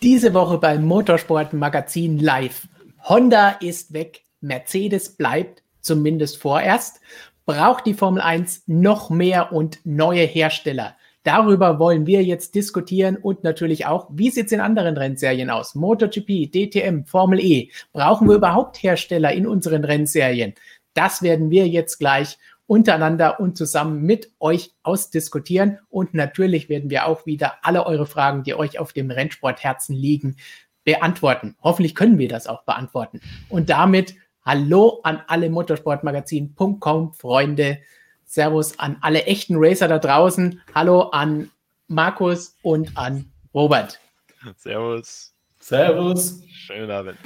Diese Woche beim Motorsport Magazin Live. Honda ist weg, Mercedes bleibt, zumindest vorerst. Braucht die Formel 1 noch mehr und neue Hersteller? Darüber wollen wir jetzt diskutieren und natürlich auch, wie sieht es in anderen Rennserien aus? MotoGP, DTM, Formel E. Brauchen wir überhaupt Hersteller in unseren Rennserien? Das werden wir jetzt gleich untereinander und zusammen mit euch ausdiskutieren. Und natürlich werden wir auch wieder alle eure Fragen, die euch auf dem Rennsportherzen liegen, beantworten. Hoffentlich können wir das auch beantworten. Und damit Hallo an alle Motorsportmagazin.com Freunde. Servus an alle echten Racer da draußen. Hallo an Markus und an Robert. Servus. Servus. Schönen Abend.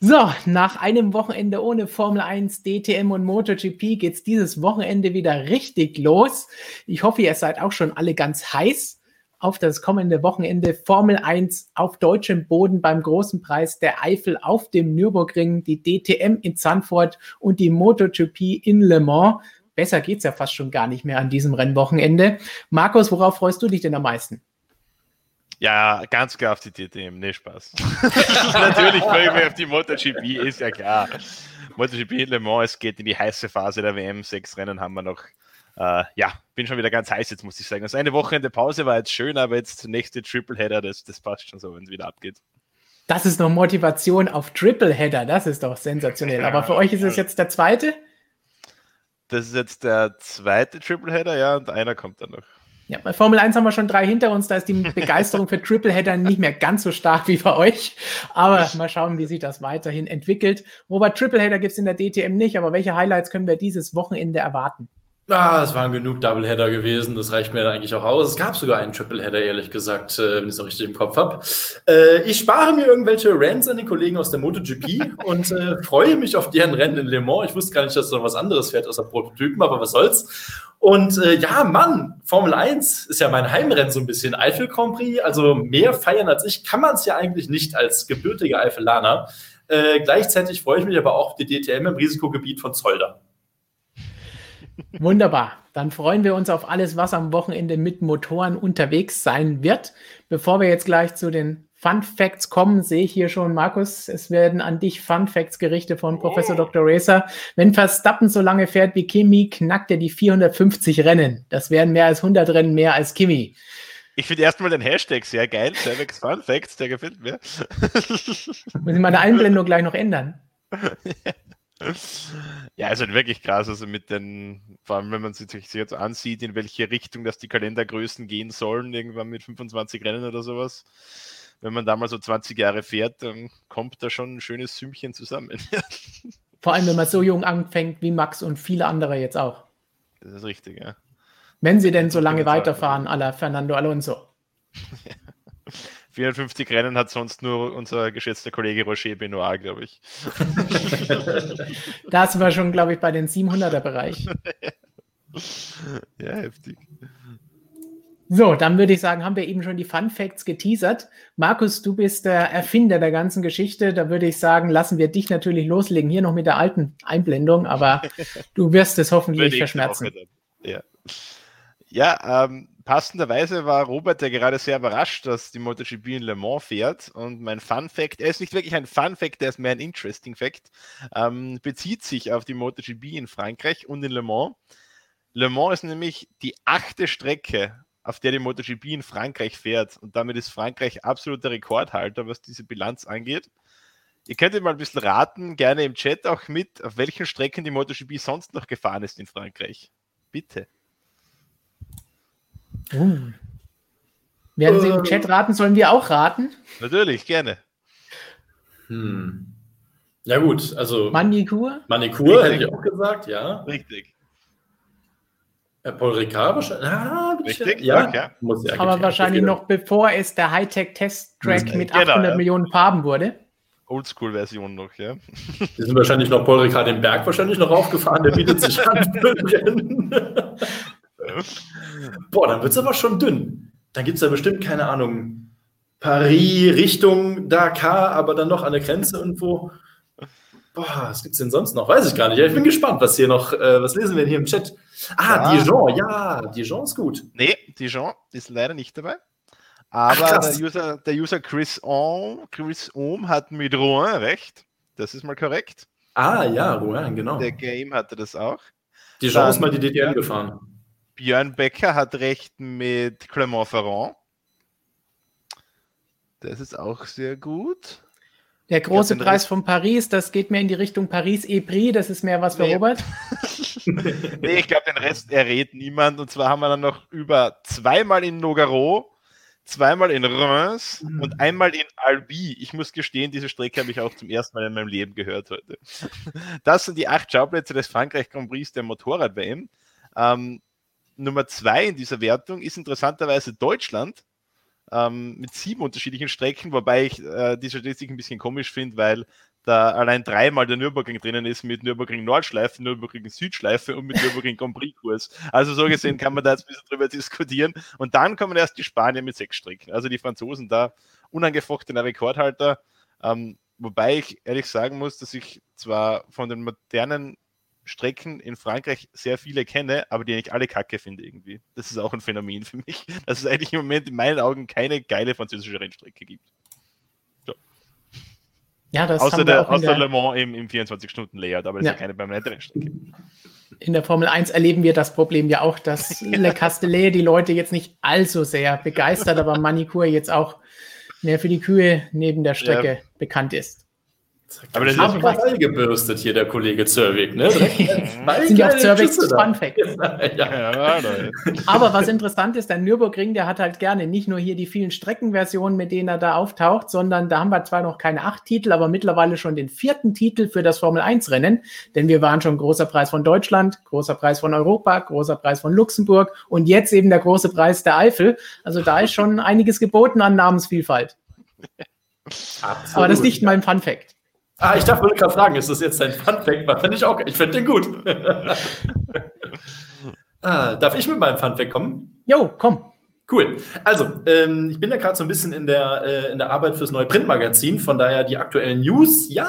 So, nach einem Wochenende ohne Formel 1, DTM und MotoGP geht's dieses Wochenende wieder richtig los. Ich hoffe, ihr seid auch schon alle ganz heiß auf das kommende Wochenende. Formel 1 auf deutschem Boden beim großen Preis der Eifel auf dem Nürburgring, die DTM in Zandvoort und die MotoGP in Le Mans. Besser geht's ja fast schon gar nicht mehr an diesem Rennwochenende. Markus, worauf freust du dich denn am meisten? Ja, ganz klar auf die DTM, ne Spaß. Natürlich freue ich mich auf die MotoGP, ist ja klar. MotoGP in Le Mans, es geht in die heiße Phase der WM, sechs Rennen haben wir noch. Äh, ja, bin schon wieder ganz heiß jetzt, muss ich sagen. Also eine Wochenende Pause war jetzt schön, aber jetzt nächste Tripleheader, das, das passt schon so, wenn es wieder abgeht. Das ist noch Motivation auf Tripleheader, das ist doch sensationell. Aber für euch ist es jetzt der zweite? Das ist jetzt der zweite Tripleheader, ja, und einer kommt dann noch. Ja, bei Formel 1 haben wir schon drei hinter uns, da ist die Begeisterung für Tripleheader nicht mehr ganz so stark wie bei euch. Aber mal schauen, wie sich das weiterhin entwickelt. Robert, Tripleheader gibt es in der DTM nicht, aber welche Highlights können wir dieses Wochenende erwarten? Ah, es waren genug Doubleheader gewesen, das reicht mir eigentlich auch aus. Es gab sogar einen Tripleheader, ehrlich gesagt, äh, wenn ich es noch richtig im Kopf habe. Äh, ich spare mir irgendwelche Rants an den Kollegen aus der MotoGP und äh, freue mich auf deren Rennen in Le Mans. Ich wusste gar nicht, dass da noch was anderes fährt außer Prototypen, aber was soll's. Und äh, ja, Mann, Formel 1 ist ja mein Heimrennen so ein bisschen. Eifel Grand Prix, also mehr feiern als ich, kann man es ja eigentlich nicht als gebürtiger Eifelaner. Äh, gleichzeitig freue ich mich aber auch auf die DTM im Risikogebiet von Zolder. Wunderbar. Dann freuen wir uns auf alles, was am Wochenende mit Motoren unterwegs sein wird. Bevor wir jetzt gleich zu den Fun Facts kommen, sehe ich hier schon, Markus, es werden an dich Fun Facts gerichtet von Professor oh. Dr. Racer. Wenn Verstappen so lange fährt wie Kimi, knackt er die 450 Rennen. Das wären mehr als 100 Rennen mehr als Kimi. Ich finde erstmal den Hashtag sehr geil. Cervex Fun Facts, der gefällt mir. Muss ich meine Einblendung gleich noch ändern? Ja, also wirklich krass. Also mit den, vor allem wenn man sich jetzt ansieht, in welche Richtung dass die Kalendergrößen gehen sollen, irgendwann mit 25 Rennen oder sowas. Wenn man da mal so 20 Jahre fährt, dann kommt da schon ein schönes Sümmchen zusammen. Vor allem, wenn man so jung anfängt wie Max und viele andere jetzt auch. Das ist richtig, ja. Wenn sie denn so lange weiterfahren, la Fernando Alonso. 450 Rennen hat sonst nur unser geschätzter Kollege Roger Benoit, glaube ich. da sind wir schon, glaube ich, bei den 700er Bereich. ja, heftig. So, dann würde ich sagen, haben wir eben schon die Fun Facts geteasert. Markus, du bist der Erfinder der ganzen Geschichte. Da würde ich sagen, lassen wir dich natürlich loslegen. Hier noch mit der alten Einblendung, aber du wirst es hoffentlich verschmerzen. Ja, ja ähm, passenderweise war Robert ja gerade sehr überrascht, dass die MotoGP in Le Mans fährt. Und mein Fun Fact, er ist nicht wirklich ein Fun Fact, der ist mehr ein Interesting Fact, ähm, bezieht sich auf die MotoGP in Frankreich und in Le Mans. Le Mans ist nämlich die achte Strecke, auf der die MotoGP in Frankreich fährt. Und damit ist Frankreich absoluter Rekordhalter, was diese Bilanz angeht. Ihr könnt mal ein bisschen raten, gerne im Chat auch mit, auf welchen Strecken die MotoGP sonst noch gefahren ist in Frankreich. Bitte. Uh. Werden Sie im Chat raten? Sollen wir auch raten? Natürlich, gerne. Hm. Ja, gut, also. Manikur? Manikur hätte ich auch gesagt, ja. Richtig. Herr Paul Ricard wahrscheinlich. Ah, Richtig, ja. ja. Muss ja Aber wahrscheinlich noch bevor es der Hightech-Test-Track mhm. mit 800 genau, ja. Millionen Farben wurde. Oldschool-Version noch, ja. Die sind wahrscheinlich noch Paul Ricard den Berg wahrscheinlich noch aufgefahren, der bietet sich an. Boah, dann wird es aber schon dünn. Dann gibt es ja bestimmt, keine Ahnung, Paris Richtung Dakar, aber dann noch an der Grenze irgendwo. Boah, was gibt es denn sonst noch? Weiß ich gar nicht. Ich bin gespannt, was hier noch, äh, was lesen wir denn hier im Chat? Ah, ja. Dijon, ja, Dijon ist gut. Nee, Dijon ist leider nicht dabei. Aber Ach, der, User, der User Chris Ohm, Chris Ohm hat mit Rouen recht. Das ist mal korrekt. Ah, ja, Rouen, genau. Der Game hatte das auch. Dijon Dann, ist mal die DTM gefahren. Björn Becker hat recht mit Clermont-Ferrand. Das ist auch sehr gut. Der große Preis von Paris, das geht mehr in die Richtung Paris-Epris, das ist mehr was für nee. Robert. nee, ich glaube, den Rest errät niemand. Und zwar haben wir dann noch über zweimal in Nogaro, zweimal in Reims mhm. und einmal in Albi. Ich muss gestehen, diese Strecke habe ich auch zum ersten Mal in meinem Leben gehört heute. Das sind die acht Schauplätze des Frankreich Grand Prix der Motorrad-WM. Ähm, Nummer zwei in dieser Wertung ist interessanterweise Deutschland ähm, mit sieben unterschiedlichen Strecken, wobei ich äh, die Statistik ein bisschen komisch finde, weil da allein dreimal der Nürburgring drinnen ist mit Nürburgring Nordschleife, Nürburgring Südschleife und mit Nürburgring Grand Prix Kurs. Also so gesehen kann man da jetzt ein bisschen drüber diskutieren. Und dann kommen erst die Spanier mit sechs Strecken. Also die Franzosen da unangefochtener Rekordhalter. Ähm, wobei ich ehrlich sagen muss, dass ich zwar von den modernen Strecken in Frankreich sehr viele kenne, aber die ich alle kacke finde irgendwie. Das ist auch ein Phänomen für mich, dass es eigentlich im Moment in meinen Augen keine geile französische Rennstrecke gibt. So. Ja, das außer der, außer der Le Mans im, im 24-Stunden-Layout, aber es ja. ist ja keine permanente Rennstrecke. In der Formel 1 erleben wir das Problem ja auch, dass Le Castellet die Leute jetzt nicht allzu sehr begeistert, aber Manicure jetzt auch mehr für die Kühe neben der Strecke ja. bekannt ist. Aber das ist voll gebürstet hier, der Kollege Zerwig. Ne? sind ja auch Zerwigs Fun Fact. ja. Aber was interessant ist, der Nürburgring, der hat halt gerne nicht nur hier die vielen Streckenversionen, mit denen er da auftaucht, sondern da haben wir zwar noch keine acht Titel, aber mittlerweile schon den vierten Titel für das Formel 1 Rennen. Denn wir waren schon großer Preis von Deutschland, großer Preis von Europa, großer Preis von Luxemburg und jetzt eben der große Preis der Eifel. Also da ist schon einiges geboten an Namensvielfalt. Absolut. Aber das ist nicht mein Fun Fact. Ah, ich darf gerade fragen, ist das jetzt ein Funfact? Finde ich auch, ich finde den gut. ah, darf ich mit meinem Funfact kommen? Jo, komm. Cool. Also, ähm, ich bin ja gerade so ein bisschen in der, äh, in der Arbeit fürs neue Printmagazin, von daher die aktuellen News. Ja,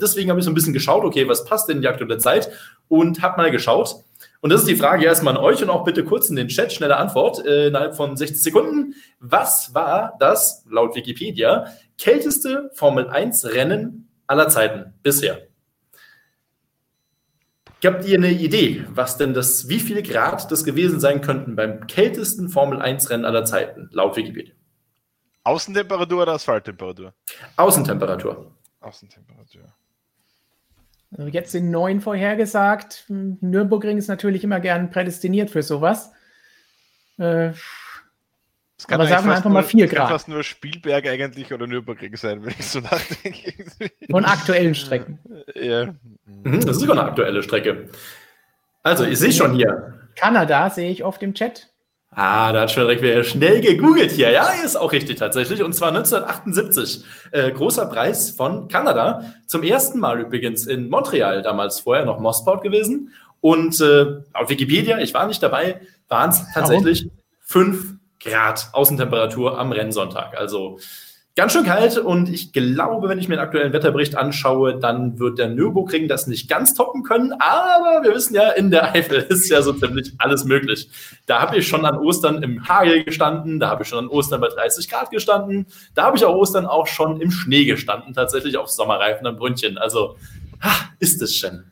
deswegen habe ich so ein bisschen geschaut, okay, was passt denn in die aktuelle Zeit? Und habe mal geschaut. Und das ist die Frage erstmal an euch und auch bitte kurz in den Chat, schnelle Antwort äh, innerhalb von 60 Sekunden. Was war das, laut Wikipedia, kälteste Formel 1 Rennen aller Zeiten bisher. Habt ihr eine Idee, was denn das, wie viel Grad das gewesen sein könnten beim kältesten Formel 1 Rennen aller Zeiten, laut Wikipedia? Außentemperatur oder Asphalttemperatur? Außentemperatur. Außentemperatur. Also jetzt sind neun vorhergesagt. Nürburgring ist natürlich immer gern prädestiniert für sowas. Äh, es kann Aber sagen wir einfach nur, mal 4 Grad. kann fast nur Spielberg eigentlich oder Nürburgring sein, wenn ich so nachdenke. Von aktuellen Strecken. Ja. Mhm, das ist sogar eine aktuelle Strecke. Also, ich sehe schon hier. Kanada sehe ich oft im Chat. Ah, da hat schon direkt wieder schnell gegoogelt hier. Ja, ist auch richtig tatsächlich. Und zwar 1978. Äh, großer Preis von Kanada. Zum ersten Mal übrigens in Montreal, damals vorher noch Mosport gewesen. Und äh, auf Wikipedia, ich war nicht dabei, waren es tatsächlich Warum? fünf Grad Außentemperatur am Rennsonntag. Also ganz schön kalt und ich glaube, wenn ich mir den aktuellen Wetterbericht anschaue, dann wird der Nürburgring das nicht ganz toppen können. Aber wir wissen ja, in der Eifel ist ja so ziemlich alles möglich. Da habe ich schon an Ostern im Hagel gestanden, da habe ich schon an Ostern bei 30 Grad gestanden, da habe ich auch Ostern auch schon im Schnee gestanden, tatsächlich auf Sommerreifen am Brünnchen. Also ha, ist es schön.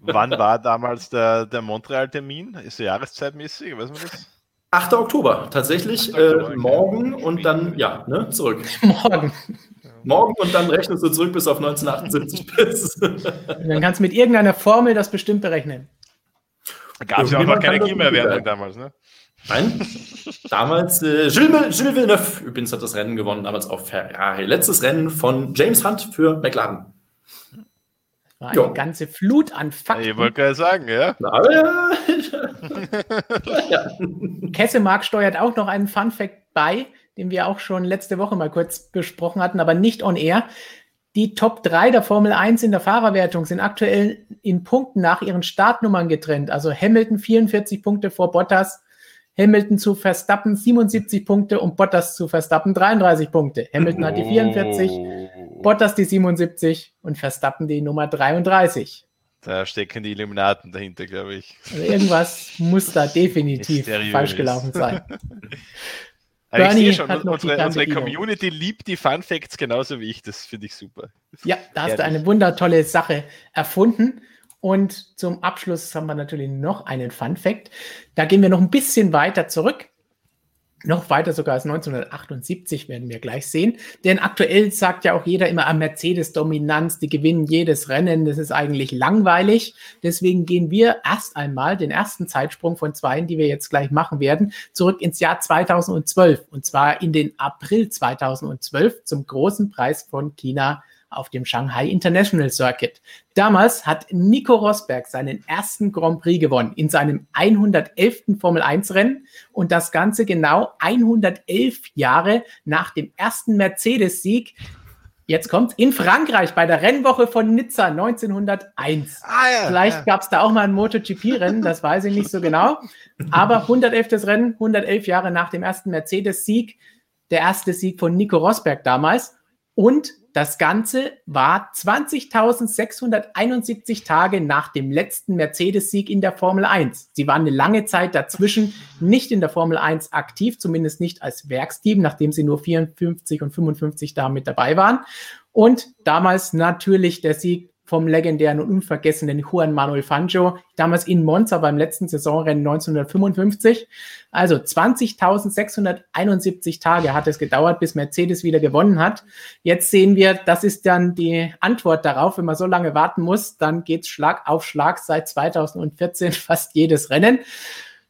Wann war damals der, der Montreal-Termin? Ist der jahreszeitmäßig? Weiß man das? 8. Oktober, tatsächlich 8. Oktober, äh, morgen okay. und dann, ja, ne, zurück. Morgen. Morgen und dann rechnest du zurück bis auf 1978 bis. dann kannst du mit irgendeiner Formel das bestimmt berechnen. Gab es ja auch noch keine Klimaerwärmung damals, ne? Nein, damals äh, Gilles, Gilles Villeneuve übrigens hat das Rennen gewonnen, damals auf Ferrari. Letztes Rennen von James Hunt für McLaren. War eine jo. ganze Flut an Fakten. Ich wollte gerade sagen, ja. Aber ja. ja. Kessemark steuert auch noch einen Fun Fact bei, den wir auch schon letzte Woche mal kurz besprochen hatten, aber nicht on air. Die Top 3 der Formel 1 in der Fahrerwertung sind aktuell in Punkten nach ihren Startnummern getrennt. Also Hamilton 44 Punkte vor Bottas, Hamilton zu Verstappen 77 Punkte und Bottas zu Verstappen 33 Punkte. Hamilton hat die 44, Bottas die 77 und Verstappen die Nummer 33. Da stecken die Illuminaten dahinter, glaube ich. Also irgendwas muss da definitiv falsch gelaufen sein. Bernie schon, hat noch unsere, unsere Community liebt die Fun Facts genauso wie ich. Das finde ich super. Ja, da hast Ehrlich. du eine wundertolle Sache erfunden. Und zum Abschluss haben wir natürlich noch einen Fun Fact. Da gehen wir noch ein bisschen weiter zurück. Noch weiter sogar als 1978 werden wir gleich sehen. Denn aktuell sagt ja auch jeder immer, ah, Mercedes-Dominanz, die gewinnen jedes Rennen, das ist eigentlich langweilig. Deswegen gehen wir erst einmal den ersten Zeitsprung von zwei, die wir jetzt gleich machen werden, zurück ins Jahr 2012. Und zwar in den April 2012 zum großen Preis von China auf dem Shanghai International Circuit. Damals hat Nico Rosberg seinen ersten Grand Prix gewonnen in seinem 111. Formel 1 Rennen und das Ganze genau 111 Jahre nach dem ersten Mercedes-Sieg. Jetzt kommt in Frankreich bei der Rennwoche von Nizza 1901. Ah, ja, Vielleicht ja. gab es da auch mal ein MotoGP-Rennen, das weiß ich nicht so genau. Aber 111. Rennen, 111 Jahre nach dem ersten Mercedes-Sieg, der erste Sieg von Nico Rosberg damals. Und das Ganze war 20.671 Tage nach dem letzten Mercedes-Sieg in der Formel 1. Sie waren eine lange Zeit dazwischen nicht in der Formel 1 aktiv, zumindest nicht als Werksteam, nachdem sie nur 54 und 55 da mit dabei waren. Und damals natürlich der Sieg vom legendären und unvergessenen Juan Manuel Fangio, damals in Monza beim letzten Saisonrennen 1955. Also 20.671 Tage hat es gedauert, bis Mercedes wieder gewonnen hat. Jetzt sehen wir, das ist dann die Antwort darauf. Wenn man so lange warten muss, dann geht's Schlag auf Schlag seit 2014 fast jedes Rennen.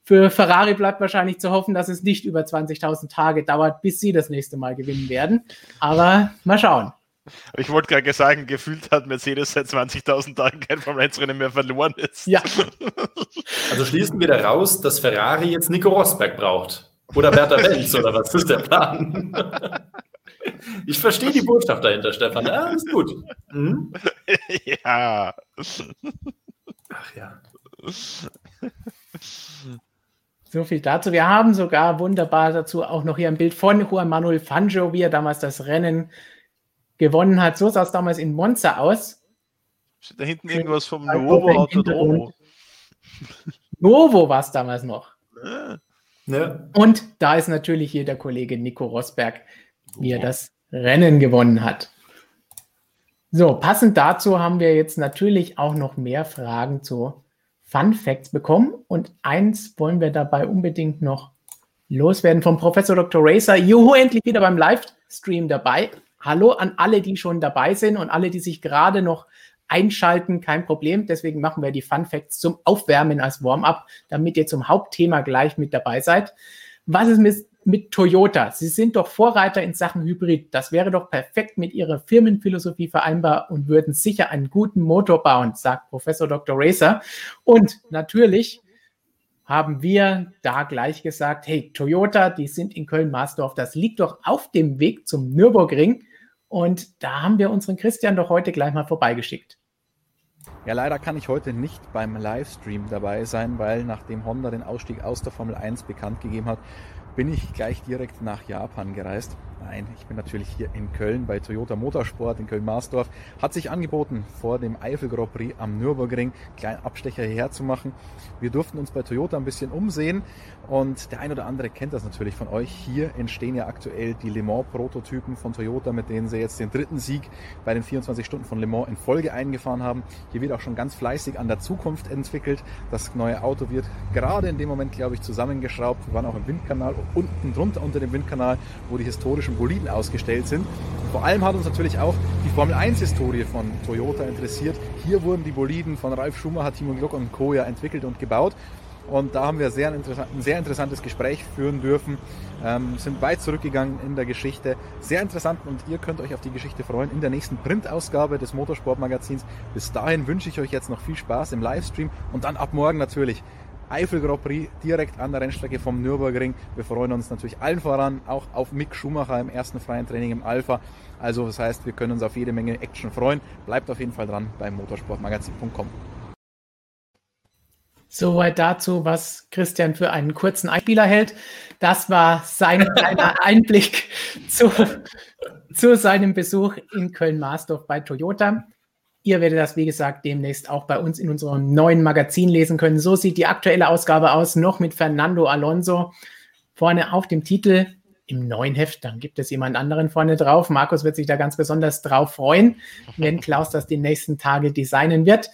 Für Ferrari bleibt wahrscheinlich zu hoffen, dass es nicht über 20.000 Tage dauert, bis sie das nächste Mal gewinnen werden. Aber mal schauen. Ich wollte gerade sagen, gefühlt hat Mercedes seit 20.000 Tagen kein Formel-1-Rennen mehr verloren ist. Ja. Also schließen wir daraus, dass Ferrari jetzt Nico Rosberg braucht. Oder Bertha Benz, oder was ist der Plan? Ich verstehe die Botschaft dahinter, Stefan. Ja, ist gut. Mhm. Ja. Ach ja. So viel dazu. Wir haben sogar wunderbar dazu auch noch hier ein Bild von Juan Manuel Fangio, wie er damals das Rennen gewonnen hat. So sah es damals in Monza aus. Steht da hinten irgendwas vom Novo Auto Novo? Novo war es damals noch. Ja. Ja. Und da ist natürlich hier der Kollege Nico Rosberg, wie er das Rennen gewonnen hat. So, passend dazu haben wir jetzt natürlich auch noch mehr Fragen zu Fun Facts bekommen. Und eins wollen wir dabei unbedingt noch loswerden vom Professor Dr. Racer. Juhu, endlich wieder beim Livestream dabei. Hallo an alle, die schon dabei sind und alle, die sich gerade noch einschalten, kein Problem. Deswegen machen wir die Fun Facts zum Aufwärmen als Warm-up, damit ihr zum Hauptthema gleich mit dabei seid. Was ist mit, mit Toyota? Sie sind doch Vorreiter in Sachen Hybrid. Das wäre doch perfekt mit ihrer Firmenphilosophie vereinbar und würden sicher einen guten Motor bauen, sagt Professor Dr. Racer. Und natürlich haben wir da gleich gesagt, hey, Toyota, die sind in Köln-Marsdorf, das liegt doch auf dem Weg zum Nürburgring. Und da haben wir unseren Christian doch heute gleich mal vorbeigeschickt. Ja, leider kann ich heute nicht beim Livestream dabei sein, weil nachdem Honda den Ausstieg aus der Formel 1 bekannt gegeben hat, bin ich gleich direkt nach Japan gereist. Nein, ich bin natürlich hier in Köln bei Toyota Motorsport in Köln-Marsdorf. Hat sich angeboten, vor dem Eifel Grand Prix am Nürburgring kleinen Abstecher hierher zu machen. Wir durften uns bei Toyota ein bisschen umsehen und der ein oder andere kennt das natürlich von euch. Hier entstehen ja aktuell die Le Mans Prototypen von Toyota, mit denen sie jetzt den dritten Sieg bei den 24 Stunden von Le Mans in Folge eingefahren haben. Hier wird auch schon ganz fleißig an der Zukunft entwickelt. Das neue Auto wird gerade in dem Moment, glaube ich, zusammengeschraubt. Wir waren auch im Windkanal, unten drunter unter dem Windkanal, wo die historischen Boliden ausgestellt sind. vor allem hat uns natürlich auch die Formel 1 Historie von Toyota interessiert. Hier wurden die Boliden von Ralf Schumacher, Timo Glock und Co. ja entwickelt und gebaut. Und da haben wir sehr ein, ein sehr interessantes Gespräch führen dürfen, ähm, sind weit zurückgegangen in der Geschichte. Sehr interessant und ihr könnt euch auf die Geschichte freuen in der nächsten Printausgabe des Motorsportmagazins. Bis dahin wünsche ich euch jetzt noch viel Spaß im Livestream und dann ab morgen natürlich Eifel Grand Prix direkt an der Rennstrecke vom Nürburgring. Wir freuen uns natürlich allen voran auch auf Mick Schumacher im ersten freien Training im Alpha. Also das heißt, wir können uns auf jede Menge Action freuen. Bleibt auf jeden Fall dran beim motorsportmagazin.com. Soweit dazu, was Christian für einen kurzen Einspieler hält. Das war sein kleiner Einblick zu, zu seinem Besuch in Köln-Marsdorf bei Toyota. Ihr werdet das, wie gesagt, demnächst auch bei uns in unserem neuen Magazin lesen können. So sieht die aktuelle Ausgabe aus, noch mit Fernando Alonso vorne auf dem Titel im neuen Heft. Dann gibt es jemand anderen vorne drauf. Markus wird sich da ganz besonders drauf freuen, wenn Klaus das die nächsten Tage designen wird.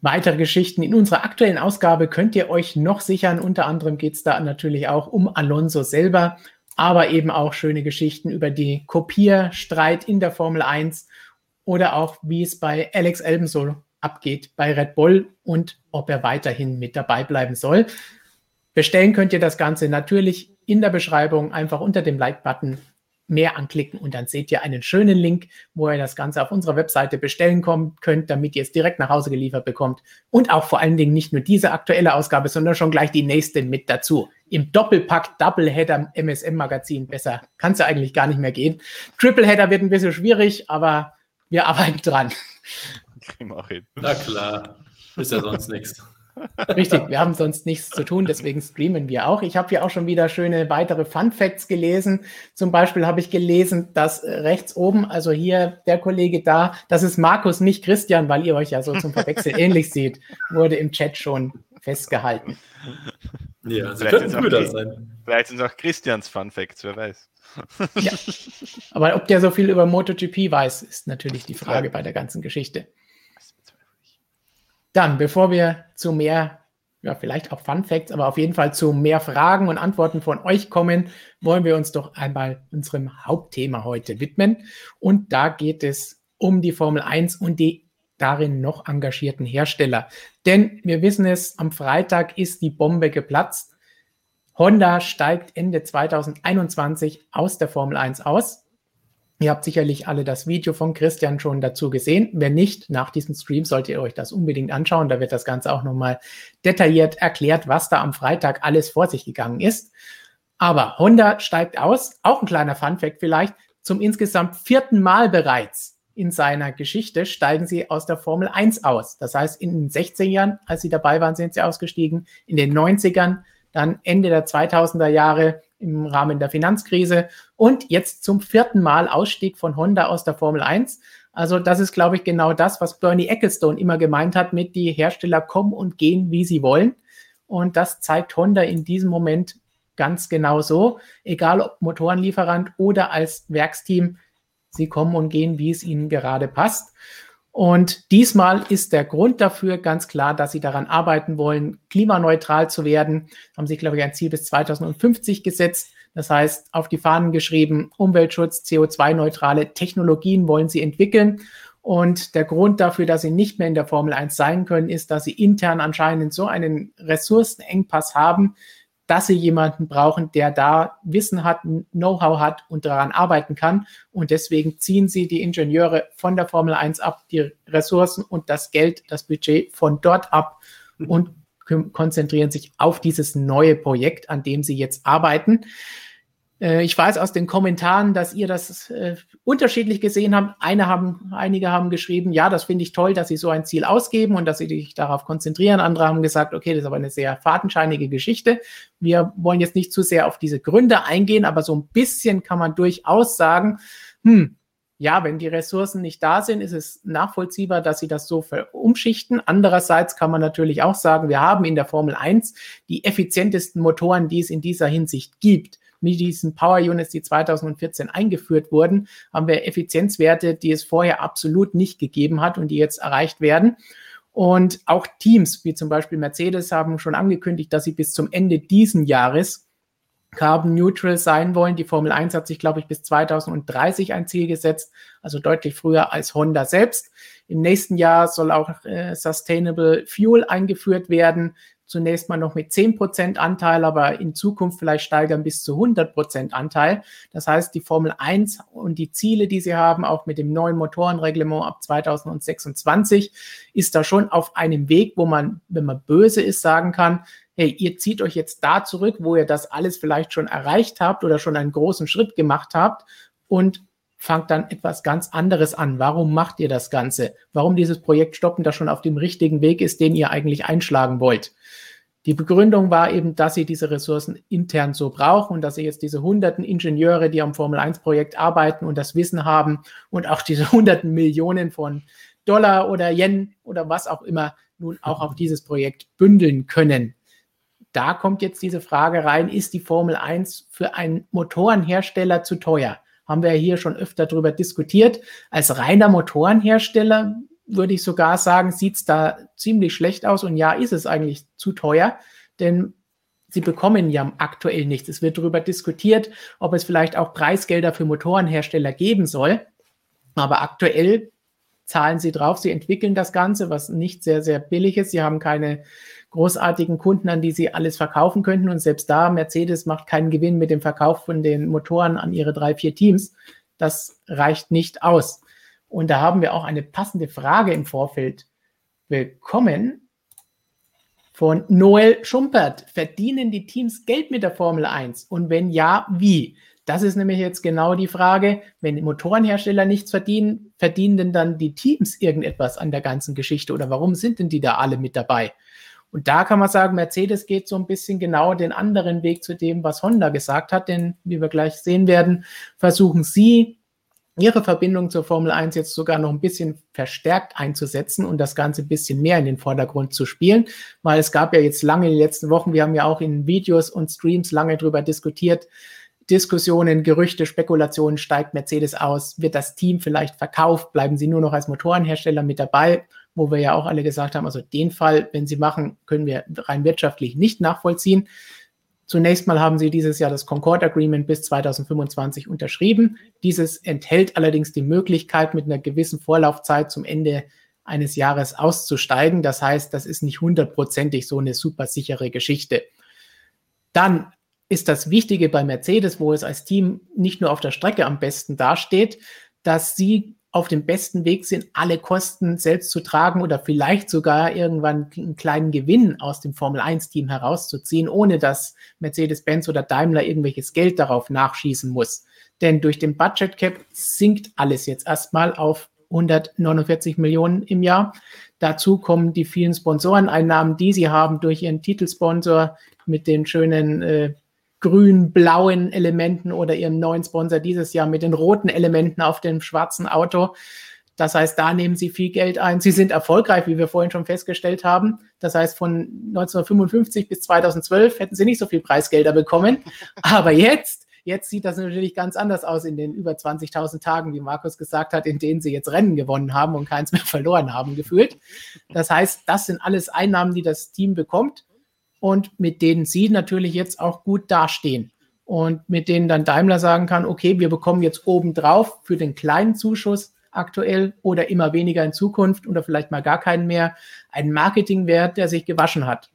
Weitere Geschichten in unserer aktuellen Ausgabe könnt ihr euch noch sichern. Unter anderem geht es da natürlich auch um Alonso selber, aber eben auch schöne Geschichten über die Kopierstreit in der Formel 1 oder auch wie es bei Alex Elben so abgeht bei Red Bull und ob er weiterhin mit dabei bleiben soll. Bestellen könnt ihr das Ganze natürlich in der Beschreibung einfach unter dem Like-Button mehr anklicken und dann seht ihr einen schönen Link, wo ihr das Ganze auf unserer Webseite bestellen könnt, damit ihr es direkt nach Hause geliefert bekommt und auch vor allen Dingen nicht nur diese aktuelle Ausgabe, sondern schon gleich die nächste mit dazu. Im Doppelpack Doubleheader MSM Magazin besser kann es ja eigentlich gar nicht mehr gehen. Tripleheader wird ein bisschen schwierig, aber wir arbeiten dran. Kriegen wir auch hin. Na klar, ist ja sonst nichts. Richtig, wir haben sonst nichts zu tun, deswegen streamen wir auch. Ich habe hier auch schon wieder schöne weitere Fun Facts gelesen. Zum Beispiel habe ich gelesen, dass rechts oben, also hier der Kollege da, das ist Markus, nicht Christian, weil ihr euch ja so zum Verwechseln ähnlich seht, wurde im Chat schon festgehalten. Ja, sie könnten Brüder sein. Vielleicht sind es auch Christians Fun Facts, wer weiß. Ja. Aber ob der so viel über MotoGP weiß, ist natürlich die Frage ja. bei der ganzen Geschichte. Dann, bevor wir zu mehr, ja, vielleicht auch Fun Facts, aber auf jeden Fall zu mehr Fragen und Antworten von euch kommen, wollen wir uns doch einmal unserem Hauptthema heute widmen. Und da geht es um die Formel 1 und die darin noch engagierten Hersteller. Denn wir wissen es, am Freitag ist die Bombe geplatzt. Honda steigt Ende 2021 aus der Formel 1 aus. Ihr habt sicherlich alle das Video von Christian schon dazu gesehen. Wenn nicht, nach diesem Stream solltet ihr euch das unbedingt anschauen. Da wird das Ganze auch nochmal detailliert erklärt, was da am Freitag alles vor sich gegangen ist. Aber Honda steigt aus, auch ein kleiner Funfact vielleicht, zum insgesamt vierten Mal bereits in seiner Geschichte steigen sie aus der Formel 1 aus. Das heißt, in den 16 Jahren, als sie dabei waren, sind sie ausgestiegen. In den 90ern dann Ende der 2000er Jahre im Rahmen der Finanzkrise und jetzt zum vierten Mal Ausstieg von Honda aus der Formel 1. Also das ist, glaube ich, genau das, was Bernie Ecclestone immer gemeint hat mit die Hersteller kommen und gehen, wie sie wollen. Und das zeigt Honda in diesem Moment ganz genau so, egal ob Motorenlieferant oder als Werksteam, sie kommen und gehen, wie es ihnen gerade passt. Und diesmal ist der Grund dafür ganz klar, dass sie daran arbeiten wollen, klimaneutral zu werden. Haben sich, glaube ich, ein Ziel bis 2050 gesetzt. Das heißt, auf die Fahnen geschrieben, Umweltschutz, CO2-neutrale Technologien wollen sie entwickeln. Und der Grund dafür, dass sie nicht mehr in der Formel 1 sein können, ist, dass sie intern anscheinend so einen Ressourcenengpass haben, dass sie jemanden brauchen, der da Wissen hat, Know-how hat und daran arbeiten kann. Und deswegen ziehen sie die Ingenieure von der Formel 1 ab, die Ressourcen und das Geld, das Budget von dort ab und konzentrieren sich auf dieses neue Projekt, an dem sie jetzt arbeiten. Äh, ich weiß aus den Kommentaren, dass ihr das äh, unterschiedlich gesehen habt. Eine haben, einige haben geschrieben, ja, das finde ich toll, dass sie so ein Ziel ausgeben und dass sie sich darauf konzentrieren. Andere haben gesagt, okay, das ist aber eine sehr fadenscheinige Geschichte. Wir wollen jetzt nicht zu sehr auf diese Gründe eingehen, aber so ein bisschen kann man durchaus sagen, hm, ja, wenn die Ressourcen nicht da sind, ist es nachvollziehbar, dass sie das so umschichten. Andererseits kann man natürlich auch sagen, wir haben in der Formel 1 die effizientesten Motoren, die es in dieser Hinsicht gibt mit diesen Power Units, die 2014 eingeführt wurden, haben wir Effizienzwerte, die es vorher absolut nicht gegeben hat und die jetzt erreicht werden. Und auch Teams, wie zum Beispiel Mercedes, haben schon angekündigt, dass sie bis zum Ende diesen Jahres Carbon Neutral sein wollen. Die Formel 1 hat sich, glaube ich, bis 2030 ein Ziel gesetzt, also deutlich früher als Honda selbst. Im nächsten Jahr soll auch äh, Sustainable Fuel eingeführt werden. zunächst mal noch mit 10% Anteil, aber in Zukunft vielleicht steigern bis zu 100% Anteil. Das heißt, die Formel 1 und die Ziele, die sie haben, auch mit dem neuen Motorenreglement ab 2026, ist da schon auf einem Weg, wo man, wenn man böse ist, sagen kann, hey, ihr zieht euch jetzt da zurück, wo ihr das alles vielleicht schon erreicht habt oder schon einen großen Schritt gemacht habt und fangt dann etwas ganz anderes an. Warum macht ihr das Ganze? Warum dieses Projekt stoppen, das schon auf dem richtigen Weg ist, den ihr eigentlich einschlagen wollt? Die Begründung war eben, dass sie diese Ressourcen intern so brauchen und dass sie jetzt diese hunderten Ingenieure, die am Formel 1 Projekt arbeiten und das Wissen haben und auch diese hunderten Millionen von Dollar oder Yen oder was auch immer nun auch auf dieses Projekt bündeln können. Da kommt jetzt diese Frage rein, ist die Formel 1 für einen Motorenhersteller zu teuer? haben wir hier schon öfter darüber diskutiert. Als reiner Motorenhersteller würde ich sogar sagen, sieht es da ziemlich schlecht aus. Und ja, ist es eigentlich zu teuer, denn sie bekommen ja aktuell nichts. Es wird darüber diskutiert, ob es vielleicht auch Preisgelder für Motorenhersteller geben soll. Aber aktuell zahlen sie drauf, sie entwickeln das Ganze, was nicht sehr, sehr billig ist. Sie haben keine großartigen Kunden, an die sie alles verkaufen könnten. Und selbst da, Mercedes macht keinen Gewinn mit dem Verkauf von den Motoren an ihre drei, vier Teams. Das reicht nicht aus. Und da haben wir auch eine passende Frage im Vorfeld bekommen von Noel Schumpert. Verdienen die Teams Geld mit der Formel 1? Und wenn ja, wie? Das ist nämlich jetzt genau die Frage, wenn Motorenhersteller nichts verdienen, verdienen denn dann die Teams irgendetwas an der ganzen Geschichte oder warum sind denn die da alle mit dabei? Und da kann man sagen, Mercedes geht so ein bisschen genau den anderen Weg zu dem, was Honda gesagt hat, denn wie wir gleich sehen werden, versuchen sie ihre Verbindung zur Formel 1 jetzt sogar noch ein bisschen verstärkt einzusetzen und das Ganze ein bisschen mehr in den Vordergrund zu spielen, weil es gab ja jetzt lange in den letzten Wochen, wir haben ja auch in Videos und Streams lange darüber diskutiert, Diskussionen, Gerüchte, Spekulationen, steigt Mercedes aus, wird das Team vielleicht verkauft, bleiben sie nur noch als Motorenhersteller mit dabei wo wir ja auch alle gesagt haben, also den Fall, wenn Sie machen, können wir rein wirtschaftlich nicht nachvollziehen. Zunächst mal haben Sie dieses Jahr das Concord Agreement bis 2025 unterschrieben. Dieses enthält allerdings die Möglichkeit, mit einer gewissen Vorlaufzeit zum Ende eines Jahres auszusteigen. Das heißt, das ist nicht hundertprozentig so eine super sichere Geschichte. Dann ist das Wichtige bei Mercedes, wo es als Team nicht nur auf der Strecke am besten dasteht, dass sie auf dem besten Weg sind, alle Kosten selbst zu tragen oder vielleicht sogar irgendwann einen kleinen Gewinn aus dem Formel-1-Team herauszuziehen, ohne dass Mercedes-Benz oder Daimler irgendwelches Geld darauf nachschießen muss. Denn durch den Budget Cap sinkt alles jetzt erstmal auf 149 Millionen im Jahr. Dazu kommen die vielen Sponsoreneinnahmen, die sie haben durch ihren Titelsponsor mit den schönen äh, grün-blauen Elementen oder ihrem neuen Sponsor dieses Jahr mit den roten Elementen auf dem schwarzen Auto. Das heißt, da nehmen sie viel Geld ein. Sie sind erfolgreich, wie wir vorhin schon festgestellt haben. Das heißt, von 1955 bis 2012 hätten sie nicht so viel Preisgelder bekommen. Aber jetzt, jetzt sieht das natürlich ganz anders aus in den über 20.000 Tagen, wie Markus gesagt hat, in denen sie jetzt Rennen gewonnen haben und keins mehr verloren haben gefühlt. Das heißt, das sind alles Einnahmen, die das Team bekommt und mit denen sie natürlich jetzt auch gut dastehen. Und mit denen dann Daimler sagen kann, okay, wir bekommen jetzt obendrauf für den kleinen Zuschuss aktuell oder immer weniger in Zukunft oder vielleicht mal gar keinen mehr, einen Marketingwert, der sich gewaschen hat.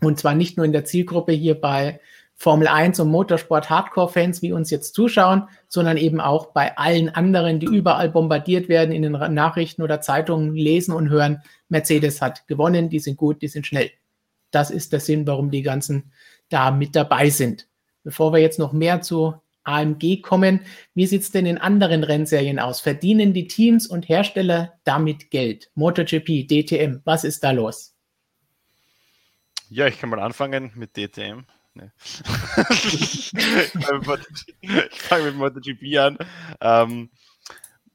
Und zwar nicht nur in der Zielgruppe hier bei Formel 1 und Motorsport Hardcore-Fans, wie uns jetzt zuschauen, sondern eben auch bei allen anderen, die überall bombardiert werden, in den Nachrichten oder Zeitungen lesen und hören, Mercedes hat gewonnen, die sind gut, die sind schnell. Das ist der Sinn, warum die ganzen da mit dabei sind. Bevor wir jetzt noch mehr zu AMG kommen, wie sieht es denn in anderen Rennserien aus? Verdienen die Teams und Hersteller damit Geld? MotoGP, DTM, was ist da los? Ja, ich kann mal anfangen mit DTM. Nee. ich fange mit MotoGP an. Ähm,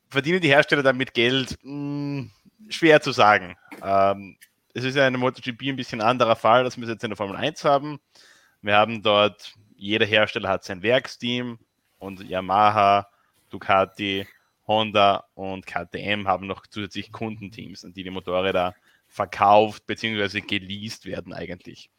verdienen die Hersteller damit Geld? Hm, schwer zu sagen. Ähm, es ist ja in der MotoGP ein bisschen anderer Fall, als wir es jetzt in der Formel 1 haben. Wir haben dort, jeder Hersteller hat sein Werksteam und Yamaha, Ducati, Honda und KTM haben noch zusätzlich Kundenteams, an die die Motorräder verkauft bzw. geleast werden eigentlich.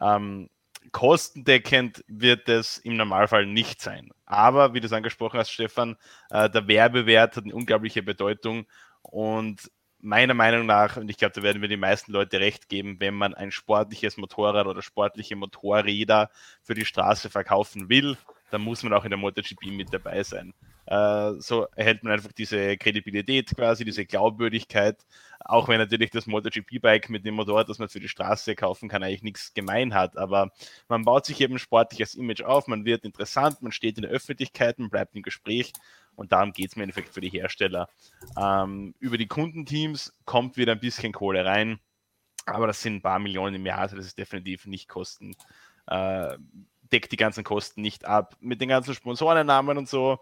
Ähm, kostendeckend wird es im Normalfall nicht sein. Aber wie du es angesprochen hast, Stefan, äh, der Werbewert hat eine unglaubliche Bedeutung und meiner Meinung nach, und ich glaube, da werden mir die meisten Leute recht geben, wenn man ein sportliches Motorrad oder sportliche Motorräder für die Straße verkaufen will, dann muss man auch in der MotoGP mit dabei sein. Äh, so erhält man einfach diese Kredibilität quasi, diese Glaubwürdigkeit, auch wenn natürlich das MotoGP-Bike mit dem Motorrad, das man für die Straße kaufen kann, eigentlich nichts gemein hat. Aber man baut sich eben sportliches Image auf, man wird interessant, man steht in der Öffentlichkeit, man bleibt im Gespräch und darum geht es im Endeffekt für die Hersteller. Ähm, über die Kundenteams kommt wieder ein bisschen Kohle rein, aber das sind ein paar Millionen im Jahr, also das ist definitiv nicht Kosten. Äh, deckt die ganzen Kosten nicht ab. Mit den ganzen Sponsorennamen und so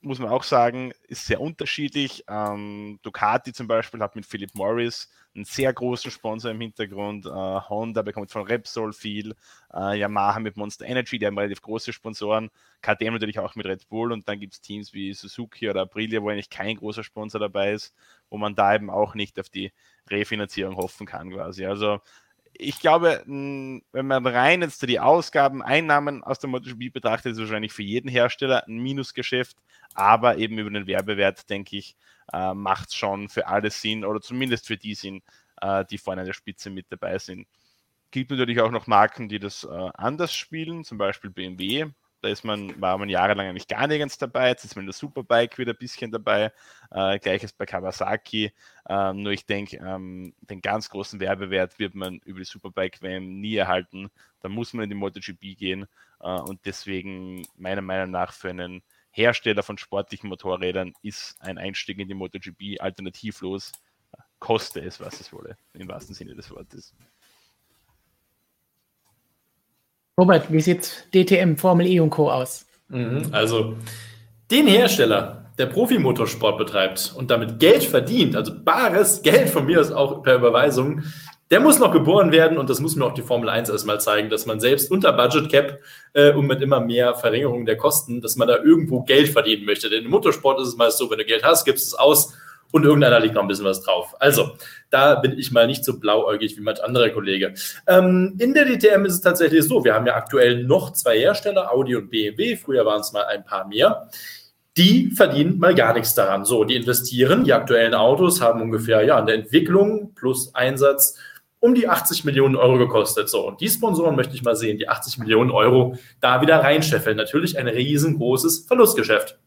muss man auch sagen, ist sehr unterschiedlich. Ähm, Ducati zum Beispiel hat mit Philip Morris einen sehr großen Sponsor im Hintergrund. Äh, Honda bekommt von Repsol viel. Äh, Yamaha mit Monster Energy, die haben relativ große Sponsoren. KTM natürlich auch mit Red Bull. Und dann gibt es Teams wie Suzuki oder Aprilia, wo eigentlich kein großer Sponsor dabei ist, wo man da eben auch nicht auf die Refinanzierung hoffen kann quasi. Also ich glaube, wenn man rein jetzt die Ausgaben, Einnahmen aus der MotoGP betrachtet, ist es wahrscheinlich für jeden Hersteller ein Minusgeschäft, aber eben über den Werbewert, denke ich, äh, macht es schon für alle Sinn oder zumindest für die Sinn, äh, die vorne an der Spitze mit dabei sind. Gibt natürlich auch noch Marken, die das äh, anders spielen, zum Beispiel BMW, da ist man, war man jahrelang eigentlich gar nirgends dabei. Jetzt ist man in der Superbike wieder ein bisschen dabei. Äh, Gleiches bei Kawasaki. Ähm, nur ich denke, ähm, den ganz großen Werbewert wird man über die Superbike WM nie erhalten. Da muss man in die MotoGP gehen. Äh, und deswegen, meiner Meinung nach, für einen Hersteller von sportlichen Motorrädern ist ein Einstieg in die MotoGP alternativlos. Koste es, was es wolle, im wahrsten Sinne des Wortes. Robert, wie sieht DTM, Formel E und Co. aus? Mhm, also, den Hersteller, der Profimotorsport betreibt und damit Geld verdient, also bares Geld von mir aus auch per Überweisung, der muss noch geboren werden und das muss mir auch die Formel 1 erstmal zeigen, dass man selbst unter Budget Cap äh, und mit immer mehr Verringerung der Kosten, dass man da irgendwo Geld verdienen möchte. Denn im Motorsport ist es meist so, wenn du Geld hast, gibst es aus und irgendeiner liegt noch ein bisschen was drauf. Also, da bin ich mal nicht so blauäugig wie manch anderer Kollege. Ähm, in der DTM ist es tatsächlich so, wir haben ja aktuell noch zwei Hersteller, Audi und BMW, früher waren es mal ein paar mehr. Die verdienen mal gar nichts daran. So, die investieren, die aktuellen Autos haben ungefähr ja an der Entwicklung plus Einsatz um die 80 Millionen Euro gekostet. So, und die Sponsoren möchte ich mal sehen, die 80 Millionen Euro da wieder reinscheffeln. Natürlich ein riesengroßes Verlustgeschäft.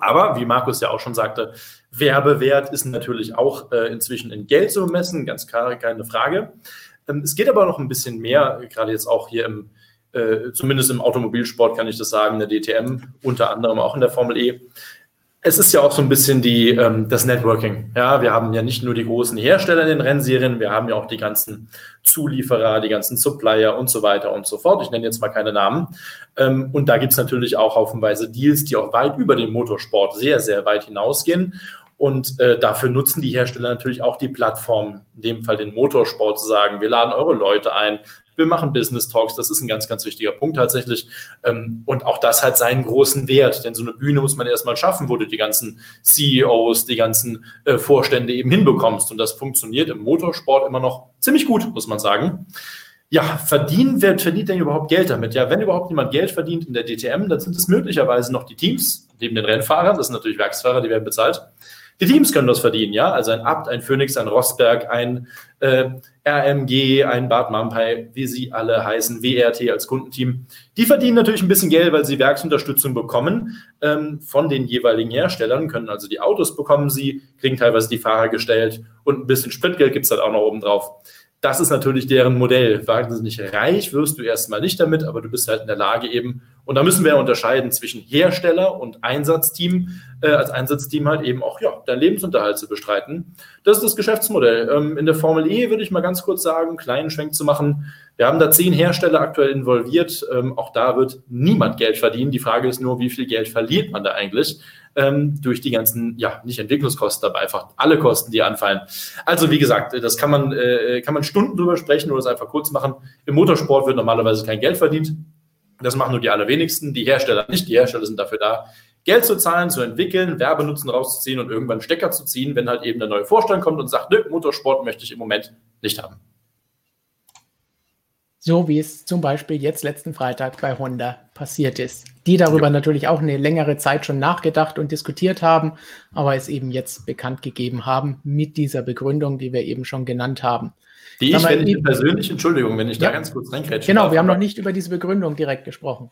Aber wie Markus ja auch schon sagte, Werbewert ist natürlich auch äh, inzwischen in Geld zu messen, ganz klar, keine Frage. Ähm, es geht aber noch ein bisschen mehr, gerade jetzt auch hier im, äh, zumindest im Automobilsport kann ich das sagen, in der DTM, unter anderem auch in der Formel E es ist ja auch so ein bisschen die, ähm, das Networking. Ja, wir haben ja nicht nur die großen Hersteller in den Rennserien, wir haben ja auch die ganzen Zulieferer, die ganzen Supplier und so weiter und so fort. Ich nenne jetzt mal keine Namen. Ähm, und da gibt es natürlich auch haufenweise Deals, die auch weit über den Motorsport sehr, sehr weit hinausgehen. Und äh, dafür nutzen die Hersteller natürlich auch die Plattform, in dem Fall den Motorsport, zu sagen, wir laden eure Leute ein, wir machen Business Talks, das ist ein ganz, ganz wichtiger Punkt tatsächlich. Ähm, und auch das hat seinen großen Wert, denn so eine Bühne muss man erstmal schaffen, wo du die ganzen CEOs, die ganzen äh, Vorstände eben hinbekommst. Und das funktioniert im Motorsport immer noch ziemlich gut, muss man sagen. Ja, verdienen, wer verdient denn überhaupt Geld damit? Ja, wenn überhaupt jemand Geld verdient in der DTM, dann sind es möglicherweise noch die Teams, neben den Rennfahrern, das sind natürlich Werksfahrer, die werden bezahlt. Die Teams können das verdienen, ja. Also ein Abt, ein Phoenix, ein Rosberg, ein äh, RMG, ein Bad Mampai, wie sie alle heißen, WRT als Kundenteam. Die verdienen natürlich ein bisschen Geld, weil sie Werksunterstützung bekommen ähm, von den jeweiligen Herstellern, können also die Autos bekommen sie, kriegen teilweise die Fahrer gestellt und ein bisschen Spritgeld gibt es halt auch noch oben drauf. Das ist natürlich deren Modell. Wahnsinnig reich wirst du erstmal nicht damit, aber du bist halt in der Lage eben. Und da müssen wir unterscheiden zwischen Hersteller und Einsatzteam, äh, als Einsatzteam halt eben auch, ja, deinen Lebensunterhalt zu bestreiten. Das ist das Geschäftsmodell. Ähm, in der Formel E würde ich mal ganz kurz sagen, einen kleinen Schwenk zu machen. Wir haben da zehn Hersteller aktuell involviert. Ähm, auch da wird niemand Geld verdienen. Die Frage ist nur, wie viel Geld verliert man da eigentlich? Ähm, durch die ganzen, ja, nicht Entwicklungskosten, aber einfach alle Kosten, die anfallen. Also wie gesagt, das kann man, äh, kann man Stunden drüber sprechen oder es einfach kurz machen. Im Motorsport wird normalerweise kein Geld verdient. Das machen nur die allerwenigsten, die Hersteller nicht. Die Hersteller sind dafür da, Geld zu zahlen, zu entwickeln, Werbenutzen rauszuziehen und irgendwann Stecker zu ziehen, wenn halt eben der neue Vorstand kommt und sagt, nö, Motorsport möchte ich im Moment nicht haben. So wie es zum Beispiel jetzt letzten Freitag bei Honda passiert ist. Die darüber ja. natürlich auch eine längere Zeit schon nachgedacht und diskutiert haben, aber es eben jetzt bekannt gegeben haben mit dieser Begründung, die wir eben schon genannt haben. Die ich, wenn ich persönlich, Entschuldigung, wenn ich ja. da ganz kurz reinkrätsche. Genau, darf, wir haben noch nicht über diese Begründung direkt gesprochen.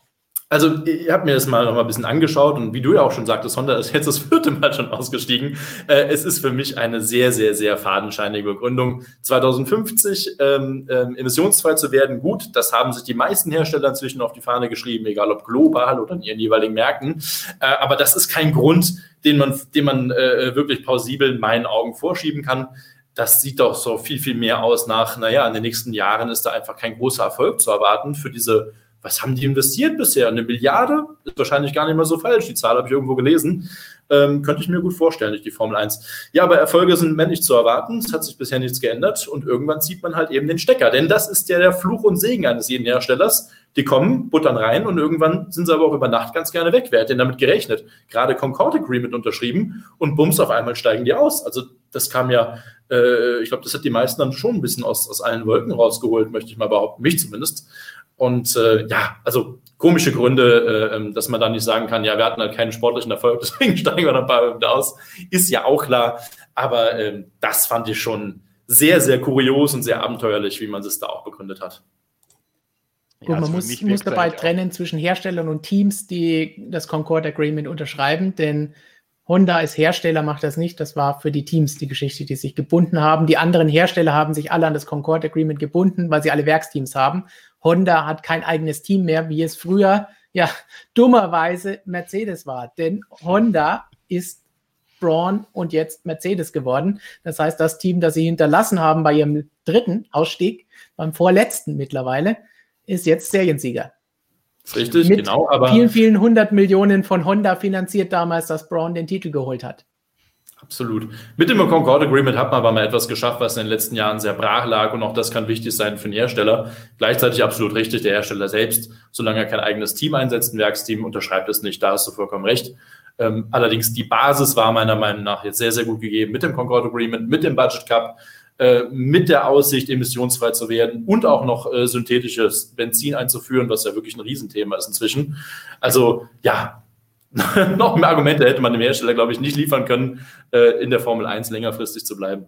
Also, ich habe mir das mal noch mal ein bisschen angeschaut und wie du ja auch schon sagtest, Honda ist jetzt das vierte Mal schon ausgestiegen. Äh, es ist für mich eine sehr, sehr, sehr fadenscheinige Begründung. 2050 ähm, ähm, emissionsfrei zu werden, gut, das haben sich die meisten Hersteller inzwischen auf die Fahne geschrieben, egal ob global oder in ihren jeweiligen Märkten. Äh, aber das ist kein Grund, den man, den man äh, wirklich plausibel in meinen Augen vorschieben kann das sieht doch so viel, viel mehr aus nach, naja, in den nächsten Jahren ist da einfach kein großer Erfolg zu erwarten für diese was haben die investiert bisher? Eine Milliarde? Ist wahrscheinlich gar nicht mal so falsch. Die Zahl habe ich irgendwo gelesen. Ähm, könnte ich mir gut vorstellen, durch die Formel 1. Ja, aber Erfolge sind männlich zu erwarten. Es hat sich bisher nichts geändert und irgendwann zieht man halt eben den Stecker. Denn das ist ja der Fluch und Segen eines jeden Herstellers. Die kommen, buttern rein und irgendwann sind sie aber auch über Nacht ganz gerne weg. Wer hat denn damit gerechnet? Gerade Concord Agreement unterschrieben und bums, auf einmal steigen die aus. Also das kam ja, äh, ich glaube, das hat die meisten dann schon ein bisschen aus, aus allen Wolken rausgeholt, möchte ich mal behaupten, mich zumindest. Und äh, ja, also komische Gründe, äh, ähm, dass man da nicht sagen kann, ja, wir hatten halt keinen sportlichen Erfolg, deswegen steigen wir dann ein paar aus, ist ja auch klar. Aber äh, das fand ich schon sehr, sehr kurios und sehr abenteuerlich, wie man es da auch begründet hat. Gut, ja, man muss, muss dabei trennen zwischen Herstellern und Teams, die das Concord Agreement unterschreiben, denn Honda als Hersteller macht das nicht. Das war für die Teams die Geschichte, die sich gebunden haben. Die anderen Hersteller haben sich alle an das Concord Agreement gebunden, weil sie alle Werksteams haben. Honda hat kein eigenes Team mehr, wie es früher ja dummerweise Mercedes war. Denn Honda ist Braun und jetzt Mercedes geworden. Das heißt, das Team, das sie hinterlassen haben bei ihrem dritten Ausstieg, beim vorletzten mittlerweile, ist jetzt Seriensieger. Richtig, Mit genau. Aber vielen, vielen hundert Millionen von Honda finanziert damals, dass Braun den Titel geholt hat. Absolut. Mit dem Concord Agreement hat man aber mal etwas geschafft, was in den letzten Jahren sehr brach lag und auch das kann wichtig sein für den Hersteller. Gleichzeitig absolut richtig, der Hersteller selbst, solange er kein eigenes Team einsetzt, ein Werksteam, unterschreibt es nicht, da hast du vollkommen recht. Ähm, allerdings die Basis war meiner Meinung nach jetzt sehr, sehr gut gegeben mit dem Concord Agreement, mit dem Budget Cup, äh, mit der Aussicht, emissionsfrei zu werden und auch noch äh, synthetisches Benzin einzuführen, was ja wirklich ein Riesenthema ist inzwischen. Also ja, noch mehr Argumente hätte man dem Hersteller, glaube ich, nicht liefern können, äh, in der Formel 1 längerfristig zu bleiben.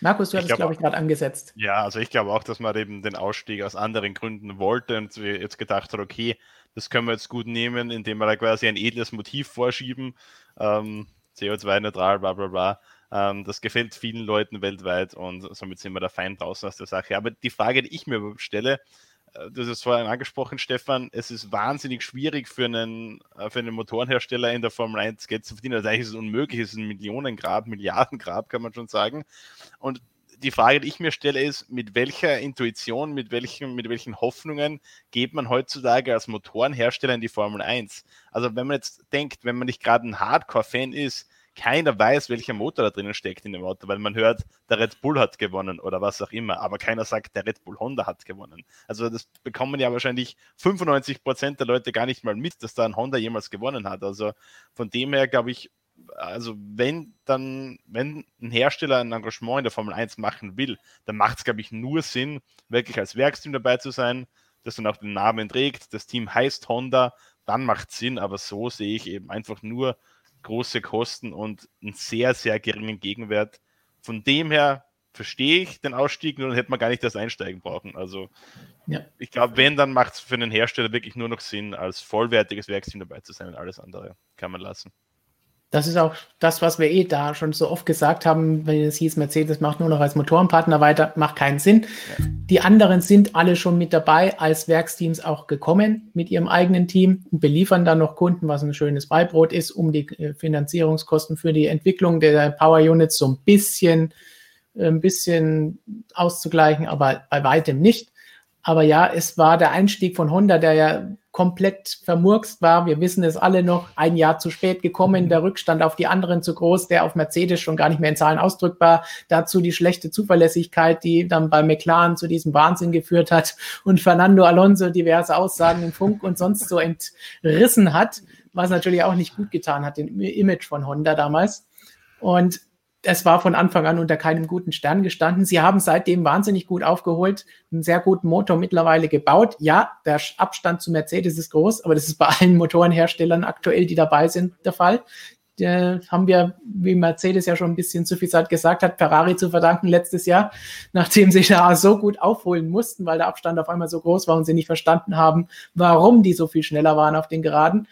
Markus, du hast es, glaube ich, gerade angesetzt. Ja, also ich glaube auch, dass man eben den Ausstieg aus anderen Gründen wollte und jetzt gedacht hat, okay, das können wir jetzt gut nehmen, indem wir da quasi ein edles Motiv vorschieben, ähm, CO2-neutral, bla bla bla. Ähm, das gefällt vielen Leuten weltweit und somit sind wir da fein draußen aus der Sache. Aber die Frage, die ich mir stelle, du hast es vorhin angesprochen, Stefan, es ist wahnsinnig schwierig für einen, äh, für einen Motorenhersteller in der Formel 1 Geld zu verdienen. Also eigentlich ist es unmöglich, es ist ein Millionengrab, Milliardengrab, kann man schon sagen. Und die Frage, die ich mir stelle, ist, mit welcher Intuition, mit welchen, mit welchen Hoffnungen geht man heutzutage als Motorenhersteller in die Formel 1? Also wenn man jetzt denkt, wenn man nicht gerade ein Hardcore-Fan ist, keiner weiß, welcher Motor da drinnen steckt in dem Auto, weil man hört, der Red Bull hat gewonnen oder was auch immer, aber keiner sagt, der Red Bull Honda hat gewonnen. Also das bekommen ja wahrscheinlich 95 Prozent der Leute gar nicht mal mit, dass da ein Honda jemals gewonnen hat. Also von dem her glaube ich, also wenn dann, wenn ein Hersteller ein Engagement in der Formel 1 machen will, dann macht es, glaube ich, nur Sinn, wirklich als Werksteam dabei zu sein, das dann auch den Namen trägt. Das Team heißt Honda, dann macht es Sinn, aber so sehe ich eben einfach nur große Kosten und einen sehr, sehr geringen Gegenwert. Von dem her verstehe ich den Ausstieg, nur dann hätte man gar nicht das Einsteigen brauchen. Also ja. ich glaube, wenn, dann macht es für einen Hersteller wirklich nur noch Sinn, als vollwertiges Werksteam dabei zu sein und alles andere kann man lassen. Das ist auch das, was wir eh da schon so oft gesagt haben, wenn es hieß, Mercedes macht nur noch als Motorenpartner weiter, macht keinen Sinn. Die anderen sind alle schon mit dabei, als Werksteams auch gekommen mit ihrem eigenen Team und beliefern dann noch Kunden, was ein schönes Beibrot ist, um die äh, Finanzierungskosten für die Entwicklung der Power Units so ein bisschen, äh, ein bisschen auszugleichen, aber bei weitem nicht. Aber ja, es war der Einstieg von Honda, der ja komplett vermurkst war. Wir wissen es alle noch, ein Jahr zu spät gekommen, der Rückstand auf die anderen zu groß, der auf Mercedes schon gar nicht mehr in Zahlen ausdrückbar. Dazu die schlechte Zuverlässigkeit, die dann bei McLaren zu diesem Wahnsinn geführt hat und Fernando Alonso diverse Aussagen im Funk und sonst so entrissen hat, was natürlich auch nicht gut getan hat, dem Image von Honda damals. Und es war von Anfang an unter keinem guten Stern gestanden. Sie haben seitdem wahnsinnig gut aufgeholt, einen sehr guten Motor mittlerweile gebaut. Ja, der Abstand zu Mercedes ist groß, aber das ist bei allen Motorenherstellern aktuell, die dabei sind, der Fall. Da haben wir, wie Mercedes ja schon ein bisschen zu viel Zeit gesagt hat, Ferrari zu verdanken letztes Jahr, nachdem sie da so gut aufholen mussten, weil der Abstand auf einmal so groß war und sie nicht verstanden haben, warum die so viel schneller waren auf den Geraden.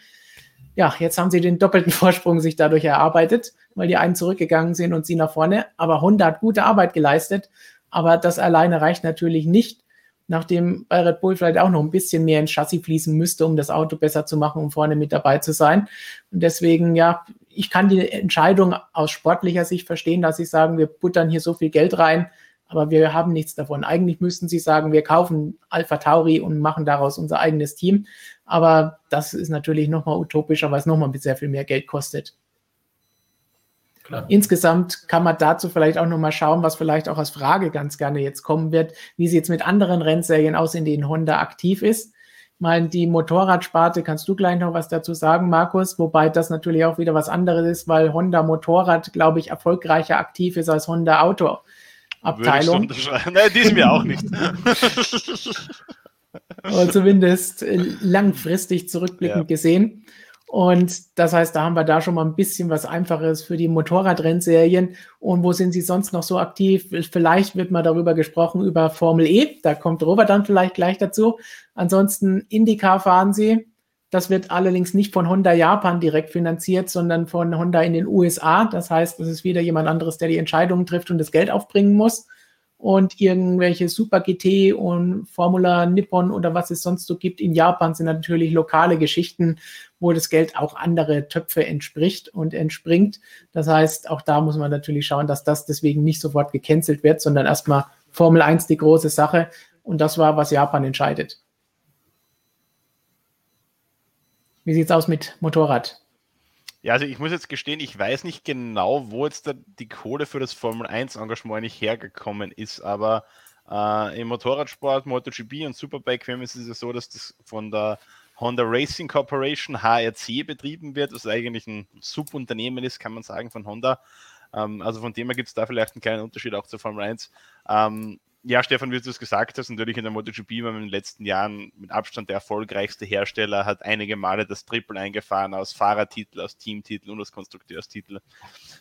Ja, jetzt haben sie den doppelten Vorsprung sich dadurch erarbeitet weil die einen zurückgegangen sind und sie nach vorne. Aber Honda hat gute Arbeit geleistet. Aber das alleine reicht natürlich nicht, nachdem bei Red Bull vielleicht auch noch ein bisschen mehr ins Chassis fließen müsste, um das Auto besser zu machen, um vorne mit dabei zu sein. Und deswegen, ja, ich kann die Entscheidung aus sportlicher Sicht verstehen, dass sie sagen, wir buttern hier so viel Geld rein, aber wir haben nichts davon. Eigentlich müssten sie sagen, wir kaufen Alpha Tauri und machen daraus unser eigenes Team. Aber das ist natürlich nochmal utopischer, weil es nochmal sehr viel mehr Geld kostet. Klar. Insgesamt kann man dazu vielleicht auch nochmal schauen, was vielleicht auch als Frage ganz gerne jetzt kommen wird, wie sie jetzt mit anderen Rennserien aus, in denen Honda aktiv ist. Mal die Motorradsparte, kannst du gleich noch was dazu sagen, Markus? Wobei das natürlich auch wieder was anderes ist, weil Honda Motorrad, glaube ich, erfolgreicher aktiv ist als Honda Auto. Abteilung. Nein, die ist mir auch nicht. Oder zumindest äh, langfristig zurückblickend ja. gesehen. Und das heißt, da haben wir da schon mal ein bisschen was Einfaches für die Motorradrennserien. Und wo sind sie sonst noch so aktiv? Vielleicht wird mal darüber gesprochen, über Formel E. Da kommt Robert dann vielleicht gleich dazu. Ansonsten IndyCar fahren sie. Das wird allerdings nicht von Honda Japan direkt finanziert, sondern von Honda in den USA. Das heißt, es ist wieder jemand anderes, der die Entscheidungen trifft und das Geld aufbringen muss und irgendwelche Super GT und Formula Nippon oder was es sonst so gibt in Japan sind natürlich lokale Geschichten, wo das Geld auch andere Töpfe entspricht und entspringt. Das heißt, auch da muss man natürlich schauen, dass das deswegen nicht sofort gecancelt wird, sondern erstmal Formel 1 die große Sache. Und das war, was Japan entscheidet. Wie sieht es aus mit Motorrad? Ja, also ich muss jetzt gestehen, ich weiß nicht genau, wo jetzt die Kohle für das Formel 1 Engagement nicht hergekommen ist, aber äh, im Motorradsport, MotoGP und Superbike ist es ja so, dass das von der Honda Racing Corporation, HRC, betrieben wird, was eigentlich ein Subunternehmen ist, kann man sagen, von Honda. Ähm, also von dem her gibt es da vielleicht einen kleinen Unterschied auch zur Formel 1. Ähm, ja, Stefan, wie du es gesagt hast, natürlich in der MotoGP war in den letzten Jahren mit Abstand der erfolgreichste Hersteller, hat einige Male das Triple eingefahren aus Fahrertitel, aus Teamtitel und aus Konstrukteurstitel.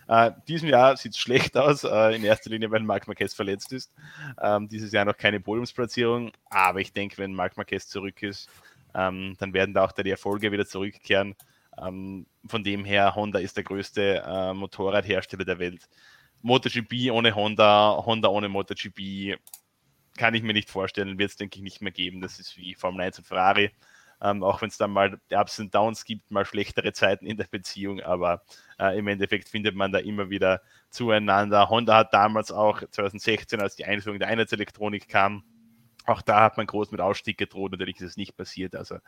Äh, diesem Jahr sieht es schlecht aus, äh, in erster Linie, weil Marc Marquez verletzt ist. Ähm, dieses Jahr noch keine Podiumsplatzierung, aber ich denke, wenn Marc Marquez zurück ist, ähm, dann werden da auch die Erfolge wieder zurückkehren. Ähm, von dem her, Honda ist der größte äh, Motorradhersteller der Welt. MotoGP ohne Honda, Honda ohne MotoGP kann ich mir nicht vorstellen, wird es, denke ich, nicht mehr geben. Das ist wie Formel 1 und Ferrari. Ähm, auch wenn es dann mal Ups und Downs gibt, mal schlechtere Zeiten in der Beziehung, aber äh, im Endeffekt findet man da immer wieder zueinander. Honda hat damals auch 2016, als die Einführung der Einheitselektronik kam, auch da hat man groß mit Ausstieg gedroht, natürlich ist es nicht passiert. Also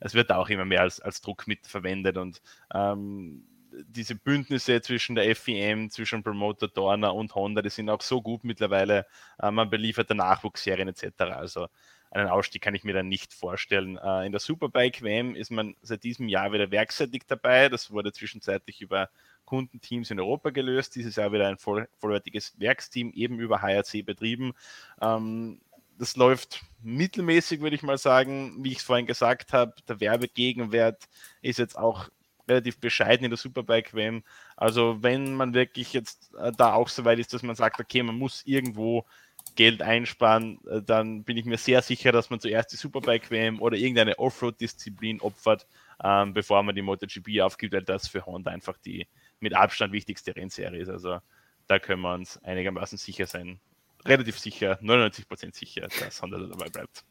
es wird auch immer mehr als, als Druck mit verwendet und ähm, diese Bündnisse zwischen der FEM, zwischen Promoter Dorner und Honda, die sind auch so gut mittlerweile. Äh, man beliefert der Nachwuchsserien etc. Also einen Ausstieg kann ich mir dann nicht vorstellen. Äh, in der Superbike WM ist man seit diesem Jahr wieder werkseitig dabei. Das wurde zwischenzeitlich über Kundenteams in Europa gelöst. Dieses Jahr wieder ein voll, vollwertiges Werksteam, eben über HRC betrieben. Ähm, das läuft mittelmäßig, würde ich mal sagen. Wie ich es vorhin gesagt habe, der Werbegegenwert ist jetzt auch relativ bescheiden in der Superbike WM. Also wenn man wirklich jetzt äh, da auch so weit ist, dass man sagt, okay, man muss irgendwo Geld einsparen, äh, dann bin ich mir sehr sicher, dass man zuerst die Superbike WM oder irgendeine Offroad-Disziplin opfert, ähm, bevor man die MotoGP aufgibt, weil das für Honda einfach die mit Abstand wichtigste Rennserie ist. Also da können wir uns einigermaßen sicher sein. Relativ sicher, 99% sicher, dass Honda dabei bleibt.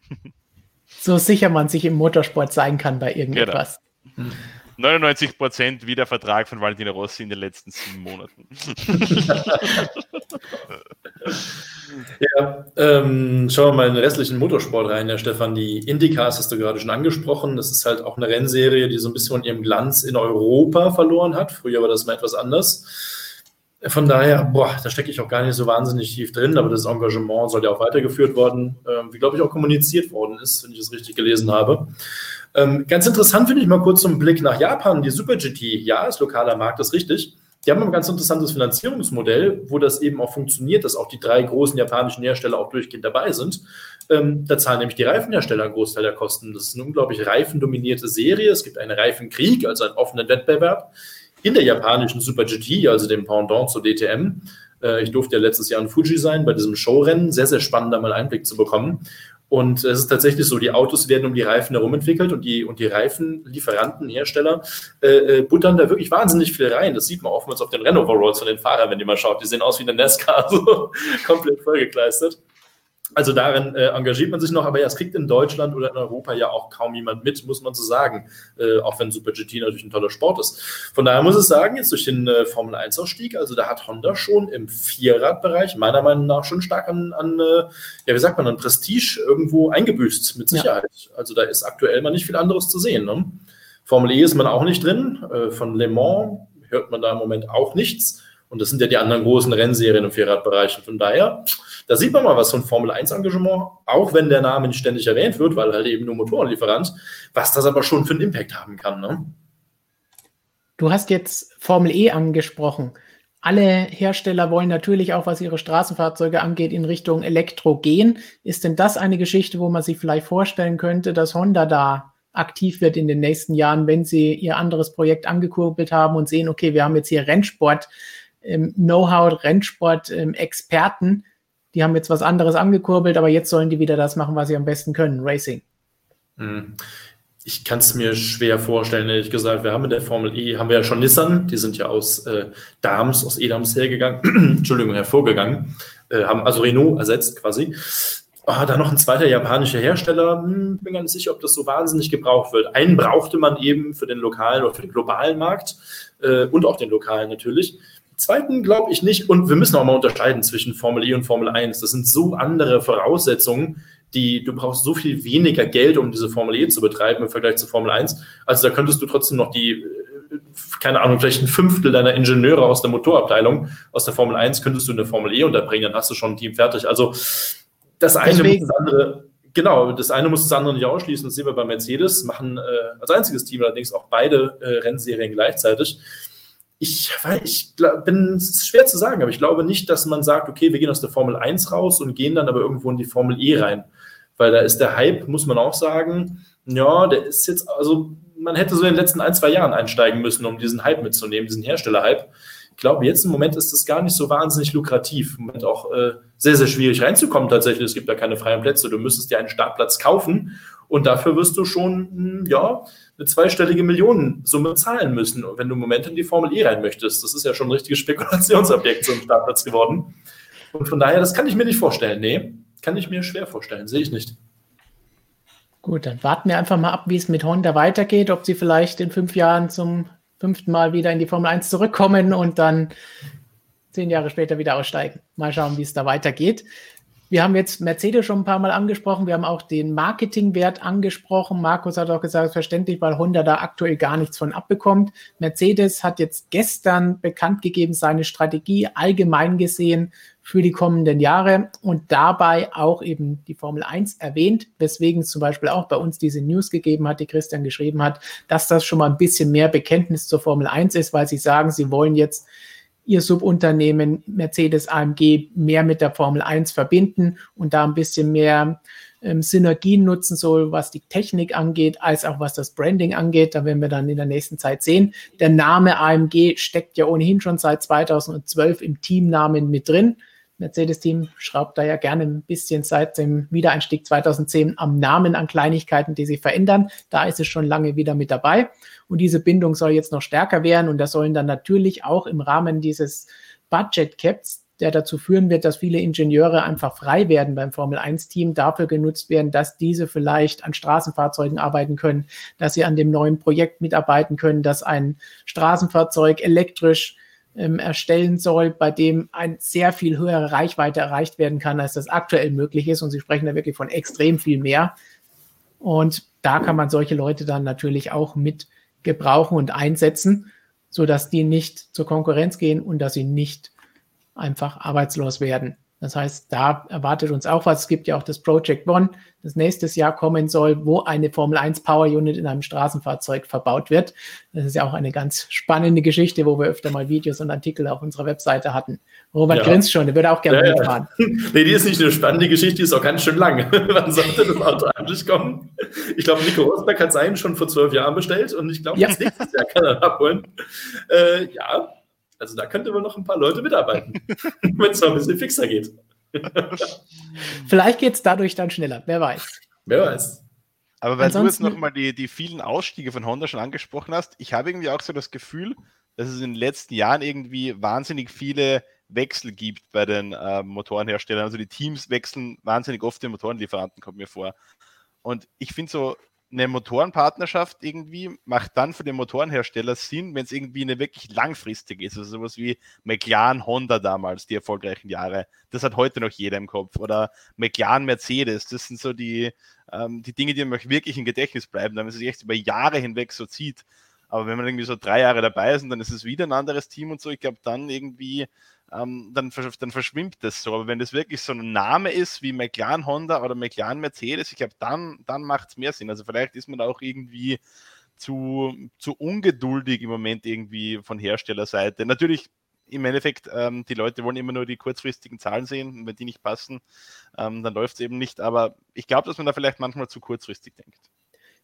So sicher man sich im Motorsport sein kann bei irgendetwas. Genau. 99 Prozent wie der Vertrag von Valentino Rossi in den letzten sieben Monaten. ja, ähm, schauen wir mal in den restlichen Motorsport rein, Herr Stefan. Die Indycars hast du gerade schon angesprochen. Das ist halt auch eine Rennserie, die so ein bisschen von ihrem Glanz in Europa verloren hat. Früher war das mal etwas anders. Von daher, boah, da stecke ich auch gar nicht so wahnsinnig tief drin, aber das Engagement soll ja auch weitergeführt worden, äh, wie glaube ich auch kommuniziert worden ist, wenn ich es richtig gelesen habe. Ähm, ganz interessant finde ich mal kurz zum Blick nach Japan, die Super GT. Ja, ist lokaler Markt, ist richtig. die haben ein ganz interessantes Finanzierungsmodell, wo das eben auch funktioniert, dass auch die drei großen japanischen Hersteller auch durchgehend dabei sind. Ähm, da zahlen nämlich die Reifenhersteller einen Großteil der Kosten. Das ist eine unglaublich reifendominierte Serie. Es gibt einen Reifenkrieg, also einen offenen Wettbewerb in der japanischen Super GT, also dem Pendant zur DTM. Äh, ich durfte ja letztes Jahr in Fuji sein, bei diesem Showrennen. Sehr, sehr spannend, da mal Einblick zu bekommen. Und es ist tatsächlich so, die Autos werden um die Reifen herum entwickelt und die, und die Reifenlieferanten, Hersteller, äh, äh, buttern da wirklich wahnsinnig viel rein. Das sieht man oftmals auf den Rennover-Rolls von den Fahrern, wenn die mal schaut. Die sehen aus wie eine NASCAR, so komplett vollgekleistert. Also darin äh, engagiert man sich noch, aber ja, es kriegt in Deutschland oder in Europa ja auch kaum jemand mit, muss man so sagen, äh, auch wenn Super GT natürlich ein toller Sport ist. Von daher muss ich sagen, jetzt durch den äh, Formel 1-Ausstieg, also da hat Honda schon im Vierradbereich meiner Meinung nach schon stark an, an äh, ja, wie sagt man, an Prestige irgendwo eingebüßt, mit Sicherheit. Ja. Also da ist aktuell mal nicht viel anderes zu sehen. Ne? Formel E ist man auch nicht drin, äh, von Le Mans hört man da im Moment auch nichts. Und das sind ja die anderen großen Rennserien im Vierradbereich. Von daher, da sieht man mal was von Formel 1 Engagement, auch wenn der Name nicht ständig erwähnt wird, weil halt eben nur Motorenlieferant, was das aber schon für einen Impact haben kann. Ne? Du hast jetzt Formel E angesprochen. Alle Hersteller wollen natürlich auch, was ihre Straßenfahrzeuge angeht, in Richtung Elektro gehen. Ist denn das eine Geschichte, wo man sich vielleicht vorstellen könnte, dass Honda da aktiv wird in den nächsten Jahren, wenn sie ihr anderes Projekt angekurbelt haben und sehen, okay, wir haben jetzt hier Rennsport, Know-how, Rennsport, ähm, Experten, die haben jetzt was anderes angekurbelt, aber jetzt sollen die wieder das machen, was sie am besten können, Racing. Mhm. Ich kann es mir schwer vorstellen, ehrlich gesagt. Wir haben in der Formel E, haben wir ja schon Nissan, die sind ja aus äh, Dams, aus Edams hergegangen, Entschuldigung, hervorgegangen, äh, haben also Renault ersetzt quasi. Oh, da noch ein zweiter japanischer Hersteller, hm, bin ganz sicher, ob das so wahnsinnig gebraucht wird. Einen brauchte man eben für den lokalen oder für den globalen Markt äh, und auch den lokalen natürlich. Zweiten glaube ich nicht. Und wir müssen auch mal unterscheiden zwischen Formel E und Formel 1. Das sind so andere Voraussetzungen, die du brauchst so viel weniger Geld, um diese Formel E zu betreiben im Vergleich zu Formel 1. Also da könntest du trotzdem noch die, äh, keine Ahnung, vielleicht ein Fünftel deiner Ingenieure aus der Motorabteilung aus der Formel 1 könntest du in der Formel E unterbringen, dann hast du schon ein Team fertig. Also das eine Deswegen. muss das andere, genau, das eine muss das andere nicht ausschließen. Das sehen wir bei Mercedes, machen äh, als einziges Team allerdings auch beide äh, Rennserien gleichzeitig ich, ich bin, schwer zu sagen, aber ich glaube nicht, dass man sagt, okay, wir gehen aus der Formel 1 raus und gehen dann aber irgendwo in die Formel E rein. Weil da ist der Hype, muss man auch sagen, ja, der ist jetzt, also man hätte so in den letzten ein, zwei Jahren einsteigen müssen, um diesen Hype mitzunehmen, diesen Hersteller-Hype. Ich glaube, jetzt im Moment ist das gar nicht so wahnsinnig lukrativ. Im Moment auch äh, sehr, sehr schwierig reinzukommen tatsächlich. Es gibt da keine freien Plätze. Du müsstest dir einen Startplatz kaufen und dafür wirst du schon, hm, ja, eine zweistellige Millionensumme zahlen müssen, wenn du im Moment in die Formel E rein möchtest. Das ist ja schon ein richtiges Spekulationsobjekt zum Startplatz geworden. Und von daher, das kann ich mir nicht vorstellen. Nee, kann ich mir schwer vorstellen. Sehe ich nicht. Gut, dann warten wir einfach mal ab, wie es mit Honda weitergeht, ob sie vielleicht in fünf Jahren zum fünften Mal wieder in die Formel 1 zurückkommen und dann zehn Jahre später wieder aussteigen. Mal schauen, wie es da weitergeht. Wir haben jetzt Mercedes schon ein paar Mal angesprochen. Wir haben auch den Marketingwert angesprochen. Markus hat auch gesagt, verständlich, weil Honda da aktuell gar nichts von abbekommt. Mercedes hat jetzt gestern bekannt gegeben, seine Strategie allgemein gesehen für die kommenden Jahre und dabei auch eben die Formel 1 erwähnt, weswegen es zum Beispiel auch bei uns diese News gegeben hat, die Christian geschrieben hat, dass das schon mal ein bisschen mehr Bekenntnis zur Formel 1 ist, weil sie sagen, sie wollen jetzt ihr Subunternehmen Mercedes AMG mehr mit der Formel 1 verbinden und da ein bisschen mehr ähm, Synergien nutzen soll, was die Technik angeht, als auch was das Branding angeht. Da werden wir dann in der nächsten Zeit sehen. Der Name AMG steckt ja ohnehin schon seit 2012 im Teamnamen mit drin. Mercedes-Team schraubt da ja gerne ein bisschen seit dem Wiedereinstieg 2010 am Namen an Kleinigkeiten, die sich verändern. Da ist es schon lange wieder mit dabei. Und diese Bindung soll jetzt noch stärker werden. Und das sollen dann natürlich auch im Rahmen dieses Budget Caps, der dazu führen wird, dass viele Ingenieure einfach frei werden beim Formel 1-Team, dafür genutzt werden, dass diese vielleicht an Straßenfahrzeugen arbeiten können, dass sie an dem neuen Projekt mitarbeiten können, dass ein Straßenfahrzeug elektrisch ähm, erstellen soll, bei dem ein sehr viel höhere Reichweite erreicht werden kann, als das aktuell möglich ist. Und Sie sprechen da wirklich von extrem viel mehr. Und da kann man solche Leute dann natürlich auch mit gebrauchen und einsetzen, sodass die nicht zur Konkurrenz gehen und dass sie nicht einfach arbeitslos werden. Das heißt, da erwartet uns auch was. Es gibt ja auch das Project One, das nächstes Jahr kommen soll, wo eine Formel 1 Power Unit in einem Straßenfahrzeug verbaut wird. Das ist ja auch eine ganz spannende Geschichte, wo wir öfter mal Videos und Artikel auf unserer Webseite hatten. Robert ja. grinst schon, der würde auch gerne ja, mitfahren. Ja. nee, die ist nicht nur spannende Geschichte, die ist auch ganz schön lang. Wann sollte das Auto eigentlich kommen? Ich glaube, Nico Rosberg hat seinen schon vor zwölf Jahren bestellt und ich glaube, ja. nächstes Jahr kann er abholen. Äh, ja, also da könnte man noch ein paar Leute mitarbeiten, wenn es mal ein bisschen fixer geht. Vielleicht geht es dadurch dann schneller, wer weiß. Wer weiß. Aber weil Ansonsten, du jetzt nochmal die, die vielen Ausstiege von Honda schon angesprochen hast, ich habe irgendwie auch so das Gefühl, dass es in den letzten Jahren irgendwie wahnsinnig viele Wechsel gibt bei den äh, Motorenherstellern. Also die Teams wechseln wahnsinnig oft den Motorenlieferanten, kommt mir vor. Und ich finde so, eine Motorenpartnerschaft irgendwie macht dann für den Motorenhersteller Sinn, wenn es irgendwie eine wirklich langfristig ist. Also sowas wie McLaren, Honda damals, die erfolgreichen Jahre. Das hat heute noch jeder im Kopf. Oder McLaren, Mercedes. Das sind so die, ähm, die Dinge, die einem wirklich im Gedächtnis bleiben, damit es sich echt über Jahre hinweg so zieht. Aber wenn man irgendwie so drei Jahre dabei ist und dann ist es wieder ein anderes Team und so, ich glaube, dann irgendwie ähm, dann, dann verschwimmt das so. Aber wenn das wirklich so ein Name ist wie McLaren Honda oder McLaren Mercedes, ich glaube, dann, dann macht es mehr Sinn. Also vielleicht ist man auch irgendwie zu, zu ungeduldig im Moment irgendwie von Herstellerseite. Natürlich im Endeffekt, ähm, die Leute wollen immer nur die kurzfristigen Zahlen sehen wenn die nicht passen, ähm, dann läuft es eben nicht. Aber ich glaube, dass man da vielleicht manchmal zu kurzfristig denkt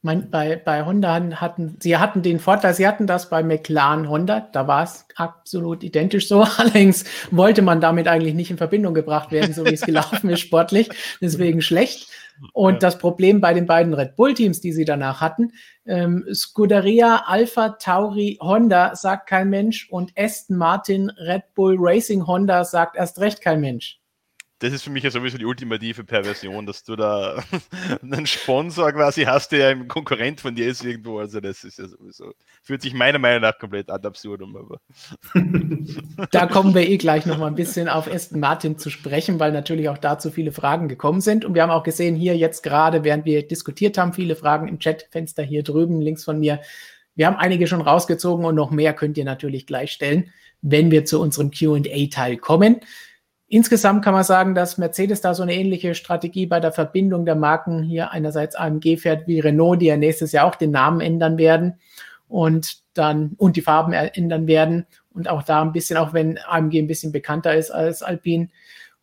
mein, bei, bei Honda hatten, sie hatten den Vorteil, sie hatten das bei McLaren Honda, da war es absolut identisch so. Allerdings wollte man damit eigentlich nicht in Verbindung gebracht werden, so wie es gelaufen ist sportlich, deswegen schlecht. Und das Problem bei den beiden Red Bull Teams, die sie danach hatten, ähm, Scuderia, Alpha, Tauri, Honda sagt kein Mensch und Aston Martin, Red Bull Racing Honda sagt erst recht kein Mensch das ist für mich ja sowieso die ultimative Perversion, dass du da einen Sponsor quasi hast, der ein Konkurrent von dir ist irgendwo. Also das ist ja sowieso, fühlt sich meiner Meinung nach komplett ad absurdum. Aber. Da kommen wir eh gleich noch mal ein bisschen auf Aston Martin zu sprechen, weil natürlich auch dazu viele Fragen gekommen sind. Und wir haben auch gesehen, hier jetzt gerade, während wir diskutiert haben, viele Fragen im Chatfenster hier drüben links von mir. Wir haben einige schon rausgezogen und noch mehr könnt ihr natürlich gleich stellen, wenn wir zu unserem QA-Teil kommen. Insgesamt kann man sagen, dass Mercedes da so eine ähnliche Strategie bei der Verbindung der Marken hier einerseits AMG fährt wie Renault, die ja nächstes Jahr auch den Namen ändern werden und dann und die Farben ändern werden und auch da ein bisschen, auch wenn AMG ein bisschen bekannter ist als Alpine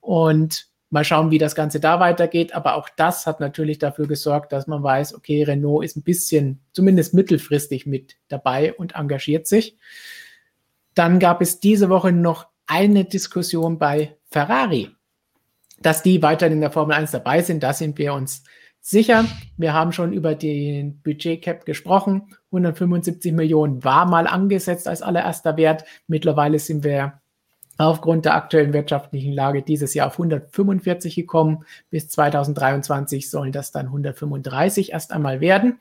und mal schauen, wie das Ganze da weitergeht. Aber auch das hat natürlich dafür gesorgt, dass man weiß, okay, Renault ist ein bisschen, zumindest mittelfristig mit dabei und engagiert sich. Dann gab es diese Woche noch eine Diskussion bei Ferrari. Dass die weiterhin in der Formel 1 dabei sind, da sind wir uns sicher. Wir haben schon über den Budget-Cap gesprochen. 175 Millionen war mal angesetzt als allererster Wert. Mittlerweile sind wir aufgrund der aktuellen wirtschaftlichen Lage dieses Jahr auf 145 gekommen. Bis 2023 sollen das dann 135 erst einmal werden.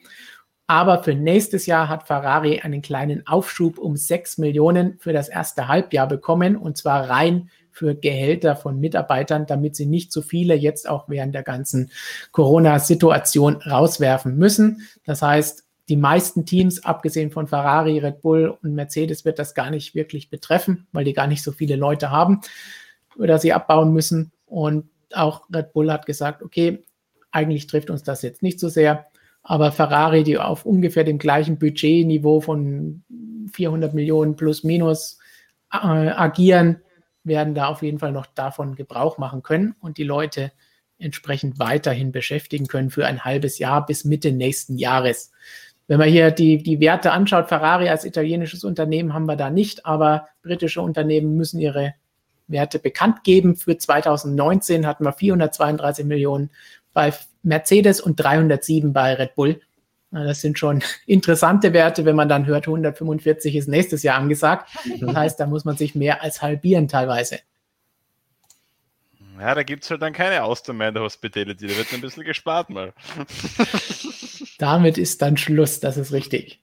Aber für nächstes Jahr hat Ferrari einen kleinen Aufschub um 6 Millionen für das erste Halbjahr bekommen und zwar rein für Gehälter von Mitarbeitern, damit sie nicht so viele jetzt auch während der ganzen Corona-Situation rauswerfen müssen. Das heißt, die meisten Teams, abgesehen von Ferrari, Red Bull und Mercedes, wird das gar nicht wirklich betreffen, weil die gar nicht so viele Leute haben oder sie abbauen müssen. Und auch Red Bull hat gesagt, okay, eigentlich trifft uns das jetzt nicht so sehr. Aber Ferrari, die auf ungefähr dem gleichen Budgetniveau von 400 Millionen plus minus äh, agieren, werden da auf jeden Fall noch davon Gebrauch machen können und die Leute entsprechend weiterhin beschäftigen können für ein halbes Jahr bis Mitte nächsten Jahres. Wenn man hier die, die Werte anschaut, Ferrari als italienisches Unternehmen haben wir da nicht, aber britische Unternehmen müssen ihre Werte bekannt geben. Für 2019 hatten wir 432 Millionen bei Mercedes und 307 bei Red Bull. Das sind schon interessante Werte, wenn man dann hört, 145 ist nächstes Jahr angesagt. Das heißt, da muss man sich mehr als halbieren teilweise. Ja, da gibt es halt dann keine Austern mehr in der Hospitality. Da wird ein bisschen gespart mal. Damit ist dann Schluss, das ist richtig.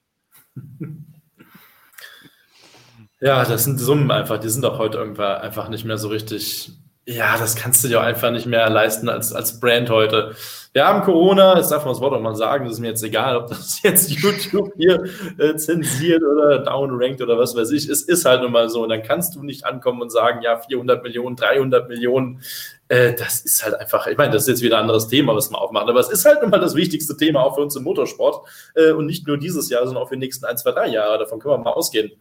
Ja, das sind Summen einfach, die sind auch heute irgendwann einfach nicht mehr so richtig Ja, das kannst du dir einfach nicht mehr leisten als, als Brand heute. Wir haben Corona, jetzt darf man das Wort auch mal sagen, das ist mir jetzt egal, ob das jetzt YouTube hier äh, zensiert oder downrankt oder was weiß ich. Es ist halt nun mal so. Und dann kannst du nicht ankommen und sagen, ja, 400 Millionen, 300 Millionen. Äh, das ist halt einfach, ich meine, das ist jetzt wieder ein anderes Thema, was wir aufmachen. Aber es ist halt nun mal das wichtigste Thema auch für uns im Motorsport. Äh, und nicht nur dieses Jahr, sondern auch für die nächsten ein, zwei, drei Jahre. Davon können wir mal ausgehen.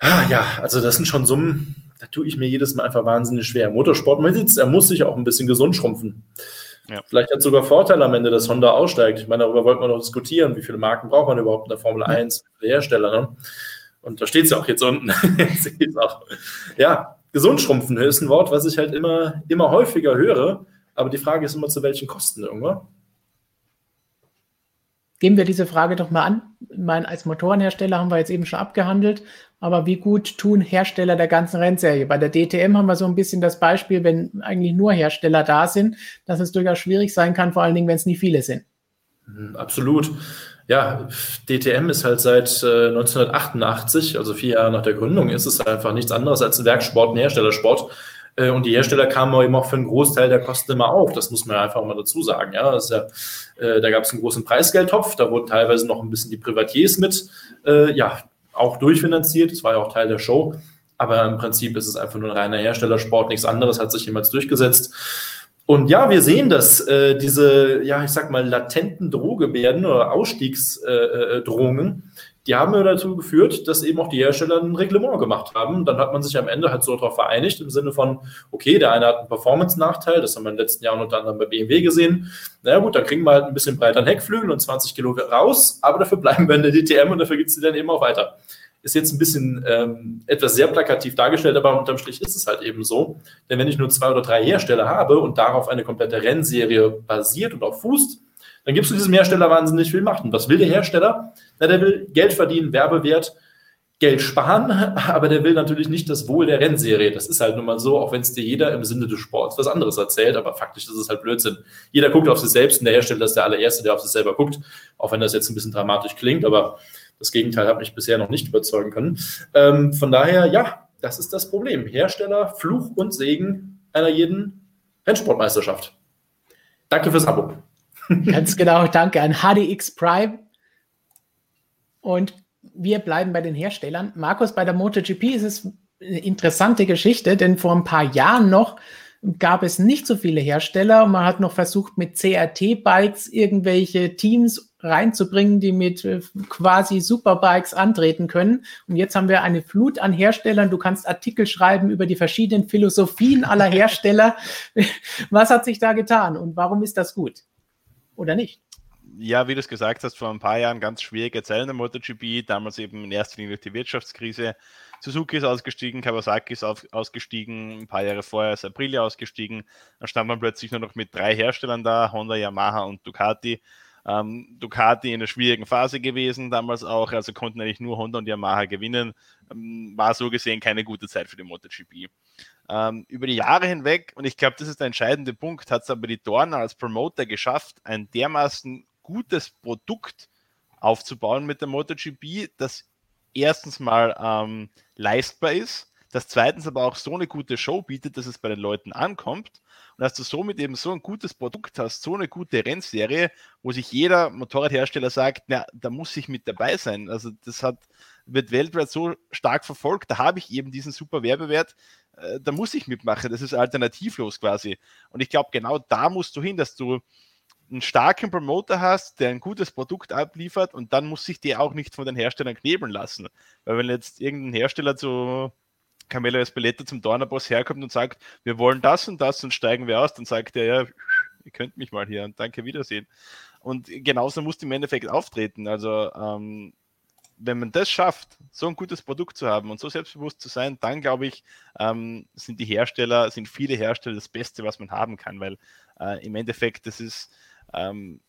Ah, ja, also das sind schon Summen da tue ich mir jedes Mal einfach wahnsinnig schwer. Motorsport, man sieht er muss sich auch ein bisschen gesund schrumpfen. Ja. Vielleicht hat es sogar Vorteile am Ende, dass Honda aussteigt. Ich meine, darüber wollten wir noch diskutieren. Wie viele Marken braucht man überhaupt in der Formel 1? Wie viele Hersteller? Ne? Und da steht es ja auch jetzt unten. auch. Ja, gesund schrumpfen ist ein Wort, was ich halt immer, immer häufiger höre. Aber die Frage ist immer, zu welchen Kosten irgendwann? Gehen wir diese Frage doch mal an. Ich meine, als Motorenhersteller haben wir jetzt eben schon abgehandelt, aber wie gut tun Hersteller der ganzen Rennserie? Bei der DTM haben wir so ein bisschen das Beispiel, wenn eigentlich nur Hersteller da sind, dass es durchaus schwierig sein kann, vor allen Dingen, wenn es nie viele sind. Mhm, absolut. Ja, DTM ist halt seit äh, 1988, also vier Jahre nach der Gründung, ist es einfach nichts anderes als ein Werksport, ein Herstellersport. Äh, und die Hersteller kamen eben auch für einen Großteil der Kosten immer auf. Das muss man einfach mal dazu sagen. Ja, ja äh, da gab es einen großen Preisgeldtopf. Da wurden teilweise noch ein bisschen die Privatiers mit äh, ja, auch durchfinanziert. Das war ja auch Teil der Show. Aber im Prinzip ist es einfach nur ein reiner Herstellersport. Nichts anderes hat sich jemals durchgesetzt. Und ja, wir sehen, dass äh, diese, ja, ich sag mal, latenten Drohgebärden oder Ausstiegsdrohungen die haben ja dazu geführt, dass eben auch die Hersteller ein Reglement gemacht haben. Dann hat man sich am Ende halt so darauf vereinigt, im Sinne von, okay, der eine hat einen Performance-Nachteil, das haben wir in den letzten Jahren unter anderem bei BMW gesehen. Na naja, gut, dann kriegen wir halt ein bisschen breiteren Heckflügel und 20 Kilo raus, aber dafür bleiben wir in der DTM und dafür gibt es die dann eben auch weiter. Ist jetzt ein bisschen ähm, etwas sehr plakativ dargestellt, aber unterm Strich ist es halt eben so. Denn wenn ich nur zwei oder drei Hersteller habe und darauf eine komplette Rennserie basiert und auch fußt, dann gibst du diesem Hersteller wahnsinnig viel Macht. Und was will der Hersteller? Na, der will Geld verdienen, Werbewert, Geld sparen, aber der will natürlich nicht das Wohl der Rennserie. Das ist halt nun mal so, auch wenn es dir jeder im Sinne des Sports was anderes erzählt, aber faktisch ist es halt Blödsinn. Jeder guckt auf sich selbst und der Hersteller ist der allererste, der auf sich selber guckt, auch wenn das jetzt ein bisschen dramatisch klingt, aber das Gegenteil hat mich bisher noch nicht überzeugen können. Ähm, von daher, ja, das ist das Problem. Hersteller, Fluch und Segen einer jeden Rennsportmeisterschaft. Danke fürs Abo. Ganz genau, danke an HDX Prime. Und wir bleiben bei den Herstellern. Markus, bei der MotoGP ist es eine interessante Geschichte, denn vor ein paar Jahren noch gab es nicht so viele Hersteller. Man hat noch versucht, mit CRT-Bikes irgendwelche Teams reinzubringen, die mit äh, quasi Superbikes antreten können. Und jetzt haben wir eine Flut an Herstellern. Du kannst Artikel schreiben über die verschiedenen Philosophien aller Hersteller. Was hat sich da getan und warum ist das gut? Oder nicht? Ja, wie du es gesagt hast, vor ein paar Jahren ganz schwierige Zeiten der MotoGP, damals eben in erster Linie durch die Wirtschaftskrise. Suzuki ist ausgestiegen, Kawasaki ist auf, ausgestiegen, ein paar Jahre vorher ist Aprilia ausgestiegen. Dann stand man plötzlich nur noch mit drei Herstellern da, Honda, Yamaha und Ducati. Ähm, Ducati in einer schwierigen Phase gewesen, damals auch, also konnten eigentlich nur Honda und Yamaha gewinnen. Ähm, war so gesehen keine gute Zeit für die MotoGP ähm, über die Jahre hinweg, und ich glaube, das ist der entscheidende Punkt, hat es aber die Dorna als Promoter geschafft, ein dermaßen gutes Produkt aufzubauen mit der MotoGP, das erstens mal ähm, leistbar ist, das zweitens aber auch so eine gute Show bietet, dass es bei den Leuten ankommt und dass du somit eben so ein gutes Produkt hast, so eine gute Rennserie, wo sich jeder Motorradhersteller sagt, na, da muss ich mit dabei sein. Also das hat, wird weltweit so stark verfolgt, da habe ich eben diesen super Werbewert, äh, da muss ich mitmachen, das ist alternativlos quasi. Und ich glaube, genau da musst du hin, dass du einen starken Promoter hast, der ein gutes Produkt abliefert und dann muss sich der auch nicht von den Herstellern knebeln lassen. Weil wenn jetzt irgendein Hersteller zu Camelo Espeleta zum Dornerboss herkommt und sagt, wir wollen das und das und steigen wir aus, dann sagt er, ja, ihr könnt mich mal hier und danke, Wiedersehen. Und genauso muss die im Endeffekt auftreten. Also ähm, wenn man das schafft, so ein gutes Produkt zu haben und so selbstbewusst zu sein, dann glaube ich, ähm, sind die Hersteller, sind viele Hersteller das Beste, was man haben kann, weil äh, im Endeffekt, das ist ähm,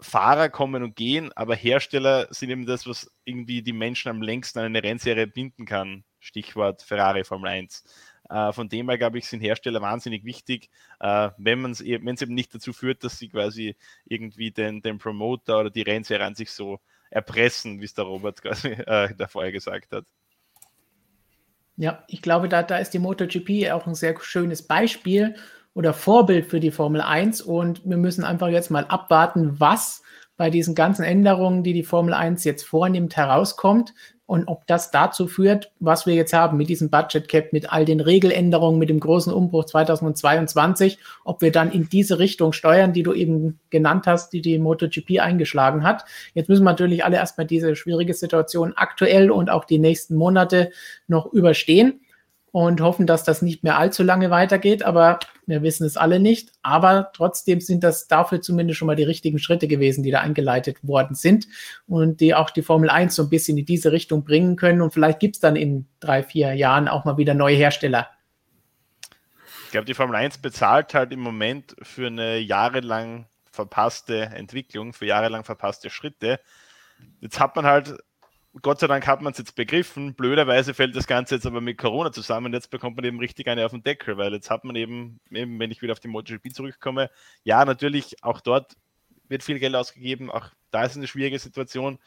Fahrer kommen und gehen, aber Hersteller sind eben das, was irgendwie die Menschen am längsten an eine Rennserie binden kann. Stichwort Ferrari Formel 1. Äh, von dem her, glaube ich, sind Hersteller wahnsinnig wichtig, äh, wenn es eben nicht dazu führt, dass sie quasi irgendwie den, den Promoter oder die Rennserie an sich so erpressen, wie es der Robert quasi äh, vorher gesagt hat. Ja, ich glaube, da, da ist die MotoGP auch ein sehr schönes Beispiel oder Vorbild für die Formel 1 und wir müssen einfach jetzt mal abwarten, was bei diesen ganzen Änderungen, die die Formel 1 jetzt vornimmt, herauskommt und ob das dazu führt, was wir jetzt haben mit diesem Budget Cap, mit all den Regeländerungen, mit dem großen Umbruch 2022, ob wir dann in diese Richtung steuern, die du eben genannt hast, die die MotoGP eingeschlagen hat. Jetzt müssen wir natürlich alle erstmal diese schwierige Situation aktuell und auch die nächsten Monate noch überstehen und hoffen, dass das nicht mehr allzu lange weitergeht. Aber wir wissen es alle nicht. Aber trotzdem sind das dafür zumindest schon mal die richtigen Schritte gewesen, die da eingeleitet worden sind und die auch die Formel 1 so ein bisschen in diese Richtung bringen können. Und vielleicht gibt es dann in drei, vier Jahren auch mal wieder neue Hersteller. Ich glaube, die Formel 1 bezahlt halt im Moment für eine jahrelang verpasste Entwicklung, für jahrelang verpasste Schritte. Jetzt hat man halt Gott sei Dank hat man es jetzt begriffen. Blöderweise fällt das Ganze jetzt aber mit Corona zusammen. Jetzt bekommt man eben richtig eine auf den Deckel, weil jetzt hat man eben, eben wenn ich wieder auf die MotoGP zurückkomme, ja, natürlich, auch dort wird viel Geld ausgegeben. Auch da ist eine schwierige Situation.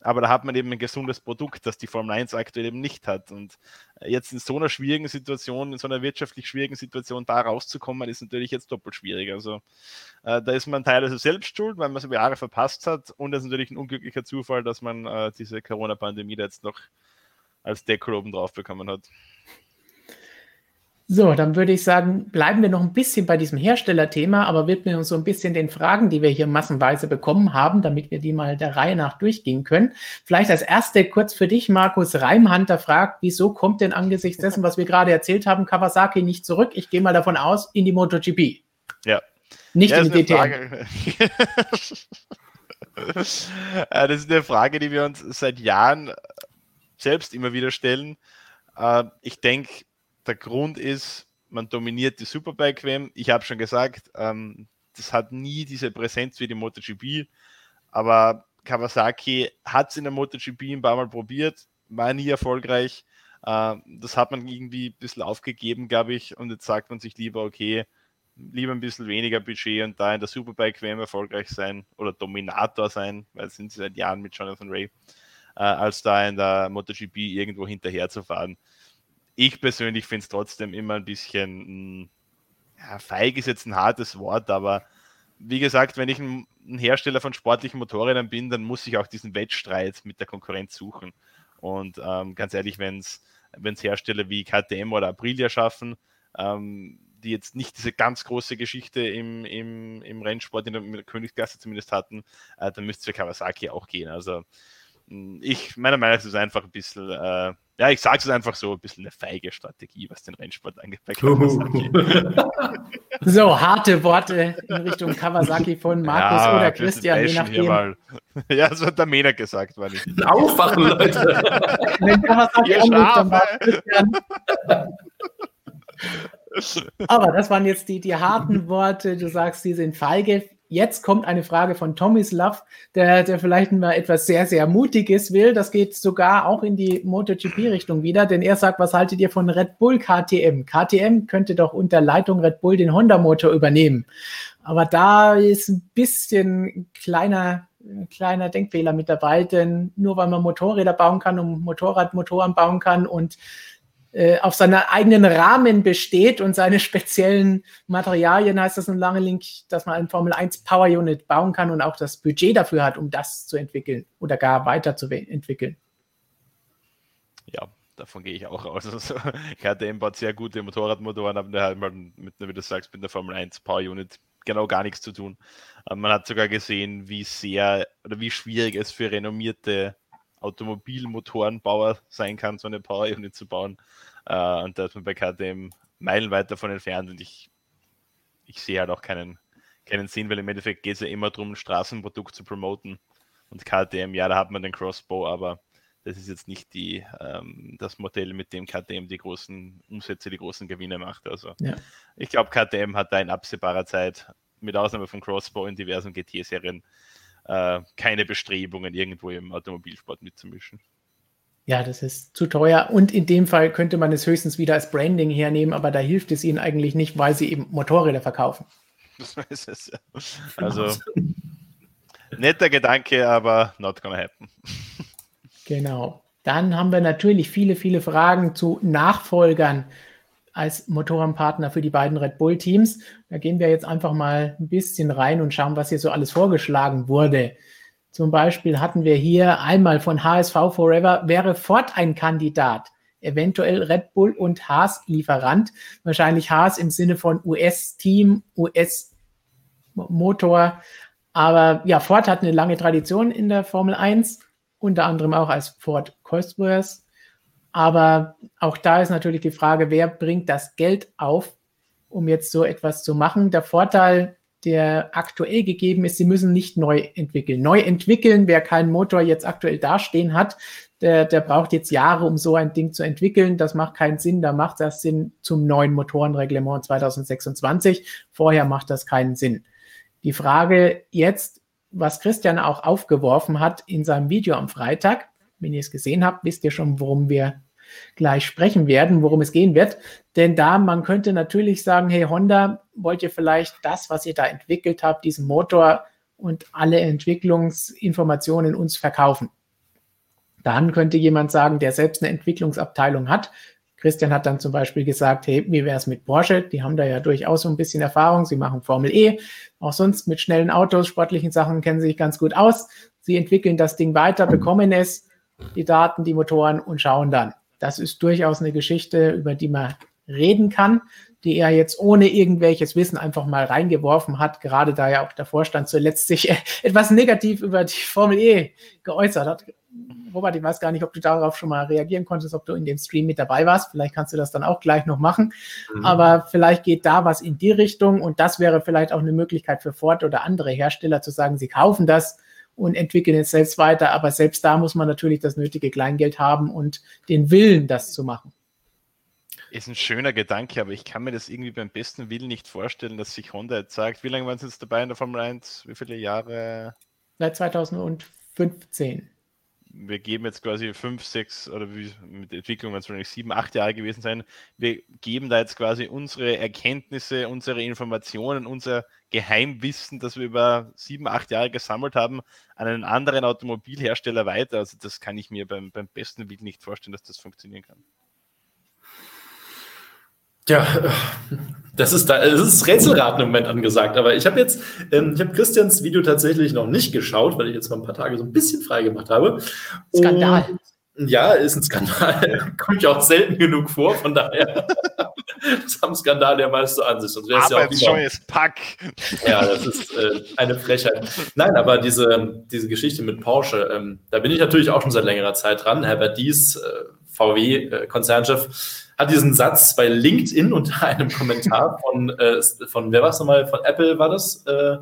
Aber da hat man eben ein gesundes Produkt, das die Formel 1 aktuell eben nicht hat. Und jetzt in so einer schwierigen Situation, in so einer wirtschaftlich schwierigen Situation da rauszukommen, ist natürlich jetzt doppelt schwierig. Also äh, da ist man teilweise selbst schuld, weil man es über Jahre verpasst hat. Und es ist natürlich ein unglücklicher Zufall, dass man äh, diese Corona-Pandemie jetzt noch als Deckel oben drauf bekommen hat. So, dann würde ich sagen, bleiben wir noch ein bisschen bei diesem Herstellerthema, aber widmen uns so ein bisschen den Fragen, die wir hier massenweise bekommen haben, damit wir die mal der Reihe nach durchgehen können. Vielleicht als erste kurz für dich, Markus Reimhunter fragt, wieso kommt denn angesichts dessen, was wir gerade erzählt haben, Kawasaki nicht zurück? Ich gehe mal davon aus, in die MotoGP. Ja. Nicht ja, in die DTM. Das ist eine Frage, die wir uns seit Jahren selbst immer wieder stellen. Äh, ich denke, der Grund ist, man dominiert die Superbike-WM. Ich habe schon gesagt, ähm, das hat nie diese Präsenz wie die MotoGP, aber Kawasaki hat es in der MotoGP ein paar Mal probiert, war nie erfolgreich. Äh, das hat man irgendwie ein bisschen aufgegeben, glaube ich, und jetzt sagt man sich lieber, okay, lieber ein bisschen weniger Budget und da in der Superbike-WM erfolgreich sein oder Dominator sein, weil sind sie seit Jahren mit Jonathan Ray, äh, als da in der MotoGP irgendwo hinterher zu fahren ich persönlich finde es trotzdem immer ein bisschen, hm, ja, feig ist jetzt ein hartes Wort, aber wie gesagt, wenn ich ein, Hersteller von sportlichen Motorrädern bin, dann muss ich auch diesen Wettstreit mit der Konkurrenz suchen. Und ähm, ganz ehrlich, wenn es Hersteller wie KTM oder Aprilia schaffen, ähm, die jetzt nicht diese ganz große Geschichte im, im, im Rennsport in der, in der Königsklasse zumindest hatten, äh, dann müsste es für Kawasaki auch gehen. Also hm, ich, meiner Meinung nach ist es einfach ein bisschen, äh, ja, ich sage es einfach so, ein bisschen eine feige Strategie, was den Rennsport angeht. so, harte Worte in Richtung Kawasaki von Markus ja, oder Christian, je nachdem. Ja, das hat der Mena gesagt, war nicht. Aufwachen, Leute! Wenn Kawasaki anruft, dann war Christian. Aber das waren jetzt die, die harten Worte. Du sagst, die sind feige. Jetzt kommt eine Frage von Tommy's Love, der, der vielleicht mal etwas sehr, sehr Mutiges will. Das geht sogar auch in die MotoGP-Richtung wieder, denn er sagt, was haltet ihr von Red Bull KTM? KTM könnte doch unter Leitung Red Bull den Honda-Motor übernehmen. Aber da ist ein bisschen kleiner, kleiner Denkfehler mit dabei, denn nur weil man Motorräder bauen kann und Motorradmotoren bauen kann und äh, auf seiner eigenen Rahmen besteht und seine speziellen Materialien, heißt das nun lange Link, dass man ein Formel 1 Power Unit bauen kann und auch das Budget dafür hat, um das zu entwickeln oder gar weiterzuentwickeln. Ja, davon gehe ich auch aus. Also, KTM baut sehr gute Motorradmotoren, aber hat mal mit, wie du sagst, mit der Formel 1 Power Unit genau gar nichts zu tun. Man hat sogar gesehen, wie sehr oder wie schwierig es für renommierte Automobilmotorenbauer sein kann, so eine Power Unit zu bauen. Äh, und da ist man bei KTM meilenweit davon entfernt und ich, ich sehe halt auch keinen, keinen Sinn, weil im Endeffekt geht es ja immer darum, ein Straßenprodukt zu promoten. Und KTM, ja, da hat man den Crossbow, aber das ist jetzt nicht die, ähm, das Modell, mit dem KTM die großen Umsätze, die großen Gewinne macht. Also ja. ich glaube, KTM hat da in absehbarer Zeit, mit Ausnahme von Crossbow in diversen GT-Serien, äh, keine Bestrebungen, irgendwo im Automobilsport mitzumischen. Ja, das ist zu teuer. Und in dem Fall könnte man es höchstens wieder als Branding hernehmen, aber da hilft es ihnen eigentlich nicht, weil sie eben Motorräder verkaufen. Das ist es, ja. Also netter Gedanke, aber not gonna happen. Genau. Dann haben wir natürlich viele, viele Fragen zu Nachfolgern als Motorenpartner für die beiden Red Bull Teams. Da gehen wir jetzt einfach mal ein bisschen rein und schauen, was hier so alles vorgeschlagen wurde. Zum Beispiel hatten wir hier einmal von HSV Forever, wäre Ford ein Kandidat, eventuell Red Bull und Haas Lieferant. Wahrscheinlich Haas im Sinne von US-Team, US-Motor. Aber ja, Ford hat eine lange Tradition in der Formel 1, unter anderem auch als Ford Cosworth. Aber auch da ist natürlich die Frage, wer bringt das Geld auf, um jetzt so etwas zu machen. Der Vorteil der aktuell gegeben ist, sie müssen nicht neu entwickeln. Neu entwickeln, wer keinen Motor jetzt aktuell dastehen hat, der, der braucht jetzt Jahre, um so ein Ding zu entwickeln. Das macht keinen Sinn. Da macht das Sinn zum neuen Motorenreglement 2026. Vorher macht das keinen Sinn. Die Frage jetzt, was Christian auch aufgeworfen hat in seinem Video am Freitag, wenn ihr es gesehen habt, wisst ihr schon, worum wir gleich sprechen werden, worum es gehen wird. Denn da, man könnte natürlich sagen, hey Honda, wollt ihr vielleicht das, was ihr da entwickelt habt, diesen Motor und alle Entwicklungsinformationen uns verkaufen? Dann könnte jemand sagen, der selbst eine Entwicklungsabteilung hat. Christian hat dann zum Beispiel gesagt, hey, wie wäre es mit Porsche? Die haben da ja durchaus so ein bisschen Erfahrung. Sie machen Formel E. Auch sonst mit schnellen Autos, sportlichen Sachen kennen sie sich ganz gut aus. Sie entwickeln das Ding weiter, bekommen es, die Daten, die Motoren und schauen dann. Das ist durchaus eine Geschichte, über die man reden kann, die er jetzt ohne irgendwelches Wissen einfach mal reingeworfen hat, gerade da ja auch der Vorstand zuletzt sich etwas negativ über die Formel E geäußert hat. Robert, ich weiß gar nicht, ob du darauf schon mal reagieren konntest, ob du in dem Stream mit dabei warst. Vielleicht kannst du das dann auch gleich noch machen. Mhm. Aber vielleicht geht da was in die Richtung und das wäre vielleicht auch eine Möglichkeit für Ford oder andere Hersteller zu sagen, sie kaufen das und entwickeln es selbst weiter. Aber selbst da muss man natürlich das nötige Kleingeld haben und den Willen, das zu machen. Ist ein schöner Gedanke, aber ich kann mir das irgendwie beim besten Willen nicht vorstellen, dass sich Honda jetzt sagt, wie lange waren Sie jetzt dabei in der Formel 1? Wie viele Jahre? Seit 2015 wir geben jetzt quasi fünf, sechs oder wie mit Entwicklung werden es wahrscheinlich sieben, acht Jahre gewesen sein. Wir geben da jetzt quasi unsere Erkenntnisse, unsere Informationen, unser Geheimwissen, das wir über sieben, acht Jahre gesammelt haben, an einen anderen Automobilhersteller weiter. Also das kann ich mir beim, beim besten Willen nicht vorstellen, dass das funktionieren kann. Ja, das ist da, das ist Rätselraten im Moment angesagt. Aber ich habe jetzt, ähm, ich habe Christians Video tatsächlich noch nicht geschaut, weil ich jetzt mal ein paar Tage so ein bisschen frei gemacht habe. Skandal. Und, ja, ist ein Skandal. Kommt ja auch selten genug vor, von daher. das haben Skandale ja meist so an sich. Sonst ja Pack. Ja, das ist äh, eine Frechheit. Nein, aber diese, diese Geschichte mit Porsche, ähm, da bin ich natürlich auch schon seit längerer Zeit dran. Herbert Dies, äh, VW-Konzernchef, äh, hat diesen Satz bei LinkedIn unter einem Kommentar von, äh, von wer war es nochmal, von Apple war das? Äh,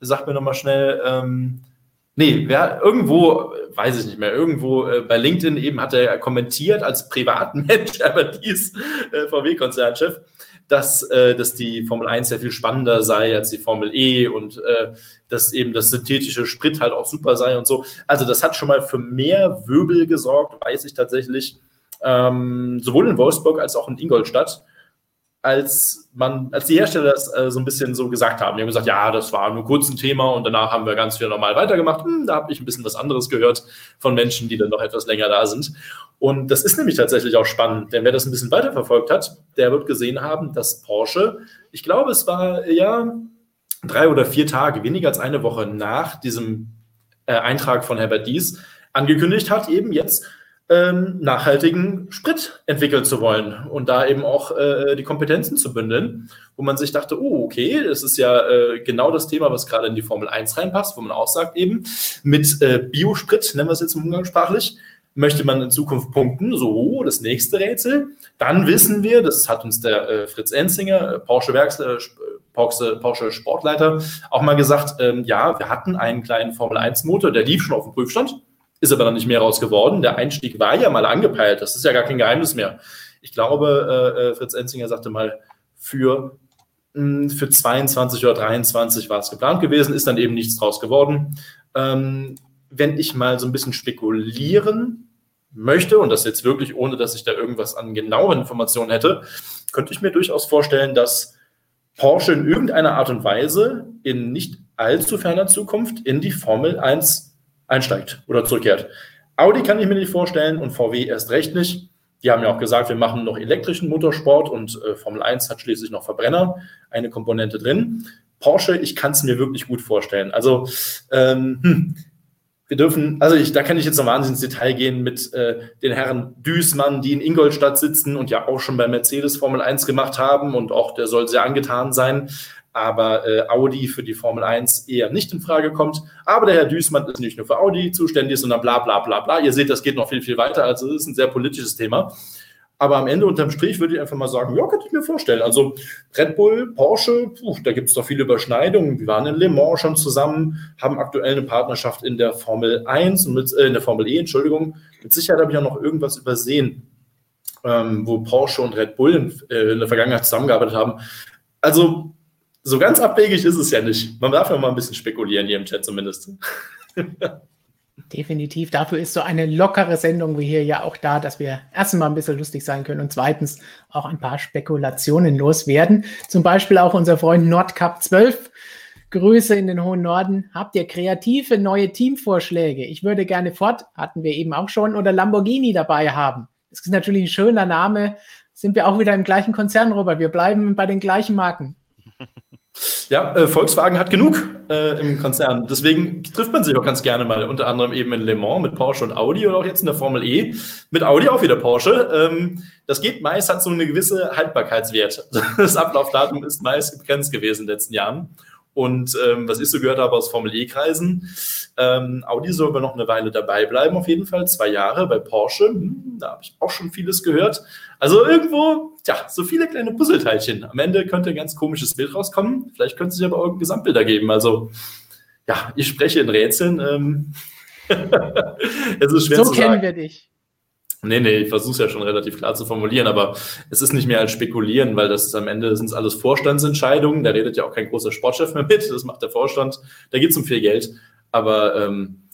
sag mir nochmal schnell, ähm, nee, wer, irgendwo, weiß ich nicht mehr, irgendwo äh, bei LinkedIn eben hat er kommentiert als Privatmensch, aber dies äh, VW-Konzernchef, dass, äh, dass die Formel 1 sehr viel spannender sei als die Formel E und äh, dass eben das synthetische Sprit halt auch super sei und so. Also das hat schon mal für mehr Wirbel gesorgt, weiß ich tatsächlich ähm, sowohl in Wolfsburg als auch in Ingolstadt, als man, als die Hersteller das äh, so ein bisschen so gesagt haben. Die haben gesagt, ja, das war nur kurz ein Thema und danach haben wir ganz viel normal weitergemacht. Hm, da habe ich ein bisschen was anderes gehört von Menschen, die dann noch etwas länger da sind. Und das ist nämlich tatsächlich auch spannend, denn wer das ein bisschen weiterverfolgt hat, der wird gesehen haben, dass Porsche, ich glaube, es war ja drei oder vier Tage, weniger als eine Woche nach diesem äh, Eintrag von Herbert Dies, angekündigt hat, eben jetzt ähm, nachhaltigen Sprit entwickeln zu wollen und da eben auch äh, die Kompetenzen zu bündeln, wo man sich dachte, oh, okay, das ist ja äh, genau das Thema, was gerade in die Formel 1 reinpasst, wo man auch sagt eben, mit äh, Biosprit, nennen wir es jetzt umgangssprachlich, möchte man in Zukunft punkten, so das nächste Rätsel. Dann wissen wir, das hat uns der äh, Fritz Enzinger, Porsche Werks, äh, Porsche, Porsche Sportleiter, auch mal gesagt, ähm, ja, wir hatten einen kleinen Formel 1 Motor, der lief schon auf dem Prüfstand ist aber dann nicht mehr raus geworden. Der Einstieg war ja mal angepeilt. Das ist ja gar kein Geheimnis mehr. Ich glaube, äh, äh Fritz Enzinger sagte mal, für, mh, hm, für 22 oder 23 war es geplant gewesen, ist dann eben nichts draus geworden. Ähm, wenn ich mal so ein bisschen spekulieren möchte, und das jetzt wirklich ohne, dass ich da irgendwas an genauen Informationen hätte, könnte ich mir durchaus vorstellen, dass Porsche in irgendeiner Art und Weise in nicht allzu ferner Zukunft in die Formel 1 einsteigt oder zurückkehrt. Audi kann ich mir nicht vorstellen und VW erst recht nicht. Die haben ja auch gesagt, wir machen noch elektrischen Motorsport und äh, Formel 1 hat schließlich noch Verbrenner, eine Komponente drin. Porsche, ich kann es mir wirklich gut vorstellen. Also ähm, hm, wir dürfen, also ich, da kann ich jetzt noch wahnsinnig ins Detail gehen mit äh, den Herren Düßmann, die in Ingolstadt sitzen und ja auch schon bei Mercedes Formel 1 gemacht haben und auch der soll sehr angetan sein aber äh, Audi für die Formel 1 eher nicht in Frage kommt. Aber der Herr Düßmann ist nicht nur für Audi zuständig, sondern bla bla bla bla. Ihr seht, das geht noch viel, viel weiter. Also es ist ein sehr politisches Thema. Aber am Ende unterm Strich würde ich einfach mal sagen, ja, könnte ich mir vorstellen. Also Red Bull, Porsche, puh, da gibt es doch viele Überschneidungen. Wir waren in Le Mans schon zusammen, haben aktuell eine Partnerschaft in der Formel 1 und mit, äh, in der Formel E, Entschuldigung. Mit Sicherheit habe ich auch noch irgendwas übersehen, ähm, wo Porsche und Red Bull in, äh, in der Vergangenheit zusammengearbeitet haben. Also so ganz abwegig ist es ja nicht. Man darf ja mal ein bisschen spekulieren hier im Chat zumindest. Definitiv. Dafür ist so eine lockere Sendung wie hier ja auch da, dass wir erstens mal ein bisschen lustig sein können und zweitens auch ein paar Spekulationen loswerden. Zum Beispiel auch unser Freund Nordcup 12. Grüße in den hohen Norden. Habt ihr kreative neue Teamvorschläge? Ich würde gerne Ford, hatten wir eben auch schon, oder Lamborghini dabei haben. Das ist natürlich ein schöner Name. Sind wir auch wieder im gleichen Konzern, Robert? Wir bleiben bei den gleichen Marken. Ja, äh, Volkswagen hat genug äh, im Konzern. Deswegen trifft man sich auch ganz gerne mal, unter anderem eben in Le Mans mit Porsche und Audi oder auch jetzt in der Formel E mit Audi auch wieder Porsche. Ähm, das geht meist, hat so eine gewisse Haltbarkeitswert. Das Ablaufdatum ist meist begrenzt gewesen in den letzten Jahren. Und ähm, was ich so gehört habe aus Formel E-Kreisen, ähm, Audi soll aber noch eine Weile dabei bleiben, auf jeden Fall, zwei Jahre bei Porsche. Hm, da habe ich auch schon vieles gehört. Also irgendwo, tja, so viele kleine Puzzleteilchen. Am Ende könnte ein ganz komisches Bild rauskommen. Vielleicht könnte es sich aber auch ein Gesamtbild ergeben. Also, ja, ich spreche in Rätseln. Ähm, es ist schwer so zu sagen. So kennen wir dich. Nee, nee, ich versuche es ja schon relativ klar zu formulieren, aber es ist nicht mehr als Spekulieren, weil das ist am Ende sind es alles Vorstandsentscheidungen. Da redet ja auch kein großer Sportchef mehr mit, das macht der Vorstand. Da geht es um viel Geld. Aber ähm,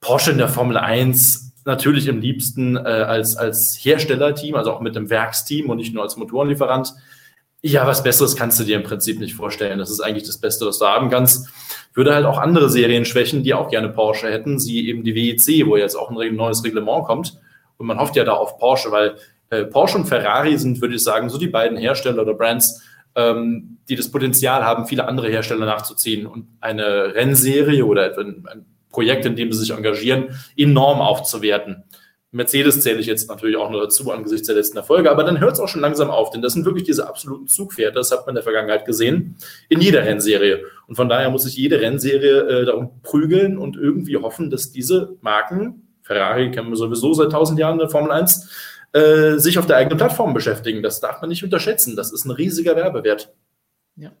Porsche in der Formel 1 natürlich im liebsten äh, als, als Herstellerteam, also auch mit einem Werksteam und nicht nur als Motorenlieferant. Ja, was Besseres kannst du dir im Prinzip nicht vorstellen. Das ist eigentlich das Beste, was du haben kannst. Würde halt auch andere Serien schwächen, die auch gerne Porsche hätten, sie eben die WEC, wo jetzt auch ein neues Reglement kommt und man hofft ja da auf Porsche, weil äh, Porsche und Ferrari sind, würde ich sagen, so die beiden Hersteller oder Brands, ähm, die das Potenzial haben, viele andere Hersteller nachzuziehen und eine Rennserie oder ein, ein Projekt, in dem sie sich engagieren, enorm aufzuwerten. Mercedes zähle ich jetzt natürlich auch nur dazu angesichts der letzten Erfolge, aber dann hört es auch schon langsam auf, denn das sind wirklich diese absoluten Zugpferde, das hat man in der Vergangenheit gesehen, in jeder Rennserie. Und von daher muss sich jede Rennserie äh, darum prügeln und irgendwie hoffen, dass diese Marken Ferrari kennen wir sowieso seit tausend Jahren in der Formel 1, äh, sich auf der eigenen Plattform beschäftigen. Das darf man nicht unterschätzen. Das ist ein riesiger Werbewert. Ja.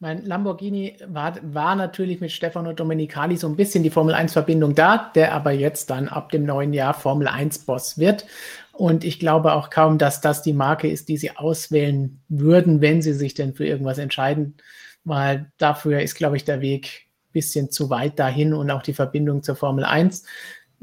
Mein Lamborghini war, war natürlich mit Stefano Domenicali so ein bisschen die Formel 1-Verbindung da, der aber jetzt dann ab dem neuen Jahr Formel 1-Boss wird. Und ich glaube auch kaum, dass das die Marke ist, die sie auswählen würden, wenn sie sich denn für irgendwas entscheiden, weil dafür ist, glaube ich, der Weg ein bisschen zu weit dahin und auch die Verbindung zur Formel 1.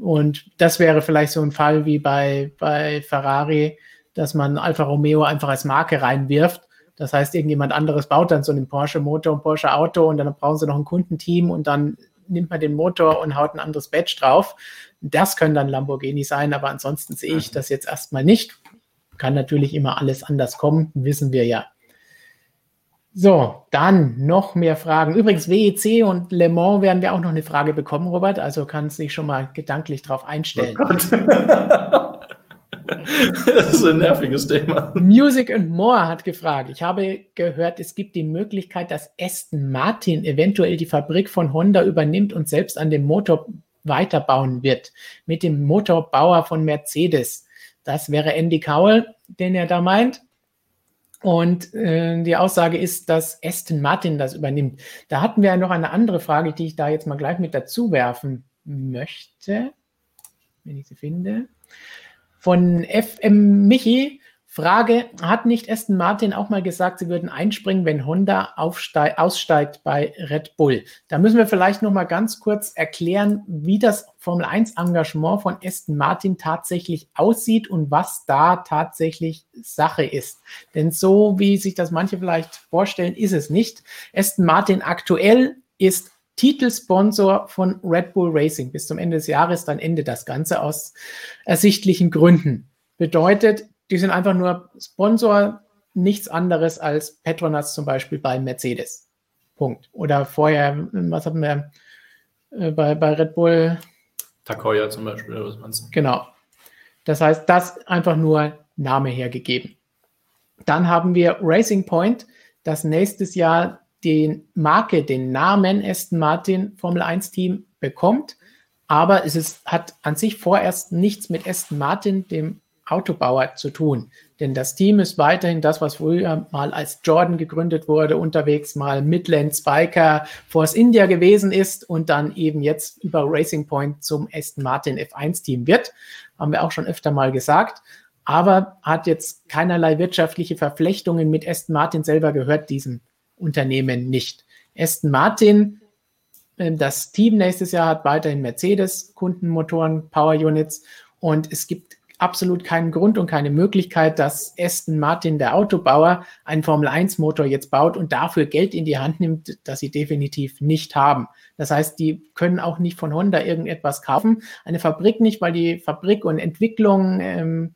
Und das wäre vielleicht so ein Fall wie bei, bei Ferrari, dass man Alfa Romeo einfach als Marke reinwirft. Das heißt, irgendjemand anderes baut dann so einen Porsche-Motor und Porsche-Auto und dann brauchen sie noch ein Kundenteam und dann nimmt man den Motor und haut ein anderes Badge drauf. Das können dann Lamborghini sein, aber ansonsten sehe ich mhm. das jetzt erstmal nicht. Kann natürlich immer alles anders kommen, wissen wir ja. So, dann noch mehr Fragen. Übrigens, WEC und Le Mans werden wir auch noch eine Frage bekommen, Robert. Also kannst du dich schon mal gedanklich drauf einstellen. Oh das ist ein nerviges Thema. Music and More hat gefragt. Ich habe gehört, es gibt die Möglichkeit, dass Aston Martin eventuell die Fabrik von Honda übernimmt und selbst an dem Motor weiterbauen wird. Mit dem Motorbauer von Mercedes. Das wäre Andy Cowell, den er da meint. Und äh, die Aussage ist, dass Aston Martin das übernimmt. Da hatten wir ja noch eine andere Frage, die ich da jetzt mal gleich mit dazu werfen möchte, wenn ich sie finde. Von FM Michi. Frage, hat nicht Aston Martin auch mal gesagt, sie würden einspringen, wenn Honda aussteigt bei Red Bull? Da müssen wir vielleicht noch mal ganz kurz erklären, wie das Formel 1 Engagement von Aston Martin tatsächlich aussieht und was da tatsächlich Sache ist. Denn so wie sich das manche vielleicht vorstellen, ist es nicht. Aston Martin aktuell ist Titelsponsor von Red Bull Racing. Bis zum Ende des Jahres, dann endet das Ganze aus ersichtlichen Gründen. Bedeutet, die sind einfach nur Sponsor, nichts anderes als Petronas zum Beispiel bei Mercedes. Punkt. Oder vorher, was hatten wir äh, bei, bei Red Bull? Takoya zum Beispiel, oder was meinst du? Genau. Das heißt, das einfach nur Name hergegeben. Dann haben wir Racing Point, das nächstes Jahr den Marke, den Namen Aston Martin Formel 1 Team bekommt. Aber es ist, hat an sich vorerst nichts mit Aston Martin, dem Autobauer, zu tun. Denn das Team ist weiterhin das, was früher mal als Jordan gegründet wurde, unterwegs mal Midland Spiker Force India gewesen ist und dann eben jetzt über Racing Point zum Aston Martin F1 Team wird. Haben wir auch schon öfter mal gesagt. Aber hat jetzt keinerlei wirtschaftliche Verflechtungen mit Aston Martin selber gehört diesem Unternehmen nicht. Aston Martin, äh, das Team nächstes Jahr hat weiterhin Mercedes Kundenmotoren, Power Units und es gibt absolut keinen Grund und keine Möglichkeit, dass Aston Martin, der Autobauer, einen Formel-1-Motor jetzt baut und dafür Geld in die Hand nimmt, das sie definitiv nicht haben. Das heißt, die können auch nicht von Honda irgendetwas kaufen. Eine Fabrik nicht, weil die Fabrik und Entwicklung ähm,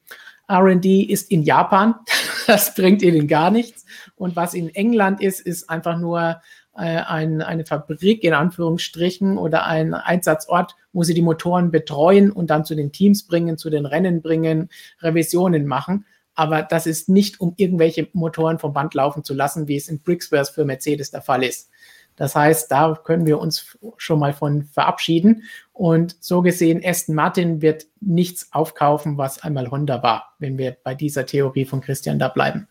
RD ist in Japan. Das bringt ihnen gar nichts. Und was in England ist, ist einfach nur ein, eine Fabrik in Anführungsstrichen oder ein Einsatzort, wo sie die Motoren betreuen und dann zu den Teams bringen, zu den Rennen bringen, Revisionen machen. Aber das ist nicht, um irgendwelche Motoren vom Band laufen zu lassen, wie es in Brixworth für Mercedes der Fall ist. Das heißt, da können wir uns schon mal von verabschieden. Und so gesehen, Aston Martin wird nichts aufkaufen, was einmal Honda war, wenn wir bei dieser Theorie von Christian da bleiben.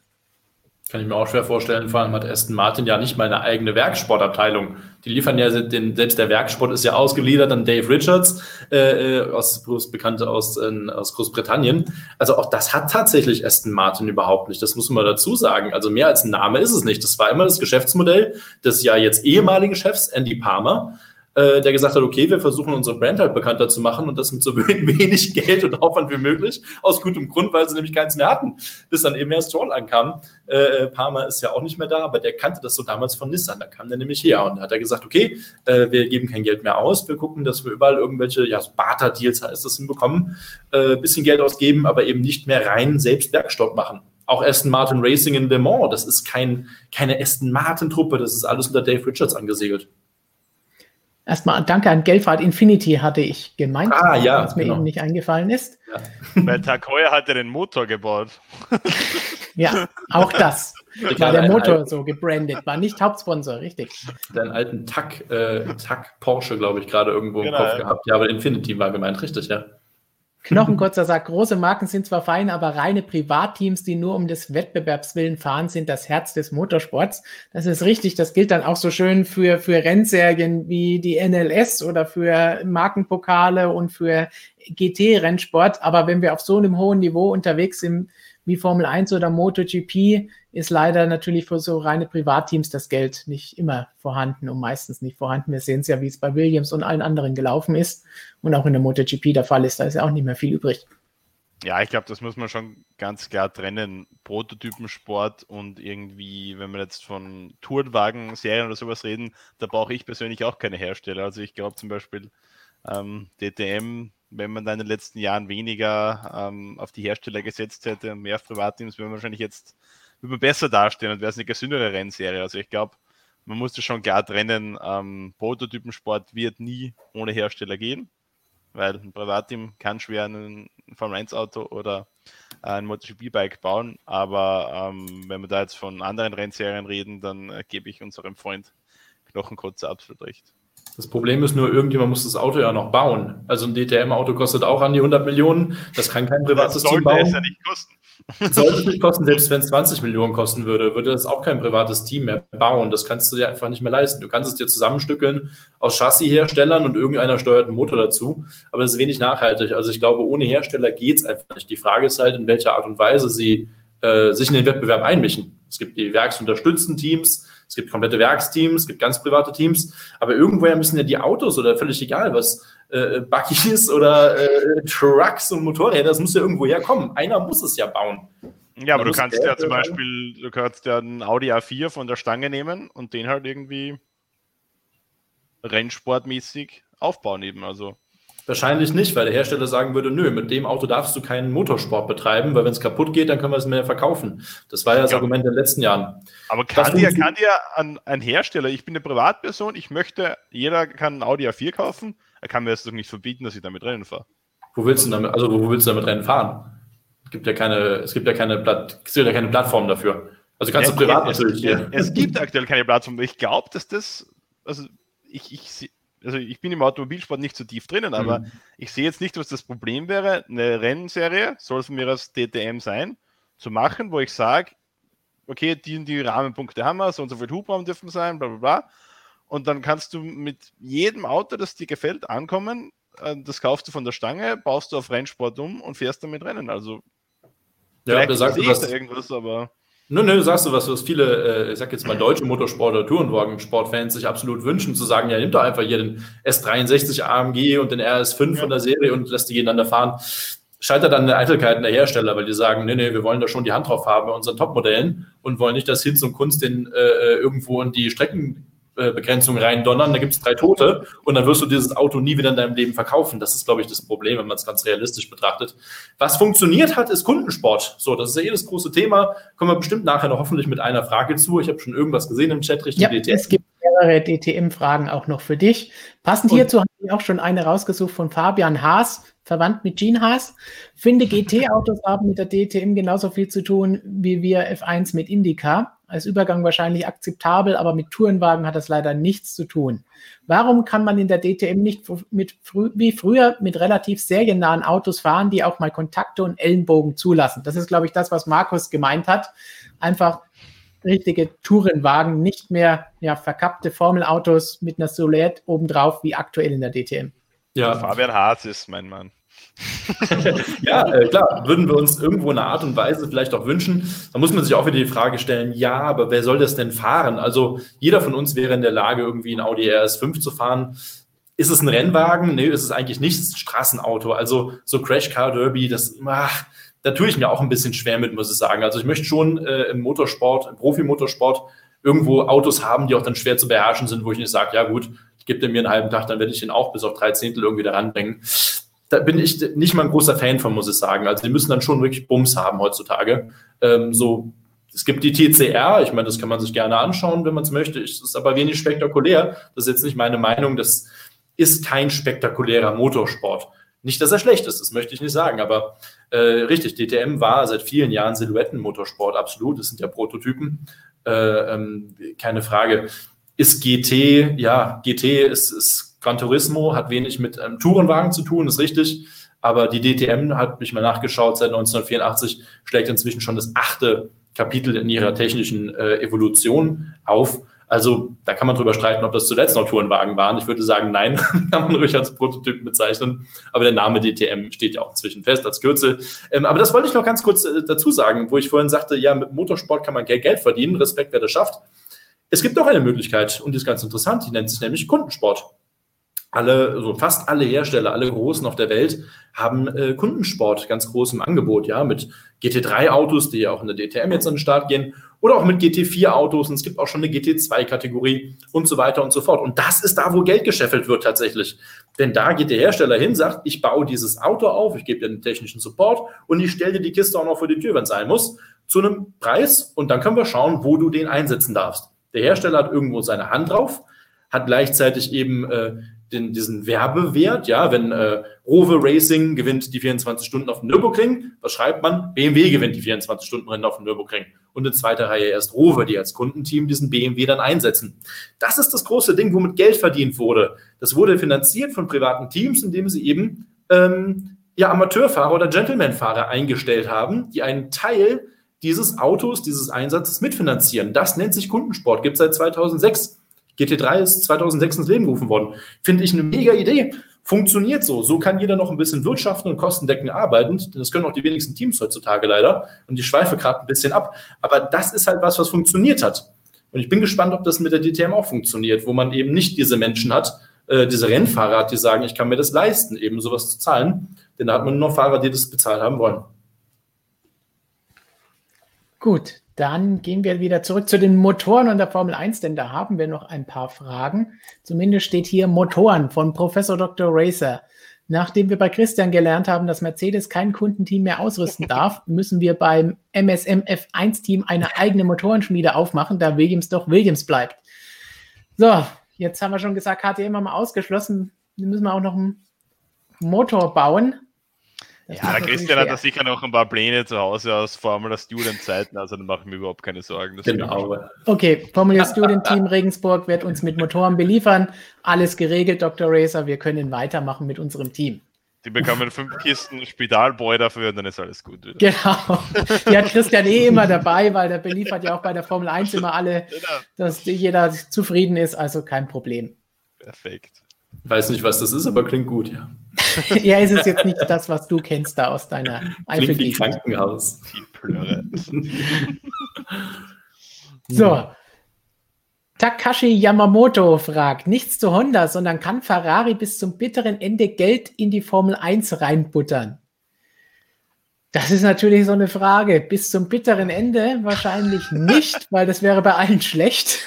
Kann ich mir auch schwer vorstellen. Vor allem hat Aston Martin ja nicht mal eine eigene Werksportabteilung. Die liefern ja, den, selbst der Werksport ist ja ausgeliefert an Dave Richards, äh, äh aus, Bekannte aus, äh, aus Großbritannien. Also auch das hat tatsächlich Aston Martin überhaupt nicht. Das muss man dazu sagen. Also mehr als ein Name ist es nicht. Das war immer das Geschäftsmodell des ja jetzt ehemaligen Chefs Andy Palmer äh, der gesagt hat, okay, wir versuchen unsere Brand halt bekannter zu machen und das mit so wenig Geld und Aufwand wie möglich, aus gutem Grund, weil sie nämlich keins mehr hatten, bis dann eben erst Stroll ankam. Äh, äh, Parma ist ja auch nicht mehr da, aber der kannte das so damals von Nissan, da kam der nämlich her und hat er gesagt, okay, äh, wir geben kein Geld mehr aus, wir gucken, dass wir überall irgendwelche, ja, so Barter-Deals heißt das hinbekommen, äh, bisschen Geld ausgeben, aber eben nicht mehr rein selbst Werkstoff machen auch Aston Martin Racing in Le Mans, das ist kein, keine Aston Martin-Truppe, das ist alles unter Dave Richards angesegelt. Erstmal danke an Gelfahrt Infinity hatte ich gemeint, ah, ja, was mir genau. eben nicht eingefallen ist. Ja. Weil Takoya hat ja den Motor gebaut. ja, auch das. war der Motor alten, so gebrandet, war nicht Hauptsponsor, richtig. Deinen alten Tack, äh, Tack Porsche, glaube ich, gerade irgendwo genau, im Kopf ja. gehabt. Ja, aber Infinity war gemeint, richtig, ja. Knochenkotzer sagt, große Marken sind zwar fein, aber reine Privatteams, die nur um des Wettbewerbswillen fahren, sind das Herz des Motorsports. Das ist richtig. Das gilt dann auch so schön für, für Rennserien wie die NLS oder für Markenpokale und für GT-Rennsport. Aber wenn wir auf so einem hohen Niveau unterwegs sind, wie Formel 1 oder MotoGP ist leider natürlich für so reine Privatteams das Geld nicht immer vorhanden und meistens nicht vorhanden. Wir sehen es ja, wie es bei Williams und allen anderen gelaufen ist und auch in der MotoGP der Fall ist. Da ist ja auch nicht mehr viel übrig. Ja, ich glaube, das muss man schon ganz klar trennen. Prototypensport und irgendwie, wenn wir jetzt von Tourenwagen-Serien oder sowas reden, da brauche ich persönlich auch keine Hersteller. Also ich glaube zum Beispiel ähm, DTM wenn man da in den letzten Jahren weniger ähm, auf die Hersteller gesetzt hätte, mehr auf Privatteams, wäre man wahrscheinlich jetzt würde besser dastehen und wäre es eine gesündere Rennserie. Also ich glaube, man muss das schon klar trennen. Ähm, Prototypensport wird nie ohne Hersteller gehen, weil ein Privatteam kann schwer ein Formel 1 Auto oder ein MotoGP-Bike bauen. Aber ähm, wenn wir da jetzt von anderen Rennserien reden, dann äh, gebe ich unserem Freund Knochenkotzer absolut recht. Das Problem ist nur, irgendjemand muss das Auto ja noch bauen. Also ein DTM-Auto kostet auch an die 100 Millionen. Das kann kein privates Team bauen. Das sollte es ja nicht kosten. Sollte es nicht kosten, selbst wenn es 20 Millionen kosten würde, würde das auch kein privates Team mehr bauen. Das kannst du dir einfach nicht mehr leisten. Du kannst es dir zusammenstückeln aus Chassisherstellern und irgendeiner steuert einen Motor dazu, aber das ist wenig nachhaltig. Also ich glaube, ohne Hersteller geht es einfach nicht. Die Frage ist halt, in welcher Art und Weise sie äh, sich in den Wettbewerb einmischen. Es gibt die werksunterstützten Teams, es gibt komplette Werksteams, es gibt ganz private Teams, aber irgendwoher müssen ja die Autos oder völlig egal was, äh, Buggies oder äh, Trucks und Motorräder, das muss ja irgendwo herkommen. Einer muss es ja bauen. Ja, aber du kannst ja zum Beispiel, du kannst ja einen Audi A4 von der Stange nehmen und den halt irgendwie rennsportmäßig aufbauen eben. Also Wahrscheinlich nicht, weil der Hersteller sagen würde, nö, mit dem Auto darfst du keinen Motorsport betreiben, weil wenn es kaputt geht, dann können wir es mehr verkaufen. Das war ja das ja. Argument in den letzten Jahren. Aber kann dir, kann dir ein, ein, Hersteller, ich bin eine Privatperson, ich möchte, jeder kann ein Audi A4 kaufen, er kann mir das doch nicht verbieten, dass ich damit Rennen fahre. Wo willst du damit, also wo willst du damit Rennen fahren? Es gibt ja keine, es gibt ja keine, Platt, es gibt ja keine Plattform dafür. Also kannst ja, du privat es, natürlich. Es, es, gibt aktuell keine Plattform. Ich glaube, dass das, also ich, ich, also ich bin im Automobilsport nicht so tief drinnen, aber mhm. ich sehe jetzt nicht, was das Problem wäre, eine Rennserie, soll es mir als DTM sein, zu machen, wo ich sage, okay, die die Rahmenpunkte haben wir, so und so viel Hubraum dürfen sein, bla bla bla. Und dann kannst du mit jedem Auto, das dir gefällt, ankommen, äh, das kaufst du von der Stange, baust du auf Rennsport um und fährst damit Rennen. Also ja, da sagst du was, irgendwas, aber Nö, nö, sagst du was, was viele, äh, ich sag jetzt mal deutsche Motorsport- oder Tourenwagen-Sportfans sich absolut wünschen, zu sagen, ja, nimm doch einfach hier den S63 AMG und den RS5 ja. von der Serie und lässt die gegeneinander fahren. Scheitert dann der Eitelkeit der Hersteller, weil die sagen, nee, nee, wir wollen da schon die Hand drauf haben bei unseren Topmodellen und wollen nicht, dass Hinz und Kunst den äh, äh irgendwo in die Strecken Begrenzung reindonnern, da gibt es drei Tote und dann wirst du dieses Auto nie wieder in deinem Leben verkaufen. Das ist, glaube ich, das Problem, wenn man es ganz realistisch betrachtet. Was funktioniert hat, ist Kundensport. So, das ist ja eh das große Thema. Kommen wir bestimmt nachher noch hoffentlich mit einer Frage zu. Ich habe schon irgendwas gesehen im Chat Richtung ja, DTM. Es gibt mehrere DTM-Fragen auch noch für dich. Passend und hierzu habe ich auch schon eine rausgesucht von Fabian Haas verwandt mit Gene Haas. Finde, GT-Autos haben mit der DTM genauso viel zu tun wie wir F1 mit IndyCar als Übergang wahrscheinlich akzeptabel, aber mit Tourenwagen hat das leider nichts zu tun. Warum kann man in der DTM nicht mit frü wie früher mit relativ seriennahen Autos fahren, die auch mal Kontakte und Ellenbogen zulassen? Das ist, glaube ich, das, was Markus gemeint hat. Einfach richtige Tourenwagen, nicht mehr ja, verkappte Formelautos mit einer Solette obendrauf wie aktuell in der DTM. Ja, Fabian Haas ist mein Mann. ja, äh, klar, würden wir uns irgendwo eine Art und Weise vielleicht auch wünschen. Da muss man sich auch wieder die Frage stellen, ja, aber wer soll das denn fahren? Also jeder von uns wäre in der Lage, irgendwie ein Audi RS5 zu fahren. Ist es ein Rennwagen? Nee, ist es eigentlich nicht. Es ist ein Straßenauto. Also so Crash Car Derby, das, ach, da tue ich mir auch ein bisschen schwer mit, muss ich sagen. Also ich möchte schon äh, im Motorsport, im Profimotorsport irgendwo Autos haben, die auch dann schwer zu beherrschen sind, wo ich nicht sage, ja gut, ich gebe mir einen halben Tag, dann werde ich den auch bis auf drei Zehntel irgendwie da ranbringen da bin ich nicht mal ein großer Fan von, muss ich sagen. Also die müssen dann schon wirklich Bums haben heutzutage. Ähm, so, es gibt die TCR, ich meine, das kann man sich gerne anschauen, wenn man es möchte. Es ist aber wenig spektakulär. Das ist jetzt nicht meine Meinung. Das ist kein spektakulärer Motorsport. Nicht, dass er schlecht ist, das möchte ich nicht sagen, aber äh, richtig, DTM war seit vielen Jahren Silhouettenmotorsport, absolut. Das sind ja Prototypen, äh, ähm, keine Frage. Ist GT, ja, GT ist, ist Gran Turismo hat wenig mit einem Tourenwagen zu tun, ist richtig. Aber die DTM, hat mich mal nachgeschaut, seit 1984 schlägt inzwischen schon das achte Kapitel in ihrer technischen äh, Evolution auf. Also da kann man drüber streiten, ob das zuletzt noch Tourenwagen waren. Ich würde sagen, nein, kann man ruhig als Prototyp bezeichnen. Aber der Name DTM steht ja auch inzwischen fest als Kürzel. Ähm, aber das wollte ich noch ganz kurz äh, dazu sagen, wo ich vorhin sagte, ja, mit Motorsport kann man Geld verdienen. Respekt, wer das schafft. Es gibt noch eine Möglichkeit und die ist ganz interessant. Die nennt sich nämlich Kundensport alle, also fast alle Hersteller, alle Großen auf der Welt haben äh, Kundensport ganz groß im Angebot, ja, mit GT3-Autos, die ja auch in der DTM jetzt an den Start gehen, oder auch mit GT4-Autos und es gibt auch schon eine GT2-Kategorie und so weiter und so fort. Und das ist da, wo Geld gescheffelt wird tatsächlich. Denn da geht der Hersteller hin, sagt, ich baue dieses Auto auf, ich gebe dir den technischen Support und ich stelle dir die Kiste auch noch vor die Tür, wenn es sein muss, zu einem Preis und dann können wir schauen, wo du den einsetzen darfst. Der Hersteller hat irgendwo seine Hand drauf, hat gleichzeitig eben äh, den, diesen Werbewert, ja, wenn äh, Rover Racing gewinnt die 24 Stunden auf dem Nürburgring, was schreibt man? BMW gewinnt die 24 Stunden Rennen auf dem Nürburgring. Und in zweiter Reihe erst Rover, die als Kundenteam diesen BMW dann einsetzen. Das ist das große Ding, womit Geld verdient wurde. Das wurde finanziert von privaten Teams, indem sie eben ähm, ja, Amateurfahrer oder Gentlemanfahrer eingestellt haben, die einen Teil dieses Autos, dieses Einsatzes mitfinanzieren. Das nennt sich Kundensport, gibt es seit 2006. GT3 ist 2006 ins Leben gerufen worden. Finde ich eine mega Idee. Funktioniert so. So kann jeder noch ein bisschen wirtschaften und kostendeckend arbeiten. Das können auch die wenigsten Teams heutzutage leider. Und ich schweife gerade ein bisschen ab. Aber das ist halt was, was funktioniert hat. Und ich bin gespannt, ob das mit der DTM auch funktioniert, wo man eben nicht diese Menschen hat, äh, diese Rennfahrer hat, die sagen, ich kann mir das leisten, eben sowas zu zahlen. Denn da hat man nur noch Fahrer, die das bezahlt haben wollen. Gut, Dann gehen wir wieder zurück zu den Motoren und der Formel 1, denn da haben wir noch ein paar Fragen. Zumindest steht hier Motoren von Professor Dr. Racer. Nachdem wir bei Christian gelernt haben, dass Mercedes kein Kundenteam mehr ausrüsten darf, müssen wir beim MSM F1-Team eine eigene Motorenschmiede aufmachen, da Williams doch Williams bleibt. So, jetzt haben wir schon gesagt, KTM haben wir ausgeschlossen. Wir müssen auch noch einen Motor bauen. Das ja, der Christian hat da sicher noch ein paar Pläne zu Hause aus Formula Student Zeiten, also da mache ich mir überhaupt keine Sorgen. genau. Okay, Formula Student Team Regensburg wird uns mit Motoren beliefern. Alles geregelt, Dr. Racer. Wir können weitermachen mit unserem Team. Die bekommen fünf Kisten Spitalboy dafür und dann ist alles gut wieder. Genau. Die hat Christian eh immer dabei, weil der beliefert ja auch bei der Formel 1 immer alle, genau. dass jeder zufrieden ist, also kein Problem. Perfekt. Weiß nicht, was das ist, aber klingt gut, ja. ja, ist es jetzt nicht das, was du kennst da aus deiner Klingt wie Krankenhaus. so. Takashi Yamamoto fragt, nichts zu Honda, sondern kann Ferrari bis zum bitteren Ende Geld in die Formel 1 reinbuttern? Das ist natürlich so eine Frage. Bis zum bitteren Ende wahrscheinlich nicht, weil das wäre bei allen schlecht.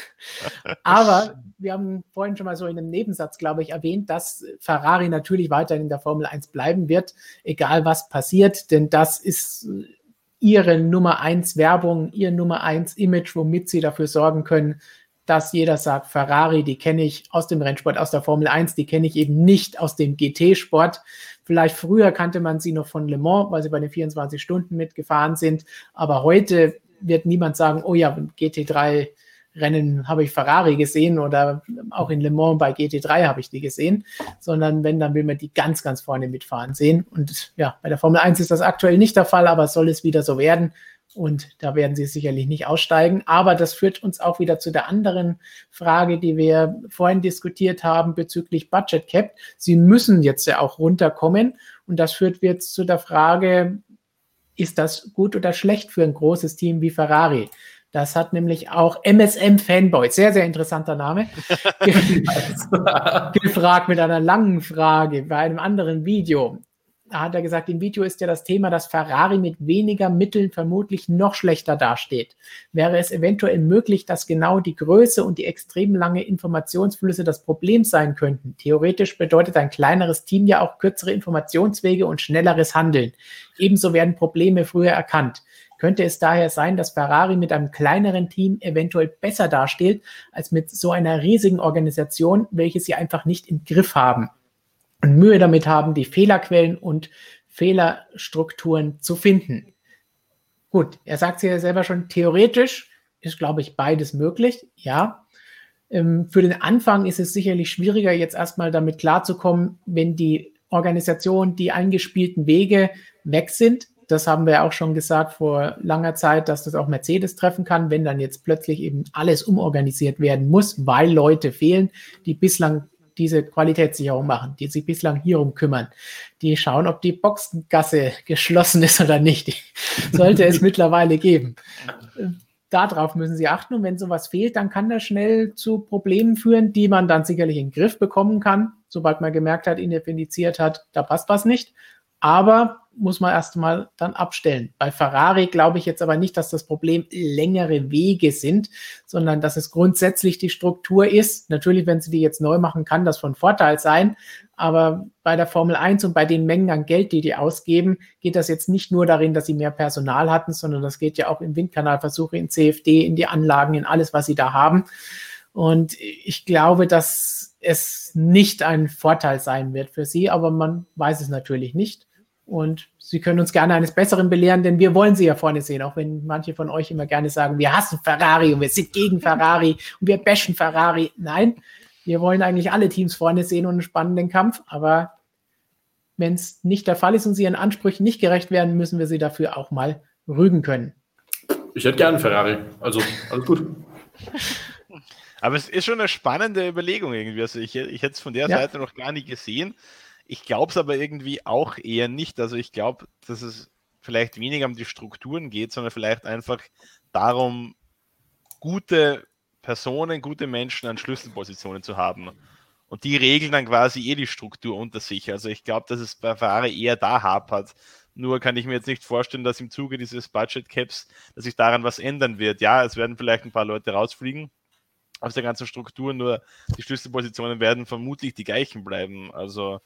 Aber wir haben vorhin schon mal so in einem Nebensatz, glaube ich, erwähnt, dass Ferrari natürlich weiterhin in der Formel 1 bleiben wird, egal was passiert, denn das ist ihre Nummer 1 Werbung, ihr Nummer 1 Image, womit sie dafür sorgen können, dass jeder sagt, Ferrari, die kenne ich aus dem Rennsport, aus der Formel 1, die kenne ich eben nicht aus dem GT-Sport. Vielleicht früher kannte man sie noch von Le Mans, weil sie bei den 24 Stunden mitgefahren sind, aber heute wird niemand sagen, oh ja, GT3 Rennen habe ich Ferrari gesehen oder auch in Le Mans bei GT3 habe ich die gesehen, sondern wenn, dann will man die ganz, ganz vorne mitfahren sehen. Und ja, bei der Formel 1 ist das aktuell nicht der Fall, aber soll es wieder so werden. Und da werden sie sicherlich nicht aussteigen. Aber das führt uns auch wieder zu der anderen Frage, die wir vorhin diskutiert haben bezüglich Budget Cap. Sie müssen jetzt ja auch runterkommen. Und das führt jetzt zu der Frage, ist das gut oder schlecht für ein großes Team wie Ferrari? Das hat nämlich auch MSM Fanboy, sehr, sehr interessanter Name, gefragt mit einer langen Frage bei einem anderen Video. Da hat er gesagt, im Video ist ja das Thema, dass Ferrari mit weniger Mitteln vermutlich noch schlechter dasteht. Wäre es eventuell möglich, dass genau die Größe und die extrem lange Informationsflüsse das Problem sein könnten? Theoretisch bedeutet ein kleineres Team ja auch kürzere Informationswege und schnelleres Handeln. Ebenso werden Probleme früher erkannt. Könnte es daher sein, dass Ferrari mit einem kleineren Team eventuell besser dasteht als mit so einer riesigen Organisation, welche sie einfach nicht im Griff haben und Mühe damit haben, die Fehlerquellen und Fehlerstrukturen zu finden? Gut, er sagt es ja selber schon, theoretisch ist, glaube ich, beides möglich, ja. Ähm, für den Anfang ist es sicherlich schwieriger, jetzt erstmal damit klarzukommen, wenn die Organisation, die eingespielten Wege weg sind, das haben wir auch schon gesagt vor langer Zeit, dass das auch Mercedes treffen kann, wenn dann jetzt plötzlich eben alles umorganisiert werden muss, weil Leute fehlen, die bislang diese Qualitätssicherung machen, die sich bislang hierum kümmern. Die schauen, ob die Boxengasse geschlossen ist oder nicht. Sollte es mittlerweile geben. Darauf müssen Sie achten. Und wenn sowas fehlt, dann kann das schnell zu Problemen führen, die man dann sicherlich in den Griff bekommen kann, sobald man gemerkt hat, identifiziert hat, da passt was nicht. Aber muss man erstmal dann abstellen. Bei Ferrari glaube ich jetzt aber nicht, dass das Problem längere Wege sind, sondern dass es grundsätzlich die Struktur ist. Natürlich, wenn sie die jetzt neu machen, kann das von Vorteil sein. Aber bei der Formel 1 und bei den Mengen an Geld, die die ausgeben, geht das jetzt nicht nur darin, dass sie mehr Personal hatten, sondern das geht ja auch in Windkanalversuche, in CFD, in die Anlagen, in alles, was sie da haben. Und ich glaube, dass es nicht ein Vorteil sein wird für sie, aber man weiß es natürlich nicht. Und Sie können uns gerne eines Besseren belehren, denn wir wollen Sie ja vorne sehen, auch wenn manche von euch immer gerne sagen, wir hassen Ferrari und wir sind gegen Ferrari und wir bashen Ferrari. Nein, wir wollen eigentlich alle Teams vorne sehen und einen spannenden Kampf, aber wenn es nicht der Fall ist und sie ihren Ansprüchen nicht gerecht werden, müssen wir sie dafür auch mal rügen können. Ich hätte gerne Ferrari, also alles gut. Aber es ist schon eine spannende Überlegung irgendwie. Also ich, ich hätte es von der ja. Seite noch gar nicht gesehen. Ich glaube es aber irgendwie auch eher nicht. Also ich glaube, dass es vielleicht weniger um die Strukturen geht, sondern vielleicht einfach darum, gute Personen, gute Menschen an Schlüsselpositionen zu haben. Und die regeln dann quasi eh die Struktur unter sich. Also ich glaube, dass es bei Ferrari eher da hapert, Nur kann ich mir jetzt nicht vorstellen, dass im Zuge dieses Budget Caps, dass sich daran was ändern wird. Ja, es werden vielleicht ein paar Leute rausfliegen aus der ganzen Struktur, nur die Schlüsselpositionen werden vermutlich die gleichen bleiben. Also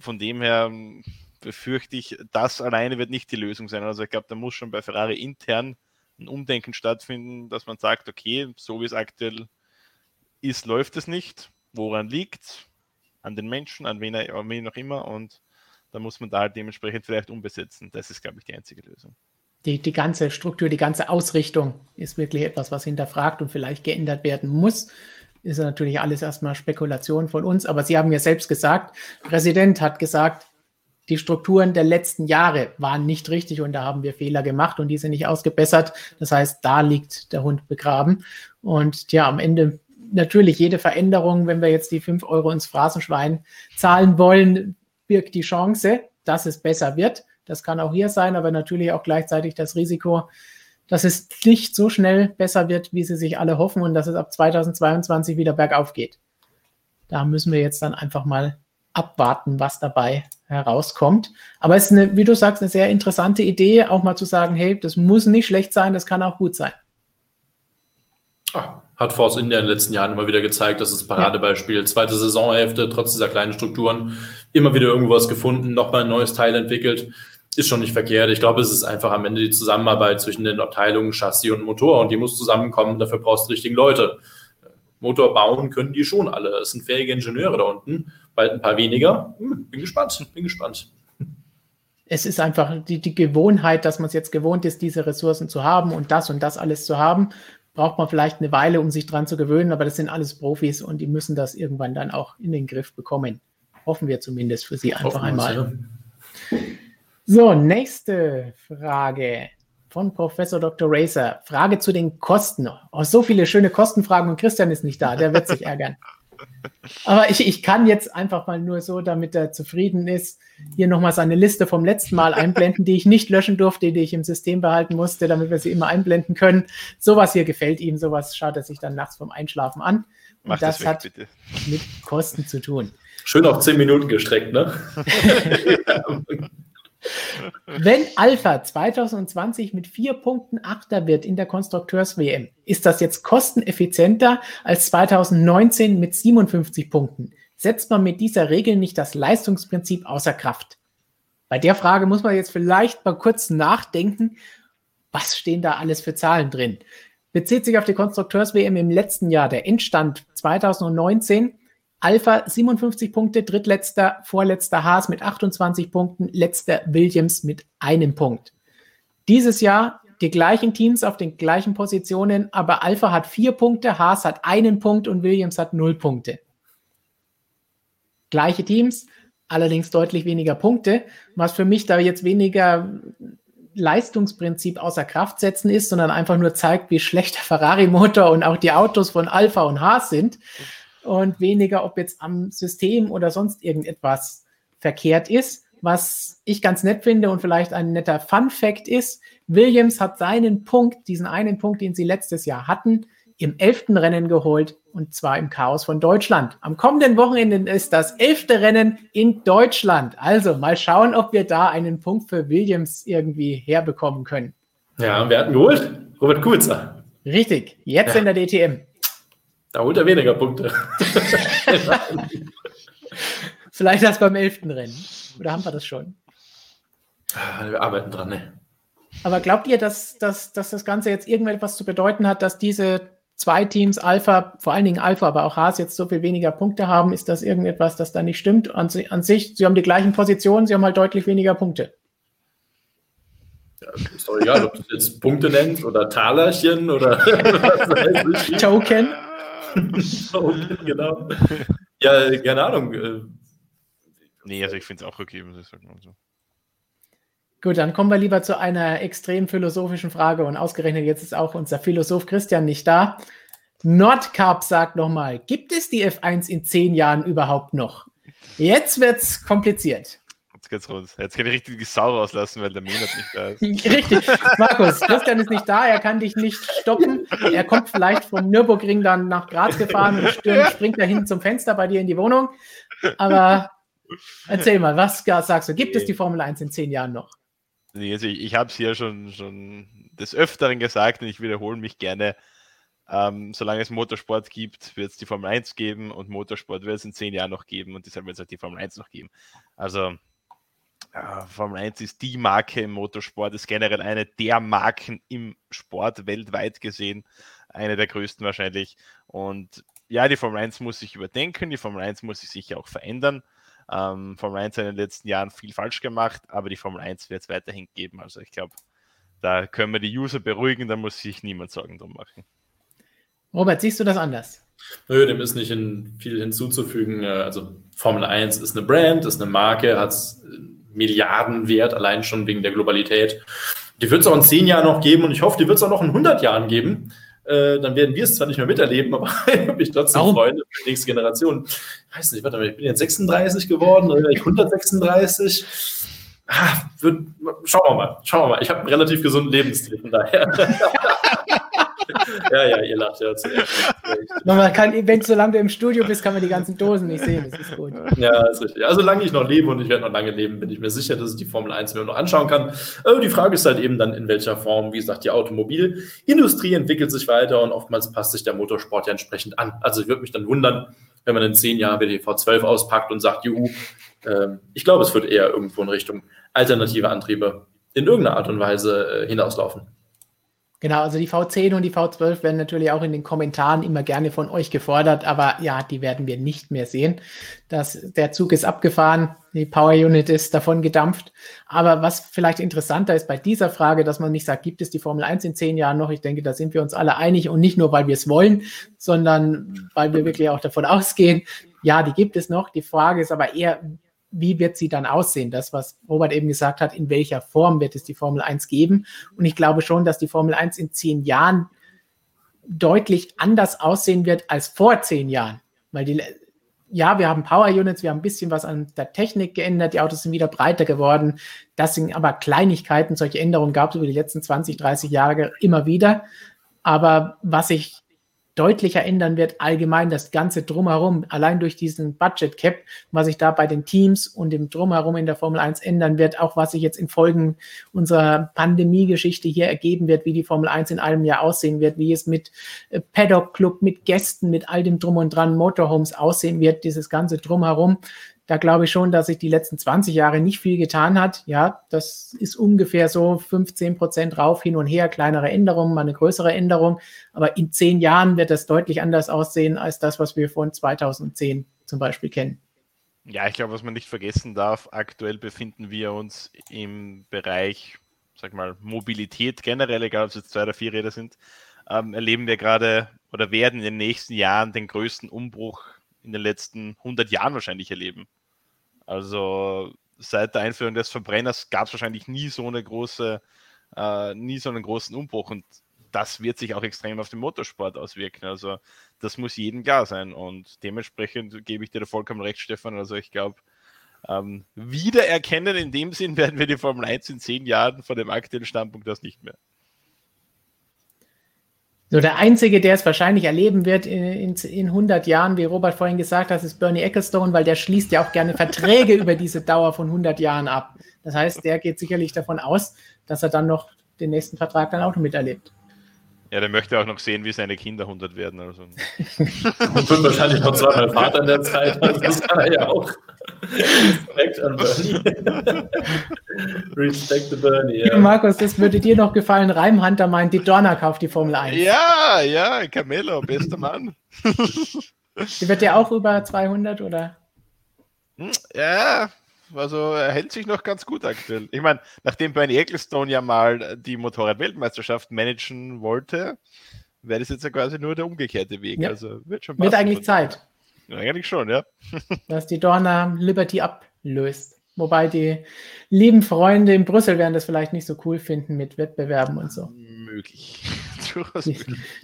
von dem her befürchte ich, das alleine wird nicht die Lösung sein. Also ich glaube, da muss schon bei Ferrari intern ein Umdenken stattfinden, dass man sagt, okay, so wie es aktuell ist, läuft es nicht. Woran liegt An den Menschen, an wen, an wen auch immer. Und da muss man da halt dementsprechend vielleicht umbesetzen. Das ist, glaube ich, die einzige Lösung. Die, die ganze Struktur, die ganze Ausrichtung ist wirklich etwas, was hinterfragt und vielleicht geändert werden muss. Ist natürlich alles erstmal Spekulation von uns, aber Sie haben ja selbst gesagt, Präsident hat gesagt, die Strukturen der letzten Jahre waren nicht richtig und da haben wir Fehler gemacht und die sind nicht ausgebessert. Das heißt, da liegt der Hund begraben. Und ja, am Ende natürlich jede Veränderung, wenn wir jetzt die 5 Euro ins Phrasenschwein zahlen wollen, birgt die Chance, dass es besser wird. Das kann auch hier sein, aber natürlich auch gleichzeitig das Risiko, dass es nicht so schnell besser wird, wie sie sich alle hoffen und dass es ab 2022 wieder bergauf geht. Da müssen wir jetzt dann einfach mal abwarten, was dabei herauskommt. Aber es ist, eine, wie du sagst, eine sehr interessante Idee, auch mal zu sagen, hey, das muss nicht schlecht sein, das kann auch gut sein. Ah, hat Force India in den letzten Jahren immer wieder gezeigt, dass das Paradebeispiel, ja. zweite Saisonhälfte, trotz dieser kleinen Strukturen, immer wieder irgendwas gefunden, nochmal ein neues Teil entwickelt. Ist schon nicht verkehrt. Ich glaube, es ist einfach am Ende die Zusammenarbeit zwischen den Abteilungen Chassis und Motor und die muss zusammenkommen. Dafür brauchst du die richtigen Leute. Motor bauen können die schon alle. Es sind fähige Ingenieure da unten bald ein paar weniger. Hm, bin gespannt, bin gespannt. Es ist einfach die, die Gewohnheit, dass man es jetzt gewohnt ist, diese Ressourcen zu haben und das und das alles zu haben. Braucht man vielleicht eine Weile, um sich dran zu gewöhnen, aber das sind alles Profis und die müssen das irgendwann dann auch in den Griff bekommen. Hoffen wir zumindest für sie einfach einmal. Ja. So, nächste Frage von Professor Dr. Racer. Frage zu den Kosten. Oh, so viele schöne Kostenfragen und Christian ist nicht da, der wird sich ärgern. Aber ich, ich kann jetzt einfach mal nur so, damit er zufrieden ist, hier nochmal seine Liste vom letzten Mal einblenden, die ich nicht löschen durfte, die ich im System behalten musste, damit wir sie immer einblenden können. Sowas hier gefällt ihm, sowas schaut er sich dann nachts vom Einschlafen an. Und Mach das, das weg, hat bitte. mit Kosten zu tun. Schön auf zehn Minuten gestreckt, ne? Wenn Alpha 2020 mit vier Punkten Achter wird in der Konstrukteurs-WM, ist das jetzt kosteneffizienter als 2019 mit 57 Punkten? Setzt man mit dieser Regel nicht das Leistungsprinzip außer Kraft? Bei der Frage muss man jetzt vielleicht mal kurz nachdenken, was stehen da alles für Zahlen drin? Bezieht sich auf die Konstrukteurs-WM im letzten Jahr, der Endstand 2019, Alpha 57 Punkte, drittletzter, vorletzter Haas mit 28 Punkten, letzter Williams mit einem Punkt. Dieses Jahr die gleichen Teams auf den gleichen Positionen, aber Alpha hat vier Punkte, Haas hat einen Punkt und Williams hat null Punkte. Gleiche Teams, allerdings deutlich weniger Punkte, was für mich da jetzt weniger Leistungsprinzip außer Kraft setzen ist, sondern einfach nur zeigt, wie schlecht der Ferrari-Motor und auch die Autos von Alpha und Haas sind und weniger, ob jetzt am System oder sonst irgendetwas verkehrt ist. Was ich ganz nett finde und vielleicht ein netter Fun Fact ist, Williams hat seinen Punkt, diesen einen Punkt, den sie letztes Jahr hatten, im elften Rennen geholt und zwar im Chaos von Deutschland. Am kommenden Wochenende ist das elfte Rennen in Deutschland. Also mal schauen, ob wir da einen Punkt für Williams irgendwie herbekommen können. Ja, wir hatten geholt. Robert Kubica. Richtig, jetzt ja. in der DTM. Da holt er weniger Punkte. Vielleicht erst beim elften Rennen. Oder haben wir das schon? Wir arbeiten dran, ne? Aber glaubt ihr, dass, dass, dass das Ganze jetzt irgendetwas zu bedeuten hat, dass diese zwei Teams, Alpha, vor allen Dingen Alpha, aber auch Haas, jetzt so viel weniger Punkte haben? Ist das irgendetwas, das da nicht stimmt? An, an sich, sie haben die gleichen Positionen, sie haben halt deutlich weniger Punkte. Ja, ist doch egal, ob du jetzt Punkte nennst oder Talerchen oder Token. genau. Ja, keine Ahnung. Äh, nee, also ich finde es auch okay, muss ich sagen. So. Gut, dann kommen wir lieber zu einer extrem philosophischen Frage und ausgerechnet jetzt ist auch unser Philosoph Christian nicht da. Nordcarp sagt nochmal, gibt es die F1 in zehn Jahren überhaupt noch? Jetzt wird es kompliziert geht's rund. Jetzt kann ich richtig die Sau rauslassen, weil der Monat nicht da ist. Richtig. Markus, Christian ist nicht da, er kann dich nicht stoppen. Er kommt vielleicht vom Nürburgring dann nach Graz gefahren und stürmt, springt da hinten zum Fenster bei dir in die Wohnung. Aber erzähl mal, was sagst du? Gibt es die Formel 1 in zehn Jahren noch? Also ich, ich habe es hier schon, schon des Öfteren gesagt und ich wiederhole mich gerne. Ähm, solange es Motorsport gibt, wird es die Formel 1 geben und Motorsport wird es in zehn Jahren noch geben und deshalb wird es auch die Formel 1 noch geben. Also äh, Formel 1 ist die Marke im Motorsport, ist generell eine der Marken im Sport weltweit gesehen, eine der größten wahrscheinlich. Und ja, die Formel 1 muss sich überdenken, die Formel 1 muss sich sicher auch verändern. Ähm, Formel 1 hat in den letzten Jahren viel falsch gemacht, aber die Formel 1 wird es weiterhin geben. Also ich glaube, da können wir die User beruhigen, da muss sich niemand Sorgen drum machen. Robert, siehst du das anders? Nö, dem ist nicht in, viel hinzuzufügen. Äh, also Formel 1 ist eine Brand, ist eine Marke, hat Milliardenwert, allein schon wegen der Globalität. Die wird es auch in zehn Jahren noch geben und ich hoffe, die wird es auch noch in 100 Jahren geben. Äh, dann werden wir es zwar nicht mehr miterleben, aber ich würde mich trotzdem Warum? freuen für die nächste Generation. Ich weiß nicht, warte mal, ich bin jetzt 36 geworden, oder ich 136. Ah, wird, schauen wir mal, schauen wir mal. Ich habe einen relativ gesunden Lebensstil, von daher. ja, ja, ihr lacht ja. Man kann, wenn solange du im Studio bist, kann man die ganzen Dosen nicht sehen. Das ist gut. Ja, ist richtig. Also, solange ich noch lebe und ich werde noch lange leben, bin ich mir sicher, dass ich die Formel 1 mir noch anschauen kann. Aber die Frage ist halt eben dann, in welcher Form, wie gesagt, die Automobilindustrie entwickelt sich weiter und oftmals passt sich der Motorsport ja entsprechend an. Also, ich würde mich dann wundern, wenn man in zehn Jahren wieder die V12 auspackt und sagt, juhu, äh, ich glaube, es wird eher irgendwo in Richtung alternative Antriebe in irgendeiner Art und Weise äh, hinauslaufen. Genau, also die V10 und die V12 werden natürlich auch in den Kommentaren immer gerne von euch gefordert, aber ja, die werden wir nicht mehr sehen. Das, der Zug ist abgefahren, die Power Unit ist davon gedampft. Aber was vielleicht interessanter ist bei dieser Frage, dass man nicht sagt, gibt es die Formel 1 in zehn Jahren noch? Ich denke, da sind wir uns alle einig und nicht nur, weil wir es wollen, sondern weil wir wirklich auch davon ausgehen, ja, die gibt es noch. Die Frage ist aber eher, wie wird sie dann aussehen? Das, was Robert eben gesagt hat, in welcher Form wird es die Formel 1 geben? Und ich glaube schon, dass die Formel 1 in zehn Jahren deutlich anders aussehen wird als vor zehn Jahren. Weil die, ja, wir haben Power Units, wir haben ein bisschen was an der Technik geändert, die Autos sind wieder breiter geworden. Das sind aber Kleinigkeiten, solche Änderungen gab es über die letzten 20, 30 Jahre immer wieder. Aber was ich deutlicher ändern wird, allgemein das Ganze drumherum, allein durch diesen Budget Cap, was sich da bei den Teams und dem drumherum in der Formel 1 ändern wird, auch was sich jetzt in Folgen unserer Pandemie-Geschichte hier ergeben wird, wie die Formel 1 in einem Jahr aussehen wird, wie es mit äh, Paddock Club, mit Gästen, mit all dem Drum und Dran, Motorhomes aussehen wird, dieses ganze drumherum da glaube ich schon, dass sich die letzten 20 Jahre nicht viel getan hat. Ja, das ist ungefähr so 15 Prozent rauf, hin und her, kleinere Änderungen, mal eine größere Änderung. Aber in zehn Jahren wird das deutlich anders aussehen als das, was wir von 2010 zum Beispiel kennen. Ja, ich glaube, was man nicht vergessen darf, aktuell befinden wir uns im Bereich, sag mal, Mobilität generell, egal ob es jetzt zwei oder vier Räder sind, ähm, erleben wir gerade oder werden in den nächsten Jahren den größten Umbruch in den letzten 100 Jahren wahrscheinlich erleben. Also seit der Einführung des Verbrenners gab es wahrscheinlich nie so eine große, äh, nie so einen großen Umbruch und das wird sich auch extrem auf den Motorsport auswirken. Also das muss jedem klar sein und dementsprechend gebe ich dir da vollkommen recht, Stefan. Also ich glaube, ähm, wiedererkennen in dem Sinn werden wir die Formel 1 in zehn Jahren von dem aktuellen Standpunkt das nicht mehr. So, der Einzige, der es wahrscheinlich erleben wird in, in, 100 Jahren, wie Robert vorhin gesagt hat, ist Bernie Ecclestone, weil der schließt ja auch gerne Verträge über diese Dauer von 100 Jahren ab. Das heißt, der geht sicherlich davon aus, dass er dann noch den nächsten Vertrag dann auch miterlebt. Ja, der möchte auch noch sehen, wie seine Kinder 100 werden. Also. Und wird wahrscheinlich noch zweimal Vater in der Zeit. Also das kann er ja auch. Respekt an Bernie. Respect the Bernie, ja. Markus, das würde dir noch gefallen. Reimhunter meint, die Donner kauft die Formel 1. Ja, ja, Camelo, bester Mann. die wird ja auch über 200, oder? Ja, also er hält sich noch ganz gut aktuell. Ich meine, nachdem Bernie Ecclestone ja mal die Motorrad-Weltmeisterschaft managen wollte, wäre das jetzt ja quasi nur der umgekehrte Weg. Ja. Also wird schon Wird eigentlich Zeit. Eigentlich schon, ja. Dass die Dorna Liberty ablöst. Wobei die lieben Freunde in Brüssel werden das vielleicht nicht so cool finden mit Wettbewerben und so. Möglich. die,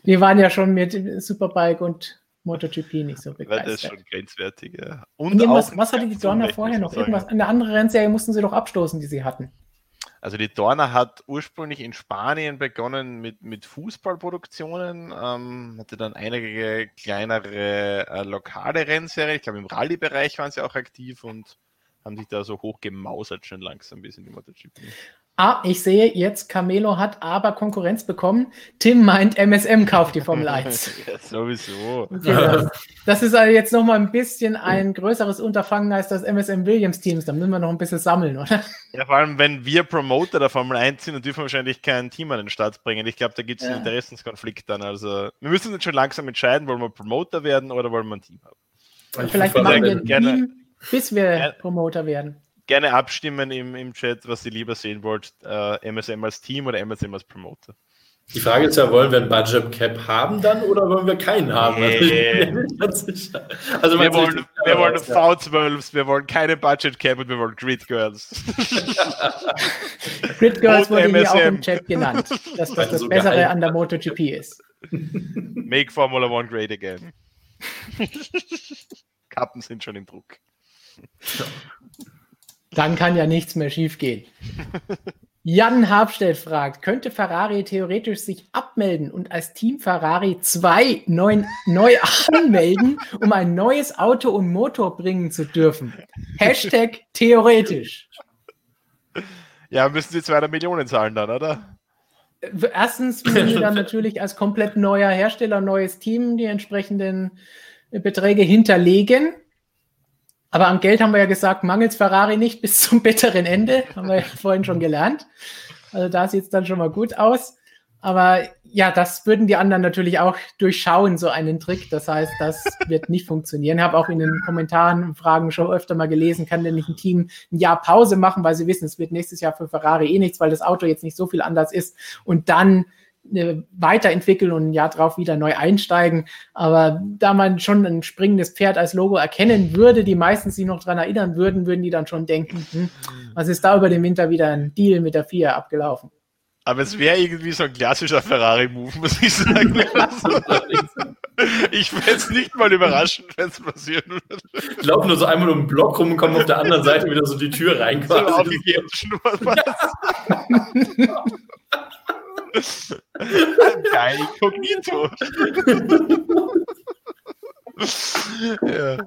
die waren ja schon mit Superbike und MotoGP nicht so begeistert. Das ist schon grenzwertig, ja. Und was, was hatte die Dorna vorher noch? Irgendwas, eine andere Rennserie mussten sie doch abstoßen, die sie hatten. Also die Dorna hat ursprünglich in Spanien begonnen mit, mit Fußballproduktionen, ähm, hatte dann einige kleinere äh, lokale Rennserien, ich glaube im Rallye-Bereich waren sie auch aktiv und haben sich da so hochgemausert schon langsam bis in die MotoGP. Ah, ich sehe jetzt, Camelo hat aber Konkurrenz bekommen. Tim meint, MSM kauft die Formel 1. ja, sowieso. Okay, das ist also jetzt nochmal ein bisschen ein größeres Unterfangen als das MSM Williams Teams. Da müssen wir noch ein bisschen sammeln, oder? Ja, vor allem, wenn wir Promoter der Formel 1 sind, dann dürfen wir wahrscheinlich kein Team an den Start bringen. Ich glaube, da gibt es ja. einen Interessenskonflikt dann. Also, wir müssen uns schon langsam entscheiden, wollen wir Promoter werden oder wollen wir ein Team haben. Vielleicht machen wir ein Team, bis wir Promoter werden gerne abstimmen im, im Chat, was ihr lieber sehen wollt. Äh, MSM als Team oder MSM als Promoter. Die Frage ist ja, wollen wir ein Budget Cap haben dann oder wollen wir keinen haben? Nee. Also wir wollen, wir wollen V12s, wir wollen keine Budget Cap und wir wollen Grid Girls. Grid Girls wurde hier auch im Chat genannt, dass das das so Bessere geil. an der MotoGP ist. Make Formula One great again. Kappen sind schon im Druck. Dann kann ja nichts mehr schiefgehen. Jan Habstedt fragt, könnte Ferrari theoretisch sich abmelden und als Team Ferrari 2 neu, neu anmelden, um ein neues Auto und Motor bringen zu dürfen? Hashtag theoretisch. Ja, müssen sie 200 Millionen zahlen dann, oder? Erstens müssen sie dann natürlich als komplett neuer Hersteller, neues Team die entsprechenden Beträge hinterlegen. Aber am Geld haben wir ja gesagt, mangelt Ferrari nicht bis zum bitteren Ende. Haben wir ja vorhin schon gelernt. Also da sieht es dann schon mal gut aus. Aber ja, das würden die anderen natürlich auch durchschauen, so einen Trick. Das heißt, das wird nicht funktionieren. Ich habe auch in den Kommentaren und Fragen schon öfter mal gelesen, kann denn nicht ein Team ein Jahr Pause machen, weil sie wissen, es wird nächstes Jahr für Ferrari eh nichts, weil das Auto jetzt nicht so viel anders ist. Und dann weiterentwickeln und ein Jahr drauf wieder neu einsteigen. Aber da man schon ein springendes Pferd als Logo erkennen würde, die meisten sich noch daran erinnern würden, würden die dann schon denken, hm, was ist da über den Winter wieder ein Deal mit der FIA abgelaufen? Aber es wäre irgendwie so ein klassischer Ferrari-Move, muss ich sagen. ich fände es nicht mal überraschend, wenn es passieren würde. Ich laufe nur so einmal um den Block rum und komme auf der anderen Seite wieder so die Tür rein. So aufgegeben, ja. Geil, Kognito. ja.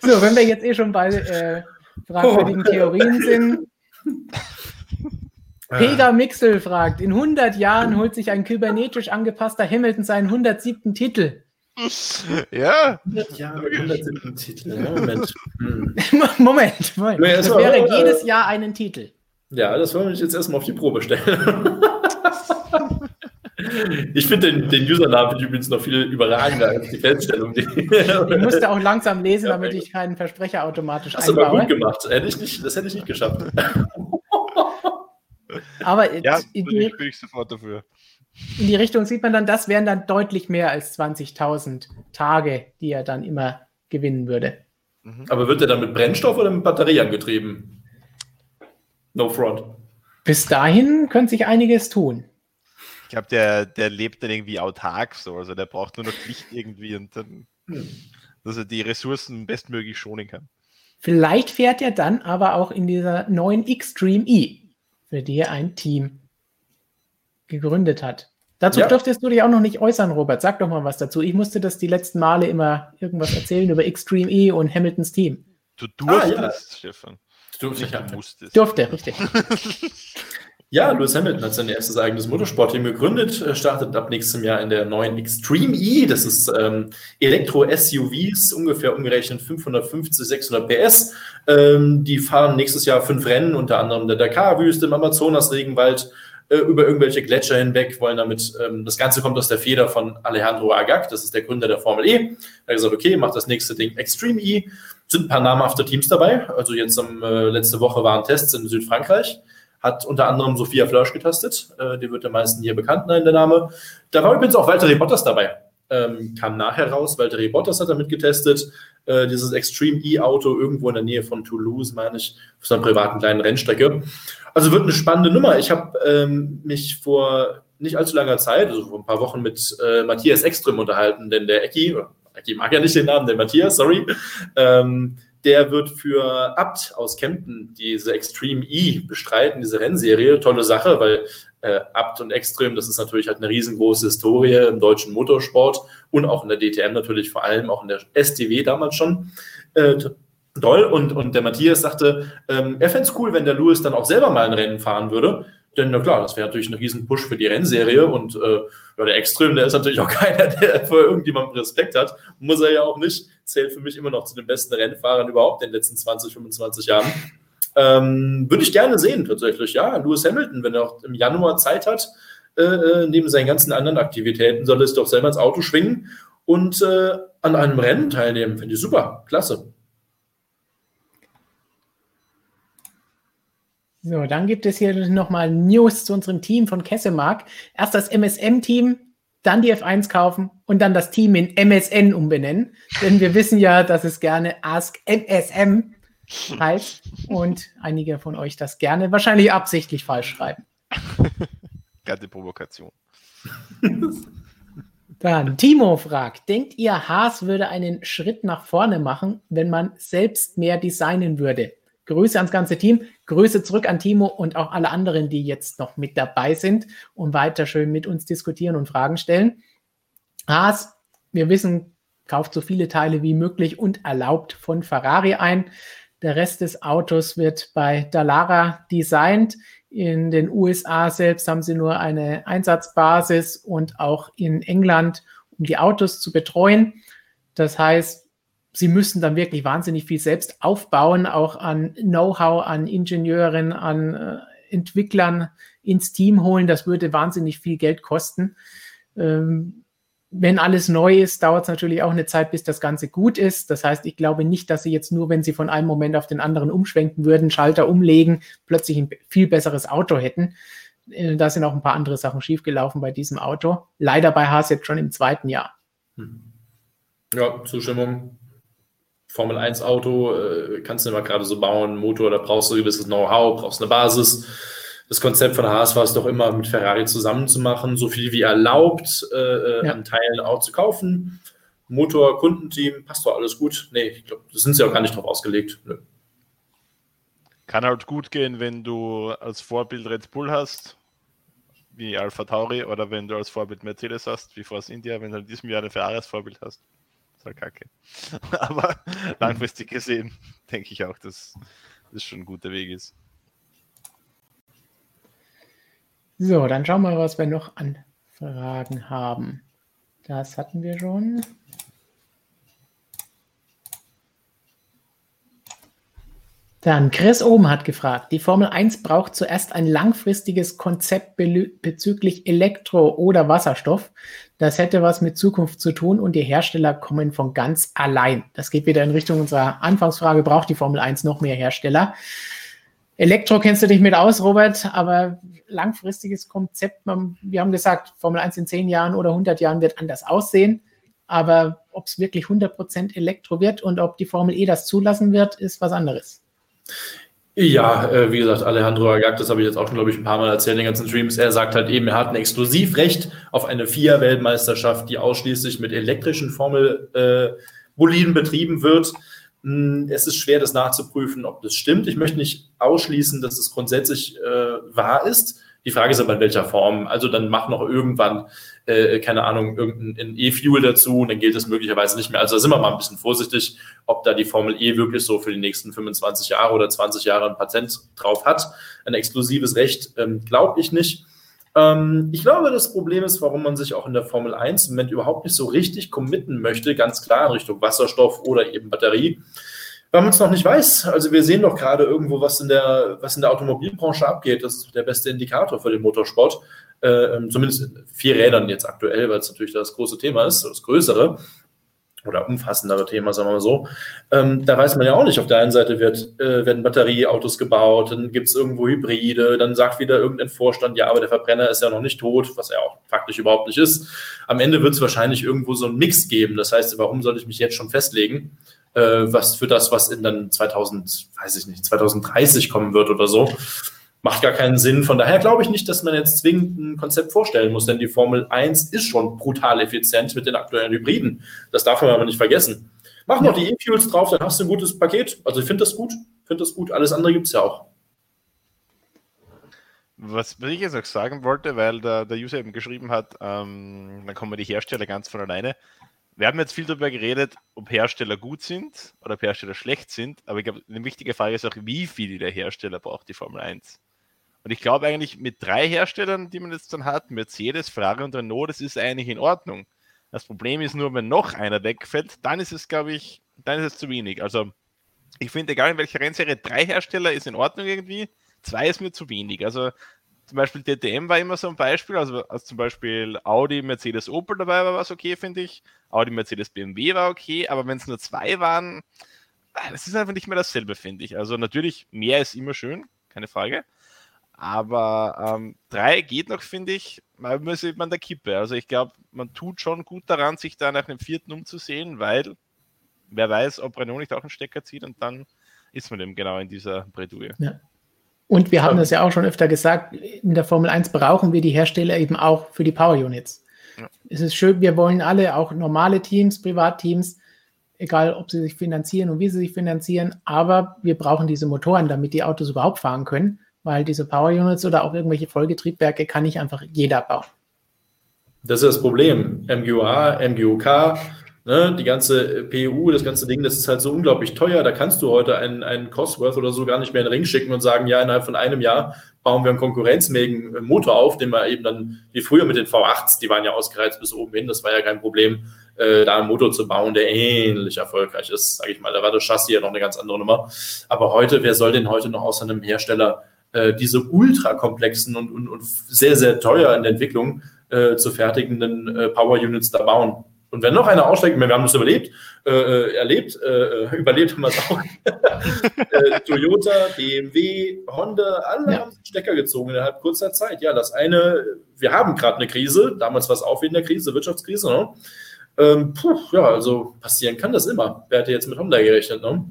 So, wenn wir jetzt eh schon bei äh, fragwürdigen oh. Theorien sind. Pega Mixel fragt, in 100 Jahren holt sich ein kybernetisch angepasster Hamilton seinen 107. Titel. Ja. 100 Jahre, 107. Titel. Moment. Hm. Moment, Moment. Das wäre jedes Jahr einen Titel. Ja, das wollen wir jetzt erstmal auf die Probe stellen. ich finde den, den Usernamen übrigens noch viel überragender als die Feststellung. ich musste auch langsam lesen, damit ich keinen Versprecher automatisch Hast einbaue. Hast du aber gut gemacht. Hätte ich nicht, das hätte ich nicht geschafft. aber ja, in die, bin ich sofort dafür. In die Richtung sieht man dann, das wären dann deutlich mehr als 20.000 Tage, die er dann immer gewinnen würde. Mhm. Aber wird er dann mit Brennstoff oder mit Batterie angetrieben? No front. Bis dahin könnte sich einiges tun. Ich glaube, der, der lebt dann irgendwie autark so. Also der braucht nur noch Licht irgendwie und dann, hm. dass er die Ressourcen bestmöglich schonen kann. Vielleicht fährt er dann aber auch in dieser neuen Extreme E, für die er ein Team gegründet hat. Dazu ja. dürftest du dich auch noch nicht äußern, Robert. Sag doch mal was dazu. Ich musste das die letzten Male immer irgendwas erzählen über Extreme E und Hamiltons Team. Du durftest, ah, ja. Stefan. Durfte ich musstest. Durfte, richtig. Ja, Lewis Hamilton hat sein erstes eigenes Motorsportteam gegründet, startet ab nächstem Jahr in der neuen Extreme E. Das ist ähm, Elektro-SUVs, ungefähr umgerechnet 550, 600 PS. Ähm, die fahren nächstes Jahr fünf Rennen, unter anderem der Dakar-Wüste, im Amazonas-Regenwald, äh, über irgendwelche Gletscher hinweg, wollen damit, ähm, das Ganze kommt aus der Feder von Alejandro Agag, das ist der Gründer der Formel E. Er hat gesagt, okay, macht das nächste Ding Extreme E. Sind ein paar namhafte Teams dabei. Also jetzt am, äh, letzte Woche waren Tests in Südfrankreich. Hat unter anderem Sophia Flörsch getestet. Äh, die wird der meisten hier bekannt sein, der Name. Da war übrigens auch Walter Bottas dabei. Ähm, kam nachher raus. Walter Bottas hat damit getestet. Äh, dieses Extreme E-Auto irgendwo in der Nähe von Toulouse, meine ich, auf so einer privaten kleinen Rennstrecke. Also wird eine spannende Nummer. Ich habe ähm, mich vor nicht allzu langer Zeit, also vor ein paar Wochen, mit äh, Matthias Ekström unterhalten, denn der Ecki, Ecki mag ja nicht den Namen, der Matthias, sorry, ähm, der wird für Abt aus Kempten diese Extreme E bestreiten, diese Rennserie. Tolle Sache, weil äh, Abt und Extrem, das ist natürlich halt eine riesengroße Historie im deutschen Motorsport und auch in der DTM natürlich, vor allem auch in der STW damals schon. Äh, toll. Und, und der Matthias sagte, ähm, er fände es cool, wenn der Lewis dann auch selber mal ein Rennen fahren würde. Denn na klar, das wäre natürlich ein riesen Push für die Rennserie und äh, ja, der Extrem, der ist natürlich auch keiner, der vor irgendjemandem Respekt hat. Muss er ja auch nicht. Zählt für mich immer noch zu den besten Rennfahrern überhaupt in den letzten 20, 25 Jahren. Ähm, Würde ich gerne sehen, tatsächlich. Ja, Lewis Hamilton, wenn er auch im Januar Zeit hat, äh, äh neben seinen ganzen anderen Aktivitäten, soll er es doch selber ins Auto schwingen und äh, an einem Rennen teilnehmen. Finde ich super, klasse. So, dann gibt es hier nochmal News zu unserem Team von Kessemark. Erst das MSM-Team, dann die F1 kaufen und dann das Team in MSN umbenennen. Denn wir wissen ja, dass es gerne Ask MSM heißt und einige von euch das gerne wahrscheinlich absichtlich falsch schreiben. Ganze Provokation. Dann Timo fragt, denkt ihr, Haas würde einen Schritt nach vorne machen, wenn man selbst mehr designen würde? Grüße ans ganze Team, Grüße zurück an Timo und auch alle anderen, die jetzt noch mit dabei sind und weiter schön mit uns diskutieren und Fragen stellen. Haas, wir wissen, kauft so viele Teile wie möglich und erlaubt von Ferrari ein. Der Rest des Autos wird bei Dallara designt. In den USA selbst haben sie nur eine Einsatzbasis und auch in England, um die Autos zu betreuen. Das heißt, sie müssen dann wirklich wahnsinnig viel selbst aufbauen, auch an Know-how, an Ingenieuren, an äh, Entwicklern ins Team holen. Das würde wahnsinnig viel Geld kosten. Ähm, wenn alles neu ist, dauert es natürlich auch eine Zeit, bis das Ganze gut ist. Das heißt, ich glaube nicht, dass sie jetzt nur, wenn sie von einem Moment auf den anderen umschwenken würden, Schalter umlegen, plötzlich ein viel besseres Auto hätten. Äh, da sind auch ein paar andere Sachen schiefgelaufen bei diesem Auto. Leider bei Haas jetzt schon im zweiten Jahr. Hm. Ja, Zustimmung. Formel 1 Auto äh, kannst du immer gerade so bauen, Motor, da brauchst du ein gewisses Know-how, brauchst eine Basis. Das Konzept von Haas war es doch immer, mit Ferrari zusammenzumachen, so viel wie erlaubt äh, äh, ja. an Teilen auch zu kaufen. Motor, Kundenteam, passt doch alles gut. Nee, ich glaube, das sind sie auch gar nicht drauf ausgelegt. Nö. Kann halt gut gehen, wenn du als Vorbild Red Bull hast, wie Alpha Tauri, oder wenn du als Vorbild Mercedes hast, wie Force India, wenn du in diesem Jahr ein Ferrari als Vorbild hast. Das halt kacke. Aber langfristig gesehen denke ich auch, dass das schon ein guter Weg ist. So, dann schauen wir mal, was wir noch an Fragen haben. Das hatten wir schon. Dann Chris Oben hat gefragt, die Formel 1 braucht zuerst ein langfristiges Konzept bezüglich Elektro- oder Wasserstoff. Das hätte was mit Zukunft zu tun und die Hersteller kommen von ganz allein. Das geht wieder in Richtung unserer Anfangsfrage, braucht die Formel 1 noch mehr Hersteller? Elektro kennst du dich mit aus, Robert, aber langfristiges Konzept, wir haben gesagt, Formel 1 in 10 Jahren oder 100 Jahren wird anders aussehen. Aber ob es wirklich 100% Elektro wird und ob die Formel E das zulassen wird, ist was anderes. Ja, äh, wie gesagt, Alejandro Agag, das habe ich jetzt auch schon, glaube ich, ein paar Mal erzählt in den ganzen Streams. Er sagt halt eben, er hat ein Exklusivrecht auf eine FIA-Weltmeisterschaft, die ausschließlich mit elektrischen Formel-Boliden äh, betrieben wird. Hm, es ist schwer, das nachzuprüfen, ob das stimmt. Ich möchte nicht ausschließen, dass es grundsätzlich äh, wahr ist. Die Frage ist aber, in welcher Form. Also dann mach noch irgendwann, äh, keine Ahnung, irgendein E-Fuel dazu und dann gilt es möglicherweise nicht mehr. Also da sind wir mal ein bisschen vorsichtig, ob da die Formel E wirklich so für die nächsten 25 Jahre oder 20 Jahre ein Patent drauf hat. Ein exklusives Recht ähm, glaube ich nicht. Ähm, ich glaube, das Problem ist, warum man sich auch in der Formel 1 im Moment überhaupt nicht so richtig committen möchte, ganz klar in Richtung Wasserstoff oder eben Batterie weil man es noch nicht weiß. Also wir sehen doch gerade irgendwo, was in der, was in der Automobilbranche abgeht. Das ist der beste Indikator für den Motorsport. Äh, ähm, zumindest in vier Rädern jetzt aktuell, weil es natürlich das große Thema ist, das größere oder umfassendere Thema, sagen wir mal so. Ähm, da weiß man ja auch nicht. Auf der einen Seite wird, äh, werden Batterieautos gebaut, dann gibt es irgendwo Hybride, dann sagt wieder irgendein Vorstand, ja, aber der Verbrenner ist ja noch nicht tot, was er auch faktisch überhaupt nicht ist. Am Ende wird es wahrscheinlich irgendwo so einen Mix geben. Das heißt, warum soll ich mich jetzt schon festlegen? Äh, was für das, was in dann 2000, weiß ich nicht, 2030 kommen wird oder so. Macht gar keinen Sinn. Von daher glaube ich nicht, dass man jetzt zwingend ein Konzept vorstellen muss, denn die Formel 1 ist schon brutal effizient mit den aktuellen Hybriden. Das darf man aber nicht vergessen. Mach noch die E-Fuels drauf, dann hast du ein gutes Paket. Also ich finde das gut, finde das gut. Alles andere gibt es ja auch. Was, ich jetzt noch sagen wollte, weil der, der User eben geschrieben hat, ähm, dann kommen die Hersteller ganz von alleine. Wir haben jetzt viel darüber geredet, ob Hersteller gut sind oder ob Hersteller schlecht sind, aber ich glaube, eine wichtige Frage ist auch, wie viel der Hersteller braucht die Formel 1. Und ich glaube eigentlich mit drei Herstellern, die man jetzt dann hat, Mercedes, Ferrari und Renault, das ist eigentlich in Ordnung. Das Problem ist nur, wenn noch einer wegfällt, dann ist es, glaube ich, dann ist es zu wenig. Also ich finde, egal in welcher Rennserie, drei Hersteller ist in Ordnung irgendwie, zwei ist mir zu wenig. Also zum Beispiel DTM war immer so ein Beispiel, also als zum Beispiel Audi, Mercedes, Opel dabei war, war es okay, finde ich. Audi, Mercedes, BMW war okay, aber wenn es nur zwei waren, ah, das ist einfach nicht mehr dasselbe, finde ich. Also natürlich, mehr ist immer schön, keine Frage. Aber ähm, drei geht noch, finde ich, man muss eben an der Kippe. Also ich glaube, man tut schon gut daran, sich da nach einem vierten umzusehen, weil wer weiß, ob Renault nicht auch einen Stecker zieht und dann ist man eben genau in dieser Bredouille. Ja. Und wir haben das ja auch schon öfter gesagt, in der Formel 1 brauchen wir die Hersteller eben auch für die Power Units. Ja. Es ist schön, wir wollen alle, auch normale Teams, Privatteams, egal ob sie sich finanzieren und wie sie sich finanzieren, aber wir brauchen diese Motoren, damit die Autos überhaupt fahren können weil diese Power Units oder auch irgendwelche Folgetriebwerke kann nicht einfach jeder bauen. Das ist das Problem. MGUA, MGUK, ne, die ganze PU, das ganze Ding, das ist halt so unglaublich teuer. Da kannst du heute einen, einen Cosworth oder so gar nicht mehr in den Ring schicken und sagen, ja, innerhalb von einem Jahr bauen wir einen konkurrenzmähigen Motor auf, den wir eben dann, wie früher mit den V8s, die waren ja ausgereizt bis oben hin, das war ja kein Problem, äh, da einen Motor zu bauen, der ähnlich erfolgreich ist, sage ich mal. Da war das Chassis ja noch eine ganz andere Nummer. Aber heute, wer soll denn heute noch aus einem Hersteller äh, diese ultrakomplexen und, und, und sehr, sehr teuer in der Entwicklung äh, zu fertigenden äh, Power Units da bauen. Und wenn noch einer aussteigt, wir haben das überlebt, äh, äh erlebt, äh, überlebt haben wir es auch. Toyota, BMW, Honda, alle ja. haben Stecker gezogen innerhalb kurzer Zeit. Ja, das eine, wir haben gerade eine Krise, damals war es auch wieder eine Krise, Wirtschaftskrise. Ne? Ähm, puh, ja, also passieren kann das immer. Wer hätte jetzt mit Honda gerechnet? Ne?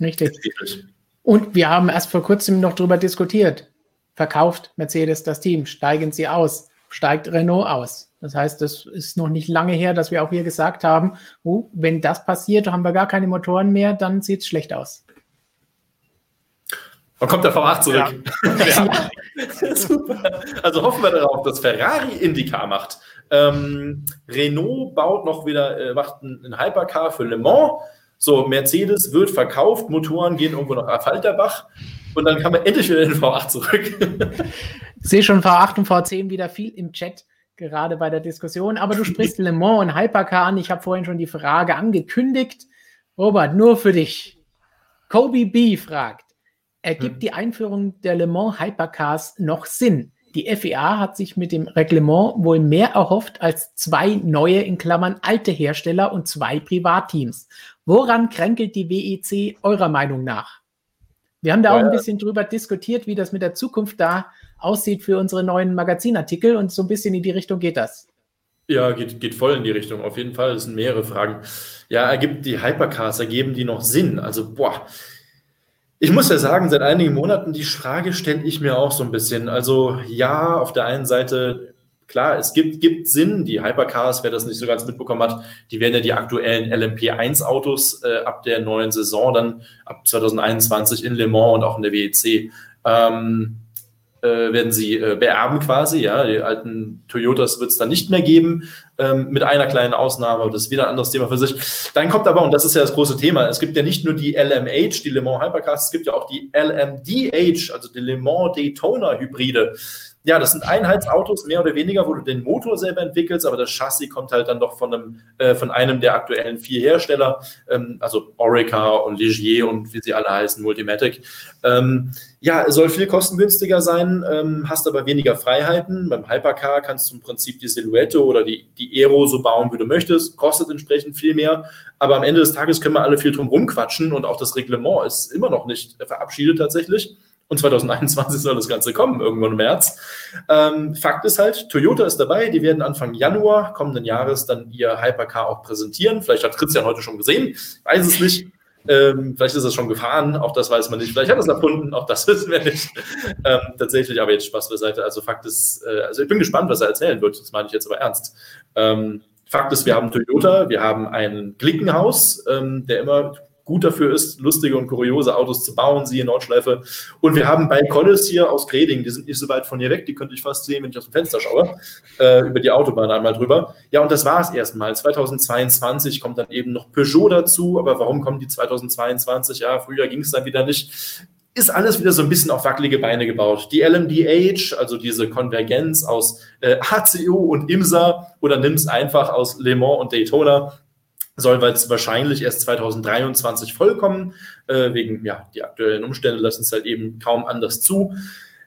Richtig. Und wir haben erst vor kurzem noch darüber diskutiert. Verkauft Mercedes das Team? Steigen sie aus? Steigt Renault aus? Das heißt, das ist noch nicht lange her, dass wir auch hier gesagt haben, oh, wenn das passiert, haben wir gar keine Motoren mehr, dann sieht es schlecht aus. Wann kommt der V8 zurück? Ja. ja. Super. Also hoffen wir darauf, dass Ferrari IndyCar macht. Ähm, Renault baut noch wieder, äh, macht einen Hypercar für Le Mans. So, Mercedes wird verkauft, Motoren gehen irgendwo nach Falterbach und dann kann man endlich wieder in den V8 zurück. Ich sehe schon V8 und V10 wieder viel im Chat, gerade bei der Diskussion. Aber du sprichst Le Mans und Hypercar an. Ich habe vorhin schon die Frage angekündigt. Robert, nur für dich. Kobe B fragt, ergibt hm. die Einführung der Le Mans Hypercars noch Sinn? Die FIA hat sich mit dem Reglement wohl mehr erhofft als zwei neue, in Klammern alte Hersteller und zwei Privatteams. Woran kränkelt die WEC eurer Meinung nach? Wir haben da auch ein bisschen drüber diskutiert, wie das mit der Zukunft da aussieht für unsere neuen Magazinartikel und so ein bisschen in die Richtung geht das. Ja, geht, geht voll in die Richtung, auf jeden Fall. Das sind mehrere Fragen. Ja, ergibt die Hypercars, ergeben die noch Sinn? Also, boah, ich muss ja sagen, seit einigen Monaten, die Frage stelle ich mir auch so ein bisschen. Also ja, auf der einen Seite, klar, es gibt, gibt Sinn, die Hypercars, wer das nicht so ganz mitbekommen hat, die werden ja die aktuellen LMP1-Autos äh, ab der neuen Saison, dann ab 2021 in Le Mans und auch in der WEC. Ähm, äh, werden sie äh, beerben quasi. Ja, die alten Toyotas wird es dann nicht mehr geben, ähm, mit einer kleinen Ausnahme. Das ist wieder ein anderes Thema für sich. Dann kommt aber, und das ist ja das große Thema, es gibt ja nicht nur die LMH, die Le Mans Hypercars, es gibt ja auch die LMDH, also die Le Mans Daytona Hybride ja, das sind Einheitsautos, mehr oder weniger, wo du den Motor selber entwickelst, aber das Chassis kommt halt dann doch von einem, äh, von einem der aktuellen vier Hersteller, ähm, also Orica und Ligier und wie sie alle heißen, Multimatic. Ähm, ja, soll viel kostengünstiger sein, ähm, hast aber weniger Freiheiten. Beim Hypercar kannst du im Prinzip die Silhouette oder die, die Aero so bauen, wie du möchtest, kostet entsprechend viel mehr. Aber am Ende des Tages können wir alle viel drum rumquatschen und auch das Reglement ist immer noch nicht verabschiedet tatsächlich. Und 2021 soll das Ganze kommen, irgendwann im März. Ähm, Fakt ist halt, Toyota ist dabei, die werden Anfang Januar kommenden Jahres dann ihr Hypercar auch präsentieren. Vielleicht hat Christian heute schon gesehen, weiß es nicht. Ähm, vielleicht ist es schon gefahren, auch das weiß man nicht. Vielleicht hat es erfunden, auch das wissen wir nicht. Ähm, tatsächlich, aber jetzt Spaß beiseite. Also Fakt ist, äh, also ich bin gespannt, was er erzählen wird. Das meine ich jetzt aber ernst. Ähm, Fakt ist, wir haben Toyota, wir haben ein Glickenhaus, ähm, der immer gut dafür ist, lustige und kuriose Autos zu bauen, siehe Nordschleife. Und wir haben bei Collis hier aus Greding, die sind nicht so weit von hier weg, die könnte ich fast sehen, wenn ich aus dem Fenster schaue, äh, über die Autobahn einmal drüber. Ja, und das war es erstmal. 2022 kommt dann eben noch Peugeot dazu, aber warum kommen die 2022? Ja, früher ging es dann wieder nicht ist alles wieder so ein bisschen auf wackelige Beine gebaut. Die LMDH, also diese Konvergenz aus äh, HCO und IMSA oder nimm es einfach aus Le Mans und Daytona, soll wahrscheinlich erst 2023 vollkommen, äh, wegen, ja, die aktuellen Umstände lassen es halt eben kaum anders zu.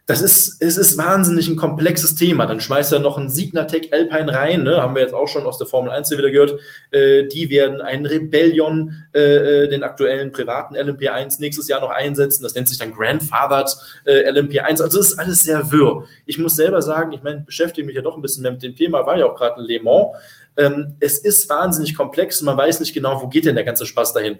Das ist, es ist wahnsinnig ein komplexes Thema. Dann schmeißt er noch einen Signatec Alpine rein, ne? haben wir jetzt auch schon aus der Formel 1 wieder gehört. Äh, die werden einen Rebellion, äh, äh den aktuellen privaten LMP1 nächstes Jahr noch einsetzen. Das nennt sich dann Grandfathered äh, LMP1. Also es ist alles sehr wirr. Ich muss selber sagen, ich meine, beschäftige mich ja doch ein bisschen mehr mit dem Thema, war ja auch gerade in Le Mans. Ähm, es ist wahnsinnig komplex und man weiß nicht genau, wo geht denn der ganze Spaß dahin.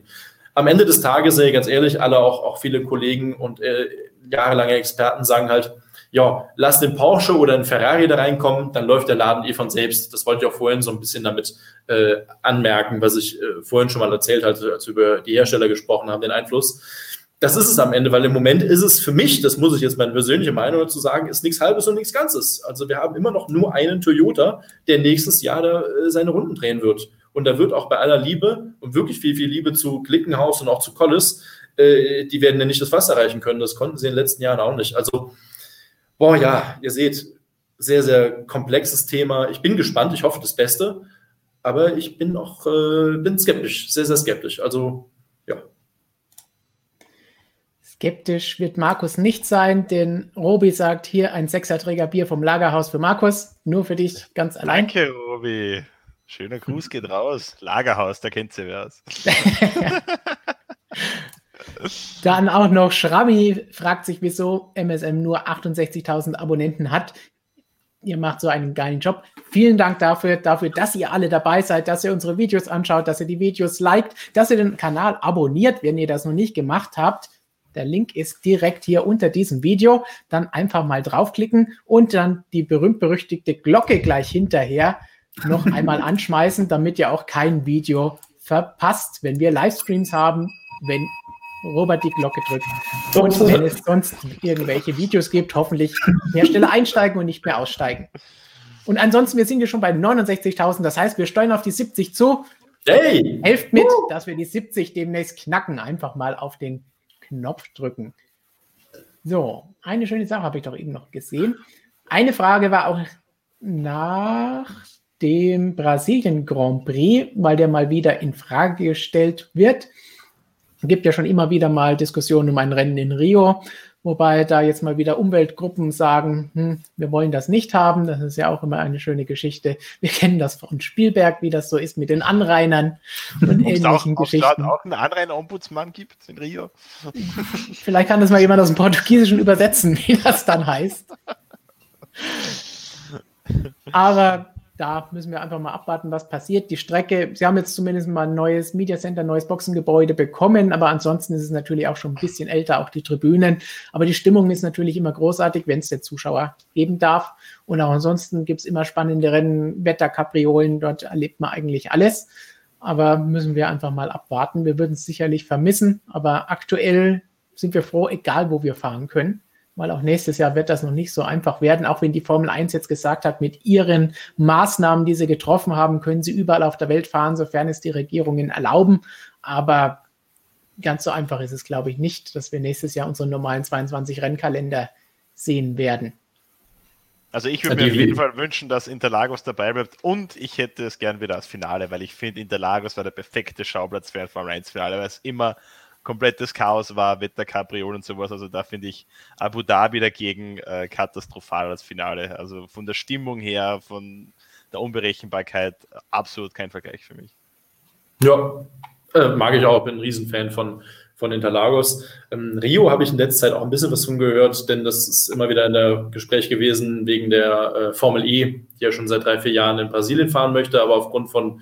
Am Ende des Tages, sehe ich ganz ehrlich, alle auch, auch viele Kollegen und äh, jahrelange Experten sagen halt, ja, lass den Porsche oder ein Ferrari da reinkommen, dann läuft der Laden eh von selbst. Das wollte ich auch vorhin so ein bisschen damit äh, anmerken, was ich äh, vorhin schon mal erzählt hatte, als wir über die Hersteller gesprochen haben, den Einfluss das ist es am Ende, weil im Moment ist es für mich, das muss ich jetzt meine persönliche Meinung dazu sagen, ist nichts Halbes und nichts Ganzes. Also wir haben immer noch nur einen Toyota, der nächstes Jahr da äh, seine Runden drehen wird. Und da wird auch bei aller Liebe und wirklich viel, viel Liebe zu Klickenhaus und auch zu Collis, äh, die werden ja nicht das Wasser erreichen können. Das konnten sie in den letzten Jahren auch nicht. Also, boah, ja, ihr seht, sehr, sehr komplexes Thema. Ich bin gespannt, ich hoffe das Beste, aber ich bin auch äh, bin skeptisch, sehr, sehr skeptisch. Also. Skeptisch wird Markus nicht sein, denn Robi sagt hier ein Sechserträger Bier vom Lagerhaus für Markus. Nur für dich ganz allein. Danke, Robi. Schöner Gruß geht raus. Lagerhaus, da kennt sie wer. Dann auch noch Schrabi fragt sich, wieso MSM nur 68.000 Abonnenten hat. Ihr macht so einen geilen Job. Vielen Dank dafür, dafür, dass ihr alle dabei seid, dass ihr unsere Videos anschaut, dass ihr die Videos liked, dass ihr den Kanal abonniert, wenn ihr das noch nicht gemacht habt. Der Link ist direkt hier unter diesem Video. Dann einfach mal draufklicken und dann die berühmt-berüchtigte Glocke gleich hinterher noch einmal anschmeißen, damit ihr auch kein Video verpasst, wenn wir Livestreams haben, wenn Robert die Glocke drückt. Und wenn es sonst irgendwelche Videos gibt, hoffentlich Hersteller einsteigen und nicht mehr aussteigen. Und ansonsten, wir sind ja schon bei 69.000, das heißt, wir steuern auf die 70 zu. Hey! Helft mit, dass wir die 70 demnächst knacken. Einfach mal auf den Knopf drücken. So, eine schöne Sache habe ich doch eben noch gesehen. Eine Frage war auch nach dem Brasilien Grand Prix, weil der mal wieder in Frage gestellt wird. Es gibt ja schon immer wieder mal Diskussionen um ein Rennen in Rio. Wobei da jetzt mal wieder Umweltgruppen sagen, hm, wir wollen das nicht haben. Das ist ja auch immer eine schöne Geschichte. Wir kennen das von Spielberg, wie das so ist mit den Anrainern und ähnlichen auch, Geschichten. Ob es auch einen Anrainer-Ombudsmann gibt in Rio. Vielleicht kann das mal jemand aus dem Portugiesischen übersetzen, wie das dann heißt. Aber da müssen wir einfach mal abwarten, was passiert. Die Strecke, sie haben jetzt zumindest mal ein neues Media Center, neues Boxengebäude bekommen, aber ansonsten ist es natürlich auch schon ein bisschen älter, auch die Tribünen. Aber die Stimmung ist natürlich immer großartig, wenn es der Zuschauer geben darf. Und auch ansonsten gibt es immer spannende Rennen, Wetterkapriolen, dort erlebt man eigentlich alles. Aber müssen wir einfach mal abwarten. Wir würden es sicherlich vermissen, aber aktuell sind wir froh, egal wo wir fahren können weil auch nächstes Jahr wird das noch nicht so einfach werden, auch wenn die Formel 1 jetzt gesagt hat, mit ihren Maßnahmen, die sie getroffen haben, können sie überall auf der Welt fahren, sofern es die Regierungen erlauben. Aber ganz so einfach ist es, glaube ich, nicht, dass wir nächstes Jahr unseren normalen 22 Rennkalender sehen werden. Also ich würde mir auf jeden Fall wünschen, dass Interlagos dabei bleibt und ich hätte es gern wieder als Finale, weil ich finde, Interlagos war der perfekte Schauplatz für ein Formel 1 Finale, weil es immer komplettes Chaos war, Wetterkapriolen und sowas. Also da finde ich Abu Dhabi dagegen äh, katastrophal als Finale. Also von der Stimmung her, von der Unberechenbarkeit, absolut kein Vergleich für mich. Ja, äh, mag ich auch, bin ein Riesenfan von, von Interlagos. Ähm, Rio habe ich in letzter Zeit auch ein bisschen was von gehört, denn das ist immer wieder in der Gespräch gewesen wegen der äh, Formel E, die ja schon seit drei, vier Jahren in Brasilien fahren möchte, aber aufgrund von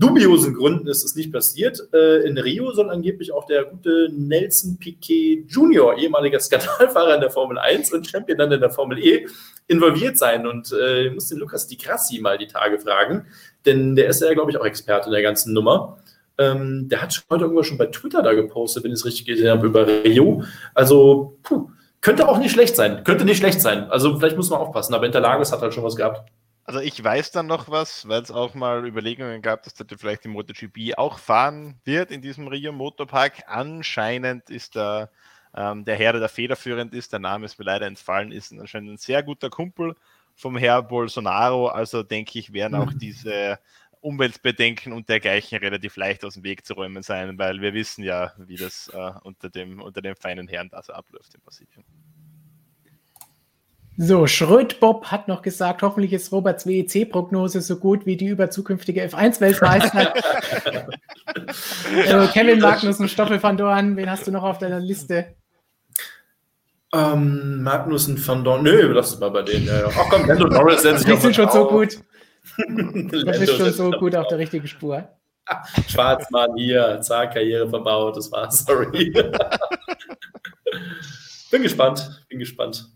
dubiosen Gründen ist es nicht passiert. Äh, in Rio soll angeblich auch der gute Nelson Piquet Jr., ehemaliger Skandalfahrer in der Formel 1 und Champion dann in der Formel E, involviert sein. Und äh, ich muss den Lukas Di Grassi mal die Tage fragen, denn der ist ja, glaube ich, auch Experte in der ganzen Nummer. Ähm, der hat heute irgendwo schon bei Twitter da gepostet, wenn ich es richtig gesehen habe, über Rio. Also, puh, könnte auch nicht schlecht sein. Könnte nicht schlecht sein. Also, vielleicht muss man aufpassen, aber Interlagos hat halt schon was gehabt. Also ich weiß dann noch was, weil es auch mal Überlegungen gab, dass der vielleicht die MotoGP auch fahren wird in diesem Rio Motorpark. Anscheinend ist da ähm, der Herr, der da federführend ist, der Name ist mir leider entfallen, ist anscheinend ein sehr guter Kumpel vom Herr Bolsonaro. Also denke ich, werden auch mhm. diese Umweltbedenken und dergleichen relativ leicht aus dem Weg zu räumen sein, weil wir wissen ja, wie das äh, unter, dem, unter dem feinen Herrn da so abläuft in Brasilien. So, Schrödbob hat noch gesagt, hoffentlich ist Roberts WEC-Prognose so gut wie die über zukünftige F1-Weltmeister. äh, Kevin Magnussen, Stoffel van Dorn, wen hast du noch auf deiner Liste? Ähm, Magnussen van Dorn, nö, lass es mal bei denen. Ja, ja. Ach komm, Lando Norris setzt sich Die sind schon so gut. du bist schon so gut auf der richtigen Spur. Schwarzmann hier, zack, Karriere verbaut, das war's, sorry. bin gespannt, bin gespannt.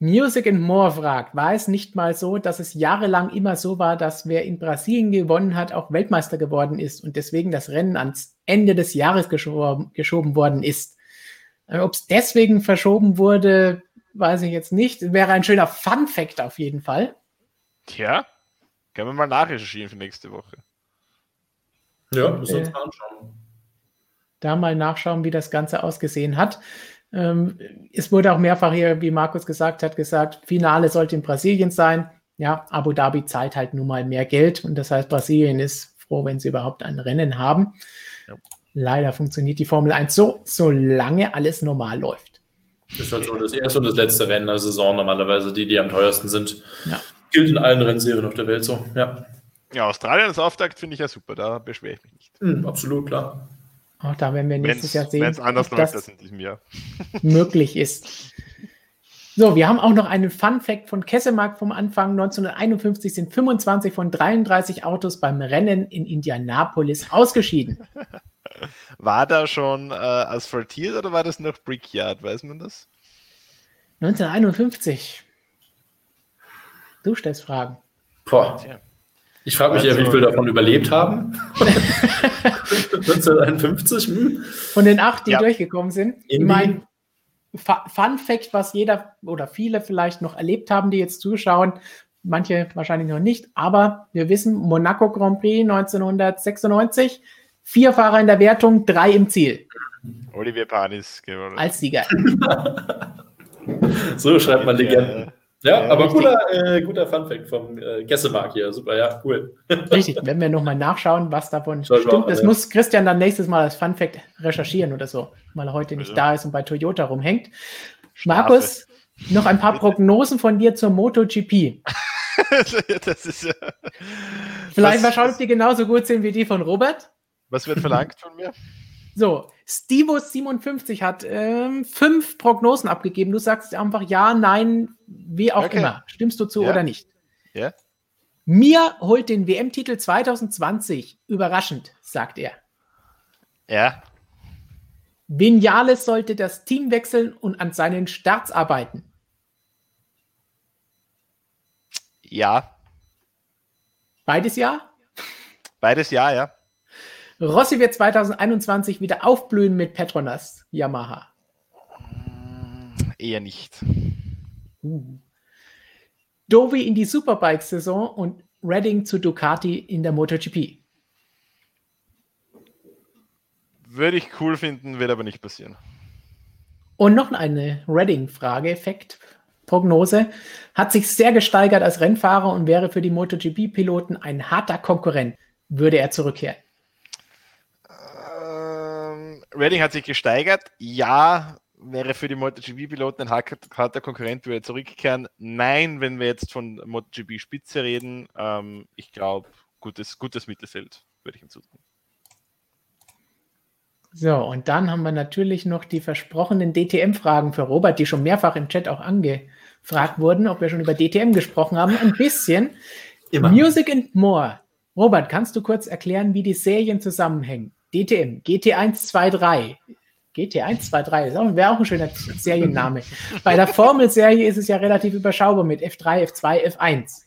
Music and More fragt, war es nicht mal so, dass es jahrelang immer so war, dass wer in Brasilien gewonnen hat, auch Weltmeister geworden ist und deswegen das Rennen ans Ende des Jahres geschoben, geschoben worden ist? Äh, Ob es deswegen verschoben wurde, weiß ich jetzt nicht. Wäre ein schöner Fun-Fact auf jeden Fall. Tja, können wir mal nachrecherchieren für nächste Woche. Ja, müssen wir uns mal anschauen. Da mal nachschauen, wie das Ganze ausgesehen hat. Ähm, es wurde auch mehrfach hier, wie Markus gesagt hat, gesagt, Finale sollte in Brasilien sein. Ja, Abu Dhabi zahlt halt nun mal mehr Geld und das heißt, Brasilien ist froh, wenn sie überhaupt ein Rennen haben. Ja. Leider funktioniert die Formel 1 so, solange alles normal läuft. Das ist halt so das erste und das letzte Rennen der Saison normalerweise, die, die am teuersten sind. Ja. Gilt in allen Rennserien auf der Welt so, ja. Ja, Australien als Auftakt finde ich ja super, da beschwere ich mich nicht. Mhm, absolut, klar. Auch da werden wir nächstes wenn's, Jahr sehen, wenn es anders läuft als in diesem Jahr. möglich ist. So, wir haben auch noch einen Fun Fact von Kessemark vom Anfang. 1951 sind 25 von 33 Autos beim Rennen in Indianapolis ausgeschieden. War da schon äh, asphaltiert oder war das noch Brickyard? Weiß man das? 1951. Du stellst Fragen. Boah. Ich frage mich also, ja, wie viele davon überlebt haben. 1951. Hm? Von den acht, die ja. durchgekommen sind. Ich meine, Fun Fact, was jeder oder viele vielleicht noch erlebt haben, die jetzt zuschauen, manche wahrscheinlich noch nicht, aber wir wissen, Monaco Grand Prix 1996, vier Fahrer in der Wertung, drei im Ziel. Olivier Panis gewonnen. Als Sieger. so schreibt man Legenden. Ja, ja, aber guter, äh, guter Funfact vom äh, Gessemark hier. Super, ja, cool. Richtig, wenn wir nochmal nachschauen, was davon Soll stimmt. Machen, das ja. muss Christian dann nächstes Mal als Funfact recherchieren oder so, weil er heute nicht ja. da ist und bei Toyota rumhängt. Markus, noch ein paar Prognosen von dir zur MotoGP. das ist ja. Vielleicht mal schauen, ob die genauso gut sind wie die von Robert. Was wird verlangt von mir? So, Stivo57 hat ähm, fünf Prognosen abgegeben. Du sagst einfach ja, nein, wie auch okay. immer. Stimmst du zu ja. oder nicht? Ja. Mir holt den WM-Titel 2020 überraschend, sagt er. Ja. Vinales sollte das Team wechseln und an seinen Starts arbeiten. Ja. Beides ja? Beides ja, ja. Rossi wird 2021 wieder aufblühen mit Petronas Yamaha. Eher nicht. Uh. Dovi in die Superbike-Saison und Redding zu Ducati in der MotoGP. Würde ich cool finden, wird aber nicht passieren. Und noch eine Redding-Frage, Effekt, Prognose. Hat sich sehr gesteigert als Rennfahrer und wäre für die MotoGP-Piloten ein harter Konkurrent. Würde er zurückkehren? Redding hat sich gesteigert. Ja, wäre für die MotoGP-Piloten ein harter Konkurrent, würde zurückkehren. Nein, wenn wir jetzt von MotoGP-Spitze reden, ähm, ich glaube, gutes, gutes Mittelfeld würde ich hinzufügen. So, und dann haben wir natürlich noch die versprochenen DTM-Fragen für Robert, die schon mehrfach im Chat auch angefragt wurden, ob wir schon über DTM gesprochen haben. Ein bisschen. Immer. Music and More Robert, kannst du kurz erklären, wie die Serien zusammenhängen? DTM, GT1, 2, 3. GT1, 2, 3, das wäre auch ein schöner Serienname. Bei der Formel-Serie ist es ja relativ überschaubar mit F3, F2, F1.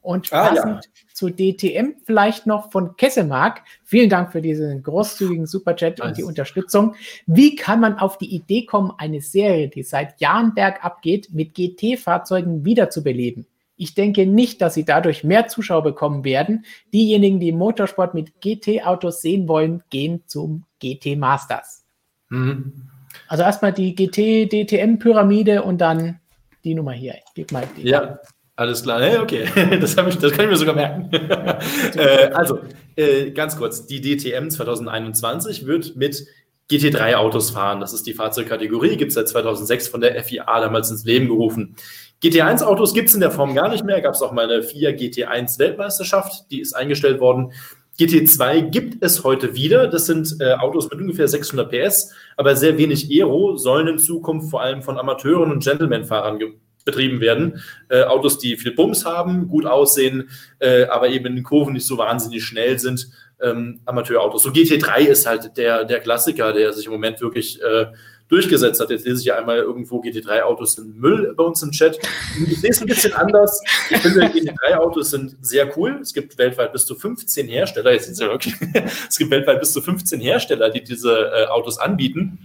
Und ah, passend ja. zu DTM vielleicht noch von Kessemark. Vielen Dank für diesen großzügigen Superchat nice. und die Unterstützung. Wie kann man auf die Idee kommen, eine Serie, die seit Jahren bergab geht, mit GT-Fahrzeugen wiederzubeleben? Ich denke nicht, dass sie dadurch mehr Zuschauer bekommen werden. Diejenigen, die Motorsport mit GT-Autos sehen wollen, gehen zum GT Masters. Mhm. Also erstmal die GT-DTM-Pyramide und dann die Nummer hier. Gib mal die. Ja, alles klar, hey, okay, das, ich, das, kann ich mir sogar merken. äh, also, äh, ganz kurz, die DTM 2021 wird mit GT3-Autos fahren. Das ist die Fahrzeugkategorie, gibt es seit 2006 von der FIA damals ins Leben gerufen. GT1-Autos gibt es in der Form gar nicht mehr. Gab es auch mal eine FIA GT1-Weltmeisterschaft, die ist eingestellt worden. GT2 gibt es heute wieder. Das sind äh, Autos mit ungefähr 600 PS, aber sehr wenig Aero, sollen in Zukunft vor allem von Amateuren und Gentleman-Fahrern betrieben werden. Äh, Autos, die viel Bums haben, gut aussehen, äh, aber eben in den Kurven nicht so wahnsinnig schnell sind. Ähm, Amateurautos. So GT3 ist halt der, der Klassiker, der sich im Moment wirklich äh, durchgesetzt hat. Jetzt lese ich ja einmal irgendwo GT3-Autos sind Müll bei uns im Chat. Ich sehe es ein bisschen anders. Ich finde, GT3-Autos sind sehr cool. Es gibt weltweit bis zu 15 Hersteller. Jetzt ja wirklich. es gibt weltweit bis zu 15 Hersteller, die diese äh, Autos anbieten.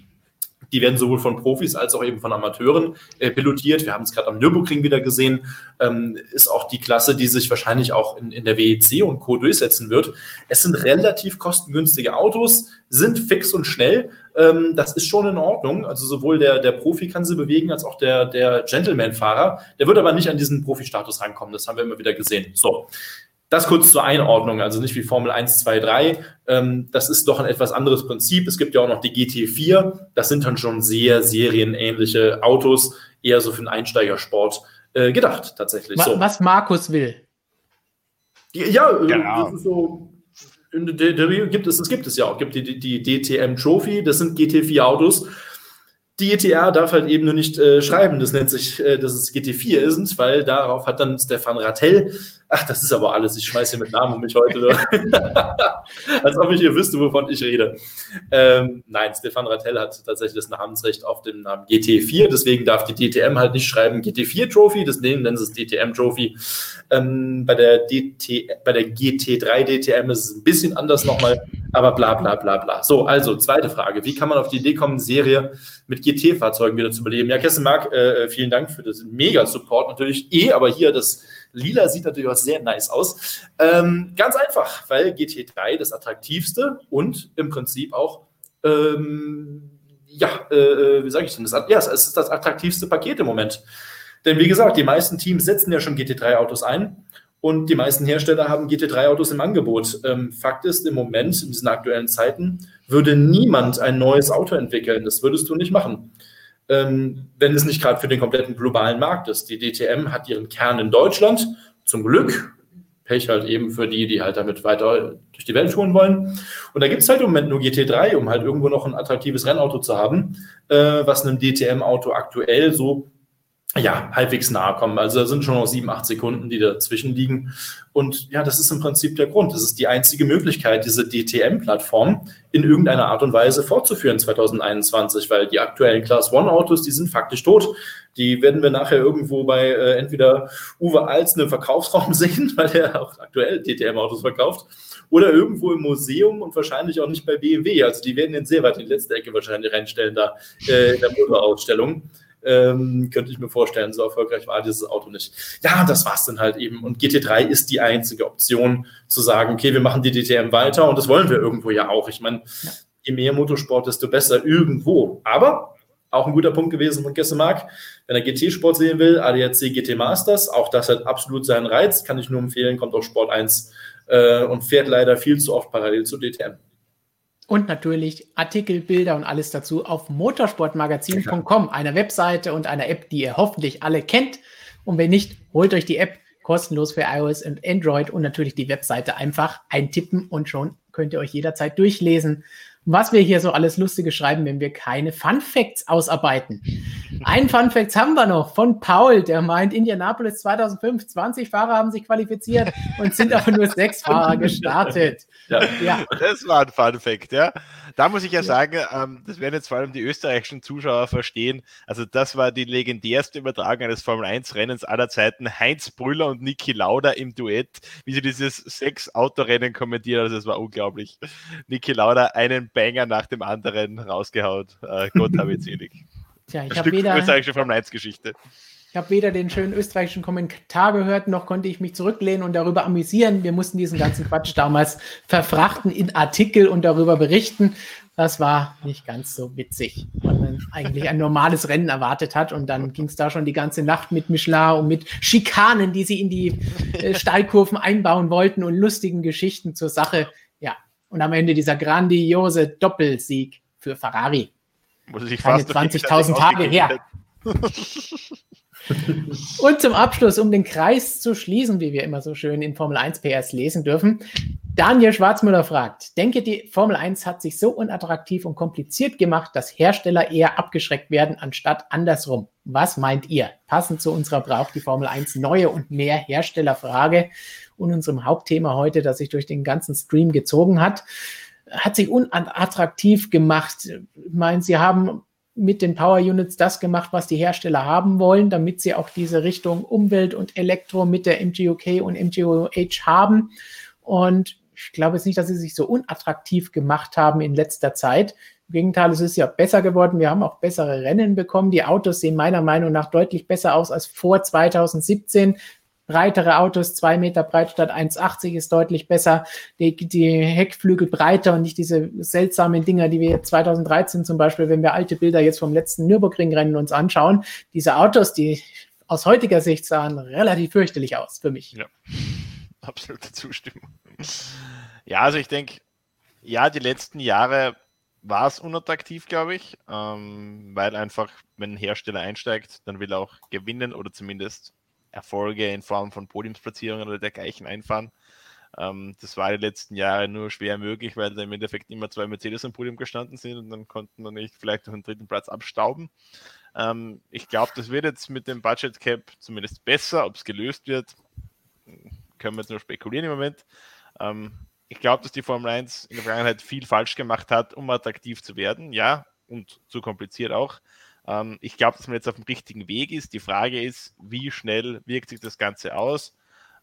Die werden sowohl von Profis als auch eben von Amateuren äh, pilotiert. Wir haben es gerade am Nürburgring wieder gesehen. Ähm, ist auch die Klasse, die sich wahrscheinlich auch in, in der WEC und Co. durchsetzen wird. Es sind relativ kostengünstige Autos, sind fix und schnell. Ähm, das ist schon in Ordnung. Also sowohl der, der Profi kann sie bewegen, als auch der, der Gentleman-Fahrer. Der wird aber nicht an diesen Profi-Status rankommen. Das haben wir immer wieder gesehen. So. Das kurz zur Einordnung, also nicht wie Formel 1, 2, 3. Ähm, das ist doch ein etwas anderes Prinzip. Es gibt ja auch noch die GT4. Das sind dann schon sehr serienähnliche Autos, eher so für den Einsteigersport äh, gedacht, tatsächlich. Was, so. was Markus will. Ja, genau. das ist so. Gibt es, es gibt es ja auch. Gibt die, die, die DTM Trophy, das sind GT4 Autos. Die ETR darf halt eben nur nicht äh, schreiben, das nennt sich, äh, dass es GT4 ist, weil darauf hat dann Stefan Rattel Ach, das ist aber alles. Ich schmeiße hier mit Namen um mich heute. Als ob ich hier wüsste, wovon ich rede. Ähm, nein, Stefan Rattel hat tatsächlich das Namensrecht auf dem Namen GT4. Deswegen darf die DTM halt nicht schreiben GT4 Trophy. Deswegen nennen sie es DTM Trophy. Ähm, bei, der DT, bei der GT3 DTM ist es ein bisschen anders nochmal. Aber bla, bla, bla, bla. So, also, zweite Frage. Wie kann man auf die Idee kommen, Serie mit GT-Fahrzeugen wieder zu beleben? Ja, Kessemark, äh, vielen Dank für das Mega-Support natürlich. Eh, aber hier das Lila sieht natürlich auch sehr nice aus. Ähm, ganz einfach, weil GT3 das attraktivste und im Prinzip auch, ähm, ja, äh, wie sage ich denn das? Ja, es ist das attraktivste Paket im Moment. Denn wie gesagt, die meisten Teams setzen ja schon GT3-Autos ein und die meisten Hersteller haben GT3-Autos im Angebot. Ähm, Fakt ist, im Moment, in diesen aktuellen Zeiten, würde niemand ein neues Auto entwickeln. Das würdest du nicht machen ähm, wenn es nicht gerade für den kompletten globalen Markt ist. Die DTM hat ihren Kern in Deutschland, zum Glück. Pech halt eben für die, die halt damit weiter durch die Welt touren wollen. Und da gibt es halt im Moment nur GT3, um halt irgendwo noch ein attraktives Rennauto zu haben, äh, was einem DTM-Auto aktuell so ja, halbwegs nahe kommen. Also da sind schon noch sieben, acht Sekunden, die dazwischen liegen. Und ja, das ist im Prinzip der Grund. Das ist die einzige Möglichkeit, diese DTM-Plattform in irgendeiner Art und Weise fortzuführen 2021, weil die aktuellen Class One-Autos, die sind faktisch tot. Die werden wir nachher irgendwo bei äh, entweder Uwe Alz einen Verkaufsraum sehen, weil er auch aktuell DTM-Autos verkauft, oder irgendwo im Museum und wahrscheinlich auch nicht bei BMW. Also die werden den sehr weit in die letzte Ecke wahrscheinlich reinstellen da äh, in der Motorausstellung. Ähm, könnte ich mir vorstellen, so erfolgreich war dieses Auto nicht. Ja, das war es dann halt eben. Und GT3 ist die einzige Option zu sagen, okay, wir machen die DTM weiter und das wollen wir irgendwo ja auch. Ich meine, je mehr Motorsport, desto besser irgendwo. Aber auch ein guter Punkt gewesen von Gessemark. Wenn er GT-Sport sehen will, ADAC GT Masters, auch das hat absolut seinen Reiz, kann ich nur empfehlen, kommt auf Sport 1 äh, und fährt leider viel zu oft parallel zu DTM. Und natürlich Artikel, Bilder und alles dazu auf motorsportmagazin.com, einer Webseite und einer App, die ihr hoffentlich alle kennt. Und wenn nicht, holt euch die App kostenlos für iOS und Android und natürlich die Webseite einfach eintippen und schon könnt ihr euch jederzeit durchlesen, was wir hier so alles Lustige schreiben, wenn wir keine Fun Facts ausarbeiten. Ein Fun Facts haben wir noch von Paul, der meint, Indianapolis 2005, 20 Fahrer haben sich qualifiziert und sind aber nur sechs Fahrer gestartet. Ja. ja. Das war ein Fun Fact, ja. Da muss ich ja, ja. sagen, ähm, das werden jetzt vor allem die österreichischen Zuschauer verstehen. Also, das war die legendärste Übertragung eines Formel 1-Rennens aller Zeiten. Heinz Brüller und Niki Lauda im Duett, wie sie dieses sechs Autorennen kommentieren. Also, das war unglaublich. Niki Lauda einen Banger nach dem anderen rausgehaut. Äh, Gott habe ich selig. Tja, ich habe weder österreichische Formel 1 Geschichte. Ich habe weder den schönen österreichischen Kommentar gehört, noch konnte ich mich zurücklehnen und darüber amüsieren. Wir mussten diesen ganzen Quatsch damals verfrachten in Artikel und darüber berichten. Das war nicht ganz so witzig, weil man eigentlich ein normales Rennen erwartet hat. Und dann ging es da schon die ganze Nacht mit Michelin und mit Schikanen, die sie in die äh, Steilkurven einbauen wollten und lustigen Geschichten zur Sache. Ja, und am Ende dieser grandiose Doppelsieg für Ferrari. Muss ich Keine 20.000 Tage her. Und zum Abschluss, um den Kreis zu schließen, wie wir immer so schön in Formel 1 PS lesen dürfen, Daniel Schwarzmüller fragt, denke, die Formel 1 hat sich so unattraktiv und kompliziert gemacht, dass Hersteller eher abgeschreckt werden, anstatt andersrum. Was meint ihr? Passend zu unserer Braucht die Formel 1 neue und mehr Herstellerfrage und unserem Hauptthema heute, das sich durch den ganzen Stream gezogen hat, hat sich unattraktiv gemacht. Ich meine, sie haben mit den Power Units das gemacht, was die Hersteller haben wollen, damit sie auch diese Richtung Umwelt und Elektro mit der MGOK und MGOH haben. Und ich glaube jetzt nicht, dass sie sich so unattraktiv gemacht haben in letzter Zeit. Im Gegenteil, es ist ja besser geworden. Wir haben auch bessere Rennen bekommen. Die Autos sehen meiner Meinung nach deutlich besser aus als vor 2017 breitere Autos, zwei Meter breit statt 1,80 ist deutlich besser. Die, die Heckflügel breiter und nicht diese seltsamen Dinger, die wir 2013 zum Beispiel, wenn wir alte Bilder jetzt vom letzten Nürburgring-Rennen uns anschauen. Diese Autos, die aus heutiger Sicht sahen relativ fürchterlich aus für mich. Ja, absolute Zustimmung. Ja, also ich denke, ja, die letzten Jahre war es unattraktiv, glaube ich, ähm, weil einfach, wenn ein Hersteller einsteigt, dann will er auch gewinnen oder zumindest Erfolge in Form von Podiumsplatzierungen oder dergleichen einfahren. Ähm, das war die letzten Jahre nur schwer möglich, weil da im Endeffekt immer zwei Mercedes am Podium gestanden sind und dann konnten wir nicht vielleicht noch einen dritten Platz abstauben. Ähm, ich glaube, das wird jetzt mit dem Budget Cap zumindest besser. Ob es gelöst wird, können wir jetzt nur spekulieren im Moment. Ähm, ich glaube, dass die Formel 1 in der Vergangenheit viel falsch gemacht hat, um attraktiv zu werden. Ja, und zu kompliziert auch. Ähm, ich glaube, dass man jetzt auf dem richtigen Weg ist. Die Frage ist, wie schnell wirkt sich das Ganze aus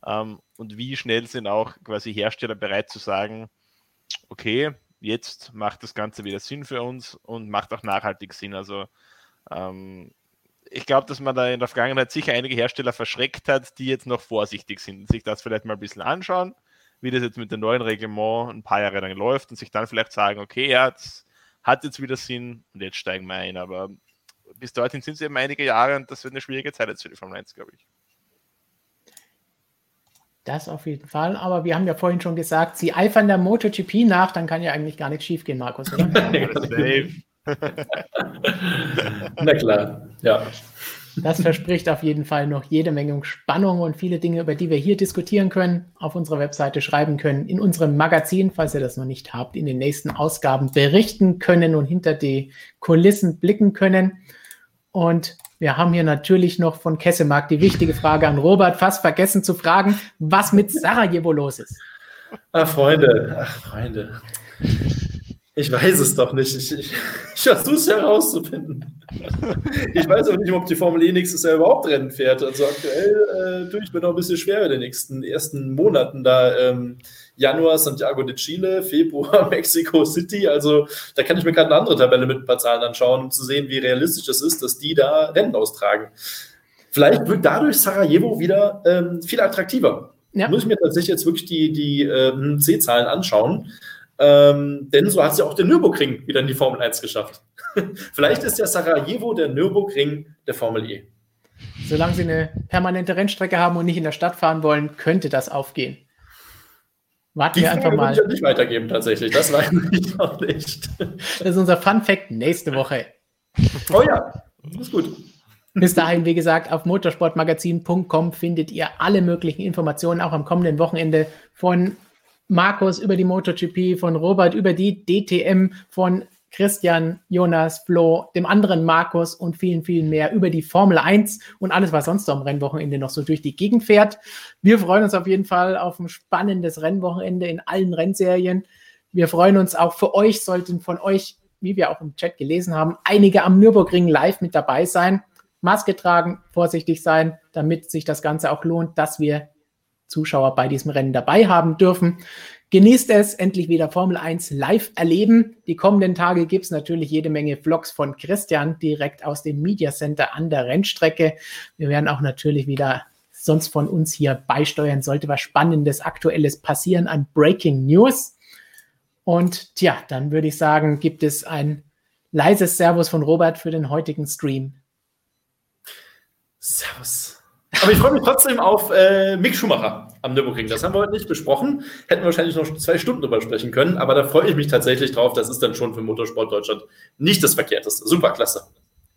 ähm, und wie schnell sind auch quasi Hersteller bereit zu sagen, okay, jetzt macht das Ganze wieder Sinn für uns und macht auch nachhaltig Sinn. Also ähm, ich glaube, dass man da in der Vergangenheit sicher einige Hersteller verschreckt hat, die jetzt noch vorsichtig sind, sich das vielleicht mal ein bisschen anschauen, wie das jetzt mit dem neuen Reglement ein paar Jahre lang läuft und sich dann vielleicht sagen, okay, ja, das hat jetzt wieder Sinn und jetzt steigen wir ein. Aber bis dorthin sind es eben einige Jahre und das wird eine schwierige Zeit jetzt für die Formel 1, glaube ich. Das auf jeden Fall. Aber wir haben ja vorhin schon gesagt, sie eifern der MotoGP nach, dann kann ja eigentlich gar nichts schief gehen, Markus. Na klar, ja. Das verspricht auf jeden Fall noch jede Menge Spannung und viele Dinge, über die wir hier diskutieren können, auf unserer Webseite schreiben können, in unserem Magazin, falls ihr das noch nicht habt, in den nächsten Ausgaben berichten können und hinter die Kulissen blicken können. Und wir haben hier natürlich noch von Kessemark die wichtige Frage an Robert, fast vergessen zu fragen, was mit Sarajevo los ist. Ach, Freunde, ach, Freunde. Ich weiß es doch nicht. Ich, ich, ich versuche es herauszufinden. Ich weiß auch nicht, ob die Formel E nächstes Jahr überhaupt Rennen fährt. Also aktuell äh, tue ich mir noch ein bisschen schwer in den nächsten ersten Monaten. Da ähm, Januar Santiago de Chile, Februar Mexico City. Also da kann ich mir gerade eine andere Tabelle mit ein paar Zahlen anschauen, um zu sehen, wie realistisch es ist, dass die da Rennen austragen. Vielleicht wird dadurch Sarajevo wieder ähm, viel attraktiver. Ja. Muss ich mir tatsächlich jetzt wirklich die, die ähm, C-Zahlen anschauen. Ähm, denn so hat sie auch der Nürburgring wieder in die Formel 1 geschafft. Vielleicht ist der Sarajevo der Nürburgring der Formel E. Solange sie eine permanente Rennstrecke haben und nicht in der Stadt fahren wollen, könnte das aufgehen. Warten die wir einfach mal. Ich nicht weitergeben, tatsächlich. Das weiß ich noch nicht. Das ist unser Fun Fact nächste Woche. Oh ja, das ist gut. Bis dahin, wie gesagt, auf motorsportmagazin.com findet ihr alle möglichen Informationen, auch am kommenden Wochenende von Markus, über die MotoGP, von Robert, über die DTM, von Christian, Jonas, Flo, dem anderen Markus und vielen, vielen mehr über die Formel 1 und alles, was sonst am Rennwochenende noch so durch die Gegend fährt. Wir freuen uns auf jeden Fall auf ein spannendes Rennwochenende in allen Rennserien. Wir freuen uns auch für euch, sollten von euch, wie wir auch im Chat gelesen haben, einige am Nürburgring live mit dabei sein. Maske tragen, vorsichtig sein, damit sich das Ganze auch lohnt, dass wir Zuschauer bei diesem Rennen dabei haben dürfen. Genießt es, endlich wieder Formel 1 live erleben. Die kommenden Tage gibt es natürlich jede Menge Vlogs von Christian direkt aus dem Media Center an der Rennstrecke. Wir werden auch natürlich wieder sonst von uns hier beisteuern, sollte was Spannendes, Aktuelles passieren an Breaking News. Und tja, dann würde ich sagen, gibt es ein leises Servus von Robert für den heutigen Stream. Servus. Aber ich freue mich trotzdem auf äh, Mick Schumacher am Nürburgring. Das haben wir heute nicht besprochen. Hätten wir wahrscheinlich noch zwei Stunden drüber sprechen können, aber da freue ich mich tatsächlich drauf. Das ist dann schon für Motorsport Deutschland nicht das Verkehrteste. Super, klasse.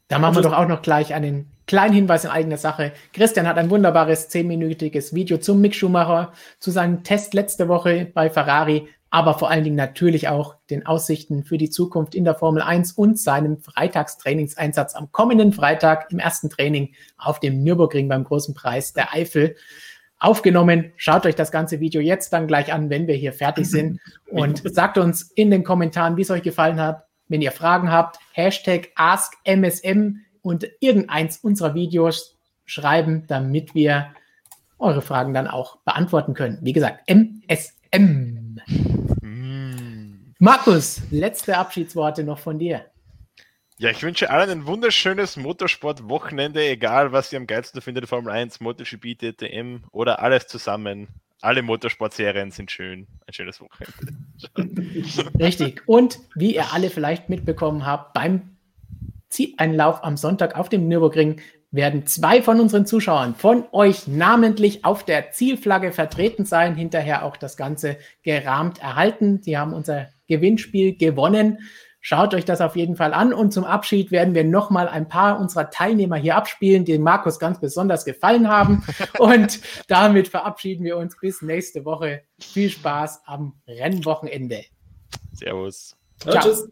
Da machen wir doch auch noch gleich einen kleinen Hinweis in eigener Sache. Christian hat ein wunderbares zehnminütiges Video zum Mick Schumacher, zu seinem Test letzte Woche bei Ferrari aber vor allen Dingen natürlich auch den Aussichten für die Zukunft in der Formel 1 und seinem Freitagstrainingseinsatz am kommenden Freitag im ersten Training auf dem Nürburgring beim großen Preis der Eifel aufgenommen. Schaut euch das ganze Video jetzt dann gleich an, wenn wir hier fertig sind und sagt uns in den Kommentaren, wie es euch gefallen hat. Wenn ihr Fragen habt, Hashtag AskMSM und irgendeins unserer Videos schreiben, damit wir eure Fragen dann auch beantworten können. Wie gesagt, MSM. Markus, letzte Abschiedsworte noch von dir. Ja, ich wünsche allen ein wunderschönes Motorsport-Wochenende, egal was ihr am geilsten findet, Formel 1, MotoGP, DTM oder alles zusammen. Alle Motorsport-Serien sind schön. Ein schönes Wochenende. Richtig. Und wie ihr alle vielleicht mitbekommen habt, beim Zieleinlauf am Sonntag auf dem Nürburgring werden zwei von unseren Zuschauern von euch namentlich auf der Zielflagge vertreten sein, hinterher auch das Ganze gerahmt erhalten. Sie haben unser Gewinnspiel gewonnen. Schaut euch das auf jeden Fall an. Und zum Abschied werden wir nochmal ein paar unserer Teilnehmer hier abspielen, die Markus ganz besonders gefallen haben. Und damit verabschieden wir uns bis nächste Woche. Viel Spaß am Rennwochenende. Servus. Ciao. Tschüss.